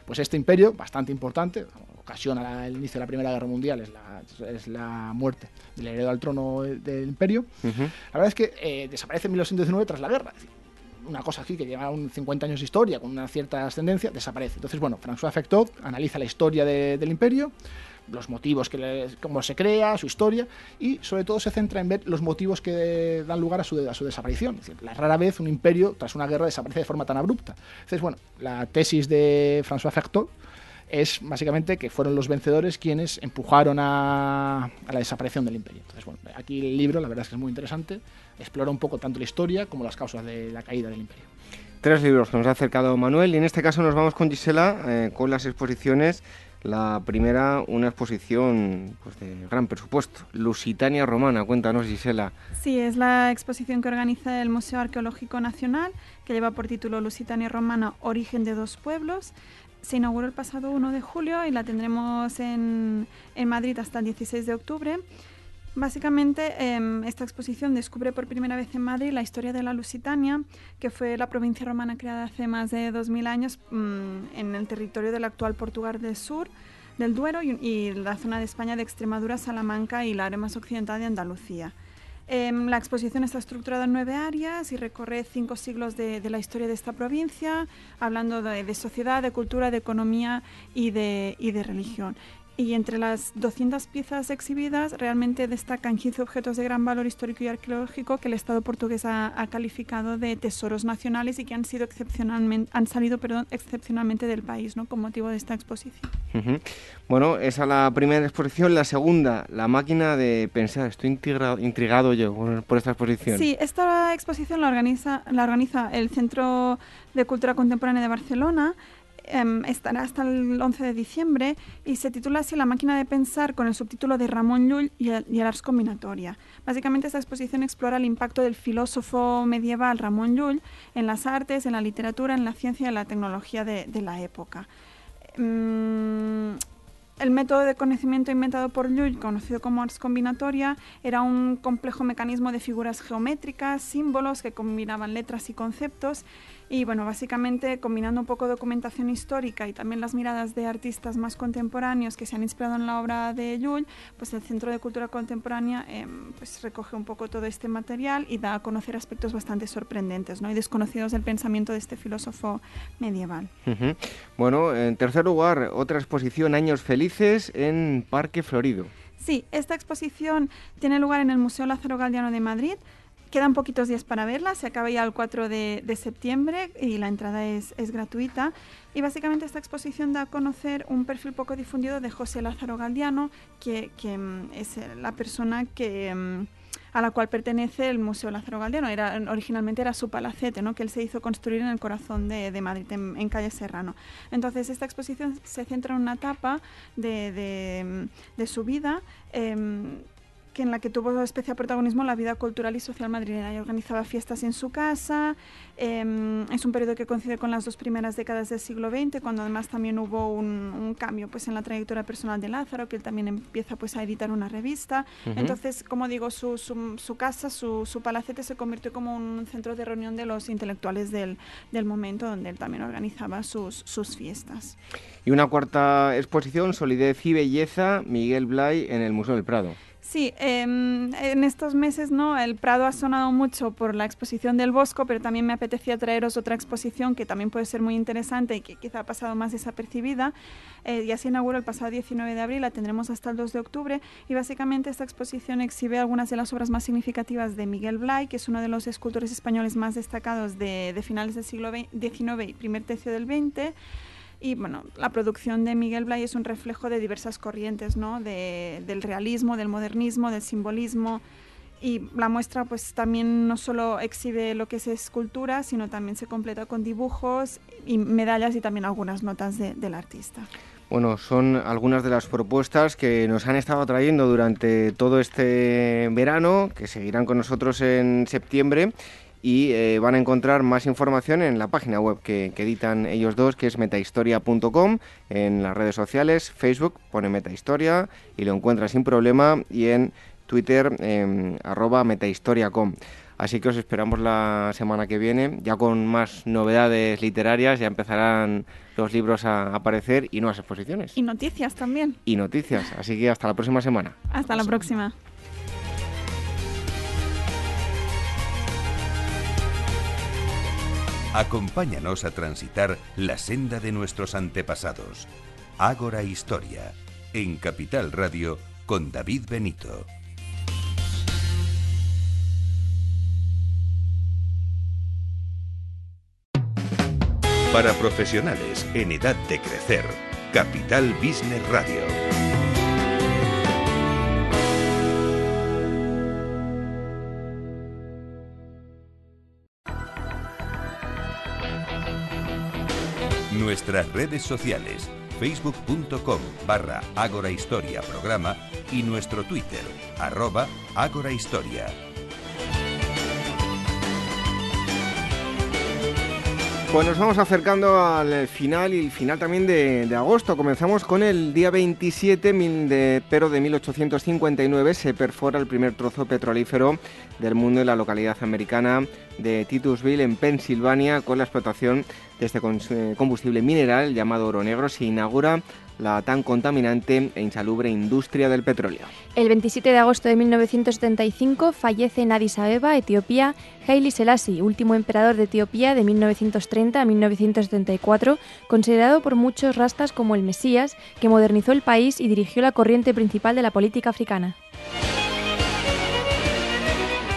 Pues este imperio, bastante importante, ocasiona el inicio de la Primera Guerra Mundial, es la, es la muerte del heredero al trono del imperio. La verdad es que eh, desaparece en 1919 tras la guerra. una cosa aquí que lleva un 50 años de historia, con una cierta ascendencia, desaparece. Entonces, bueno, François Fectot analiza la historia del imperio, los motivos que cómo se crea, su historia, y sobre todo se centra en ver los motivos que dan lugar a su, a su desaparición. Es decir, la rara vez un imperio, tras una guerra, desaparece de forma tan abrupta. Entonces, bueno, la tesis de François Fectot es básicamente que fueron los vencedores quienes empujaron a, la desaparición del imperio. Entonces, bueno, aquí el libro, la verdad es que es muy interesante, explora un poco tanto la historia como las causas de la caída del imperio. Tres libros que nos ha acercado Manuel y en este caso nos vamos con Gisela eh, con las exposiciones. La primera, una exposición pues, de gran presupuesto, Lusitania Romana. Cuéntanos, Gisela. Sí, es la exposición que organiza el Museo Arqueológico Nacional, que lleva por título Lusitania Romana, Origen de dos Pueblos. Se inauguró el pasado 1 de julio y la tendremos en, en Madrid hasta el 16 de octubre. Básicamente, em, esta exposición descubre por primera vez en Madrid la historia de la Lusitania, que fue la provincia romana creada hace más de 2.000 años mm, en el territorio del actual Portugal del Sur, del Duero y, la zona de España de Extremadura, Salamanca y la área más occidental de Andalucía. Em, la exposición está estructurada en nueve áreas y recorre cinco siglos de, la historia de esta provincia, hablando de, sociedad, de cultura, de economía y de, y de religión. Y entre las 200 piezas exhibidas realmente destacan 15 objetos de gran valor histórico y arqueológico que el Estado portugués ha, calificado de tesoros nacionales y que han sido excepcionalmente han salido perdón, excepcionalmente del país, ¿no? con motivo de esta exposición. Bueno, esa es la primera exposición, la segunda, la máquina de pensar. Estoy intrigado, yo por, esta exposición. Sí, esta exposición la organiza la organiza el Centro de Cultura Contemporánea de Barcelona Em, estará hasta el 11 de diciembre y se titula así La máquina de pensar con el subtítulo de Ramón Llull y el, Ars Combinatoria. Básicamente esta exposición explora el impacto del filósofo medieval Ramón Llull en las artes, en la literatura, en la ciencia y en la tecnología de, la época. Em, el método de conocimiento inventado por Llull, conocido como ars combinatoria, era un complejo mecanismo de figuras geométricas, símbolos que combinaban letras y conceptos y bueno, básicamente combinando un poco documentación histórica y también las miradas de artistas más contemporáneos que se han inspirado en la obra de Llull, pues el Centro de Cultura Contemporánea em, pues recoge un poco todo este material y da a conocer aspectos bastante sorprendentes ¿no? y desconocidos del pensamiento de este filósofo medieval. Bueno, en tercer lugar, otra exposición Años Felices en Parque Florido. Sí, esta exposición tiene lugar en el Museo Lázaro Galdiano de Madrid. Quedan poquitos días para verla, se acaba ya el 4 de, septiembre y la entrada es, gratuita. Y básicamente esta exposición da a conocer un perfil poco difundido de José Lázaro Galdiano, que, mm, es la persona que, mm, a la cual pertenece el Museo Lázaro Galdiano. Era, originalmente era su palacete, ¿no? que él se hizo construir en el corazón de, Madrid, en, calle Serrano. Entonces esta exposición se centra en una etapa de, mm, su vida. Em, en la que tuvo especial protagonismo la vida cultural y social madrileña. Y organizaba fiestas en su casa. Em, es un periodo que coincide con las dos primeras décadas del siglo XX, cuando además también hubo un, cambio pues, en la trayectoria personal de Lázaro, que él también empieza pues, a editar una revista. Entonces, como digo, su, su, casa, su, su, palacete se convirtió como un centro de reunión de los intelectuales del, del momento, donde él también organizaba sus, sus fiestas. Y una cuarta exposición, Solidez y Belleza, Miguel Blay en el Museo del Prado. Sí, em, en estos meses no, el Prado ha sonado mucho por la exposición del Bosco, pero también me apetecía traeros otra exposición que también puede ser muy interesante y que quizá ha pasado más desapercibida. Eh, ya se inauguró el pasado 19 de abril, la tendremos hasta el 2 de octubre y básicamente esta exposición exhibe algunas de las obras más significativas de Miguel Blay, que es uno de los escultores españoles más destacados de, de finales del siglo XIX y primer tercio del XX. Y bueno, la producción de Miguel Blay es un reflejo de diversas corrientes, ¿no? De, del realismo, del modernismo, del simbolismo. Y la muestra pues también no solo exhibe lo que es escultura, sino también se completa con dibujos y medallas y también algunas notas del artista. Bueno, son algunas de las propuestas que nos han estado trayendo durante todo este verano, que seguirán con nosotros en septiembre y eh, van a encontrar más información en la página web que, editan ellos dos, que es metahistoria.com, en las redes sociales, Facebook pone metahistoria y lo encuentra sin problema y en Twitter eh, arroba metahistoria.com. Así que os esperamos la semana que viene, ya con más novedades literarias, ya empezarán los libros a aparecer y nuevas exposiciones. Y noticias también. Y noticias, así que hasta la próxima semana. Hasta la próxima. Acompáñanos a transitar la senda de nuestros antepasados. Ágora Historia, en Capital Radio, con David Benito. Para profesionales en edad de crecer, Capital Business Radio. Nuestras redes sociales, facebook.com barra Ágora Historia Programa y nuestro Twitter, arroba Ágora Pues nos vamos acercando al final y el final también de, agosto. Comenzamos con el día 27, de, pero de 1859 se perfora el primer trozo petrolífero del mundo en la localidad americana de Titusville, en Pensilvania, con la explotación de este eh, combustible mineral llamado oro negro. Se inaugura la tan contaminante e insalubre industria del petróleo. El 27 de agosto de 1975 fallece en Addis Abeba, Etiopía, Haile Selassie, último emperador de Etiopía de 1930 a 1974, considerado por muchos rastas como el Mesías, que modernizó el país y dirigió la corriente principal de la política africana.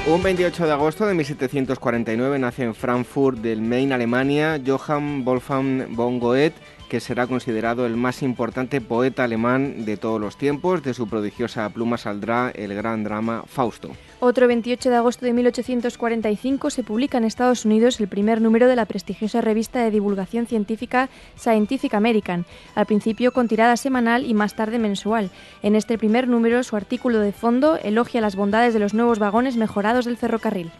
Un 28 de agosto de 1749 nace en Frankfurt del Main, Alemania, Johann Wolfgang von Goethe, que será considerado el más importante poeta alemán de todos los tiempos. De su prodigiosa pluma saldrá el gran drama Fausto. Otro 28 de agosto de 1845 se publica en Estados Unidos el primer número de la prestigiosa revista de divulgación científica Scientific American, al principio con tirada semanal y más tarde mensual. En este primer número, su artículo de fondo elogia las bondades de los nuevos vagones mejorados del ferrocarril.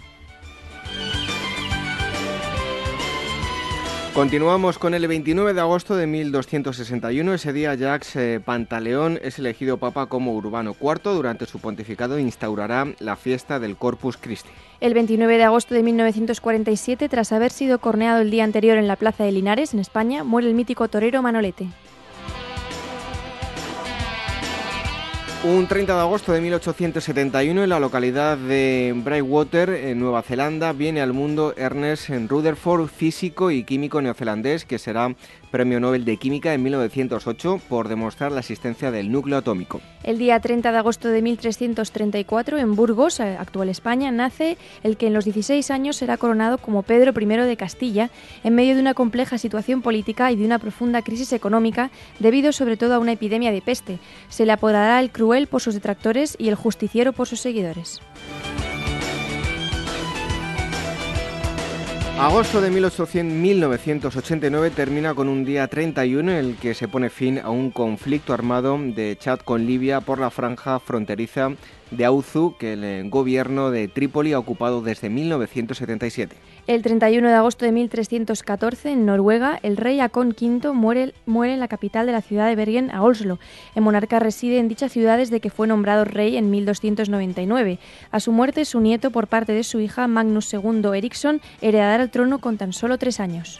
Continuamos con el 29 de agosto de 1261. Ese día Jacques eh, Pantaleón es elegido papa como Urbano IV. Durante su pontificado instaurará la fiesta del Corpus Christi. El 29 de agosto de 1947, tras haber sido corneado el día anterior en la Plaza de Linares, en España, muere el mítico torero Manolete. Un 30 de agosto de 1871 en la localidad de Brightwater, en Nueva Zelanda, viene al mundo Ernest Rutherford, físico y químico neozelandés que será Premio Nobel de Química en 1908 por demostrar la existencia del núcleo atómico. El día 30 de agosto de 1334, en Burgos, eh, actual España, nace el que en los 16 años será coronado como Pedro I de Castilla, en medio de una compleja situación política y de una profunda crisis económica, debido sobre todo a una epidemia de peste. Se le apodará el cruel por sus detractores y el justiciero por sus seguidores. Agosto de 1989 termina con un día 31 en el que se pone fin a un conflicto armado de Chad con Libia por la franja fronteriza de Auzu que el gobierno de Trípoli ha ocupado desde 1977. El 31 de agosto de 1314, en Noruega, el rey Akon V muere, muere en la capital de la ciudad de Bergen, a Oslo. El monarca reside en dicha ciudad desde que fue nombrado rey en 1299. A su muerte, su nieto, por parte de su hija Magnus II Eriksson, heredará el trono con tan solo tres años.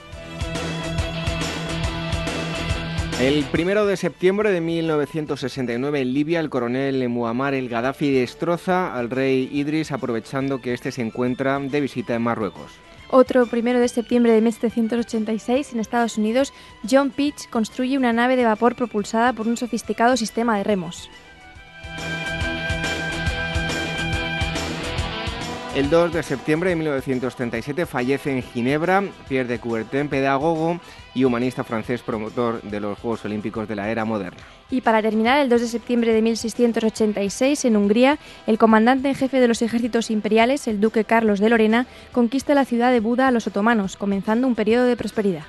El primero de septiembre de 1969 en Libia, el coronel Muammar el Gaddafi destroza al rey Idris aprovechando que este se encuentra de visita en Marruecos. Otro primero de septiembre de 1786 en Estados Unidos, John Pitch construye una nave de vapor propulsada por un sofisticado sistema de remos. El 2 de septiembre de 1937 fallece en Ginebra Pierre de Coubertin, pedagogo y humanista francés promotor de los Juegos Olímpicos de la era moderna. Y para terminar, el 2 de septiembre de 1686, en Hungría, el comandante en jefe de los ejércitos imperiales, el duque Carlos de Lorena, conquista la ciudad de Buda a los otomanos, comenzando un periodo de prosperidad.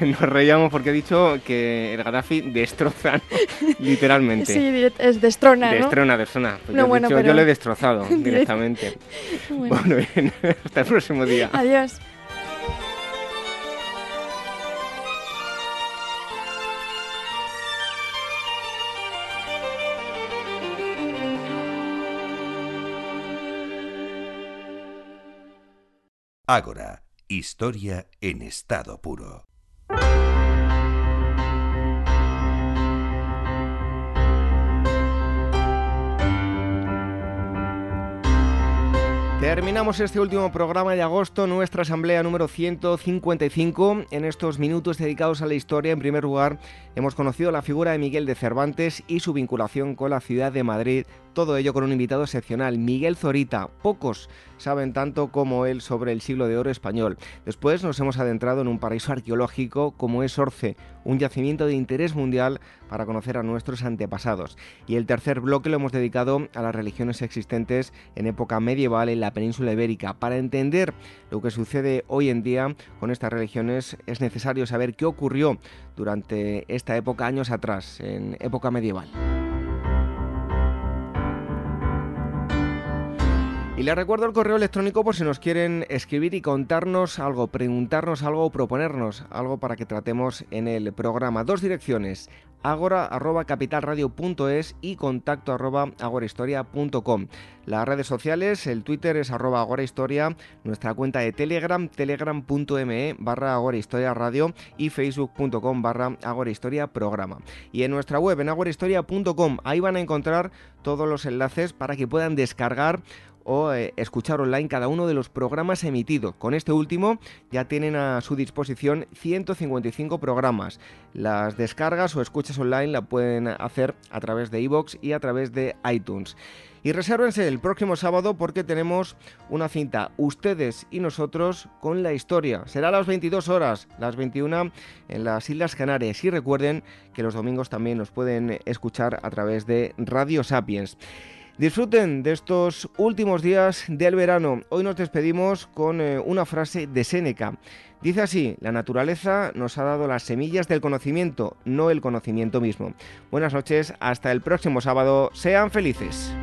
nos reíamos porque he dicho que el Gaddafi destroza, literalmente. Sí, es destrona, ¿no? Destrona, destrona. Pues yo, bueno, yo lo he destrozado directamente. bueno, bien, hasta el próximo día. Adiós. Ágora, historia en estado puro. Terminamos este último programa de agosto, nuestra asamblea número 155. En estos minutos dedicados a la historia, en primer lugar, hemos conocido la figura de Miguel de Cervantes y su vinculación con la ciudad de Madrid. Todo ello con un invitado excepcional, Miguel Zorita. Pocos saben tanto como él sobre el siglo de oro español. Después nos hemos adentrado en un paraíso arqueológico como es Orce, un yacimiento de interés mundial para conocer a nuestros antepasados. Y el tercer bloque lo hemos dedicado a las religiones existentes en época medieval en la península ibérica. Para entender lo que sucede hoy en día con estas religiones es necesario saber qué ocurrió durante esta época años atrás, en época medieval. Y les recuerdo el correo electrónico por si nos quieren escribir y contarnos algo, preguntarnos algo proponernos algo para que tratemos en el programa. Dos direcciones, agora.capitalradio.es y contacto agorahistoria.com. Las redes sociales, el Twitter es arroba agorahistoria, nuestra cuenta de Telegram, telegram.me barra agorahistoria radio y facebook.com barra agorahistoria programa. Y en nuestra web, en agorahistoria.com, ahí van a encontrar todos los enlaces para que puedan descargar o eh, escuchar online cada uno de los programas emitidos. Con este último ya tienen a su disposición 155 programas. Las descargas o escuchas online la pueden hacer a través de iVoox y a través de iTunes. Y resérvense el próximo sábado porque tenemos una cinta, ustedes y nosotros, con la historia. Será a las 22 horas, las 21 en las Islas Canarias. Y recuerden que los domingos también nos pueden escuchar a través de Radio Sapiens. Disfruten de estos últimos días del verano. Hoy nos despedimos con eh, una frase de Séneca. Dice así, la naturaleza nos ha dado las semillas del conocimiento, no el conocimiento mismo. Buenas noches, hasta el próximo sábado, sean felices.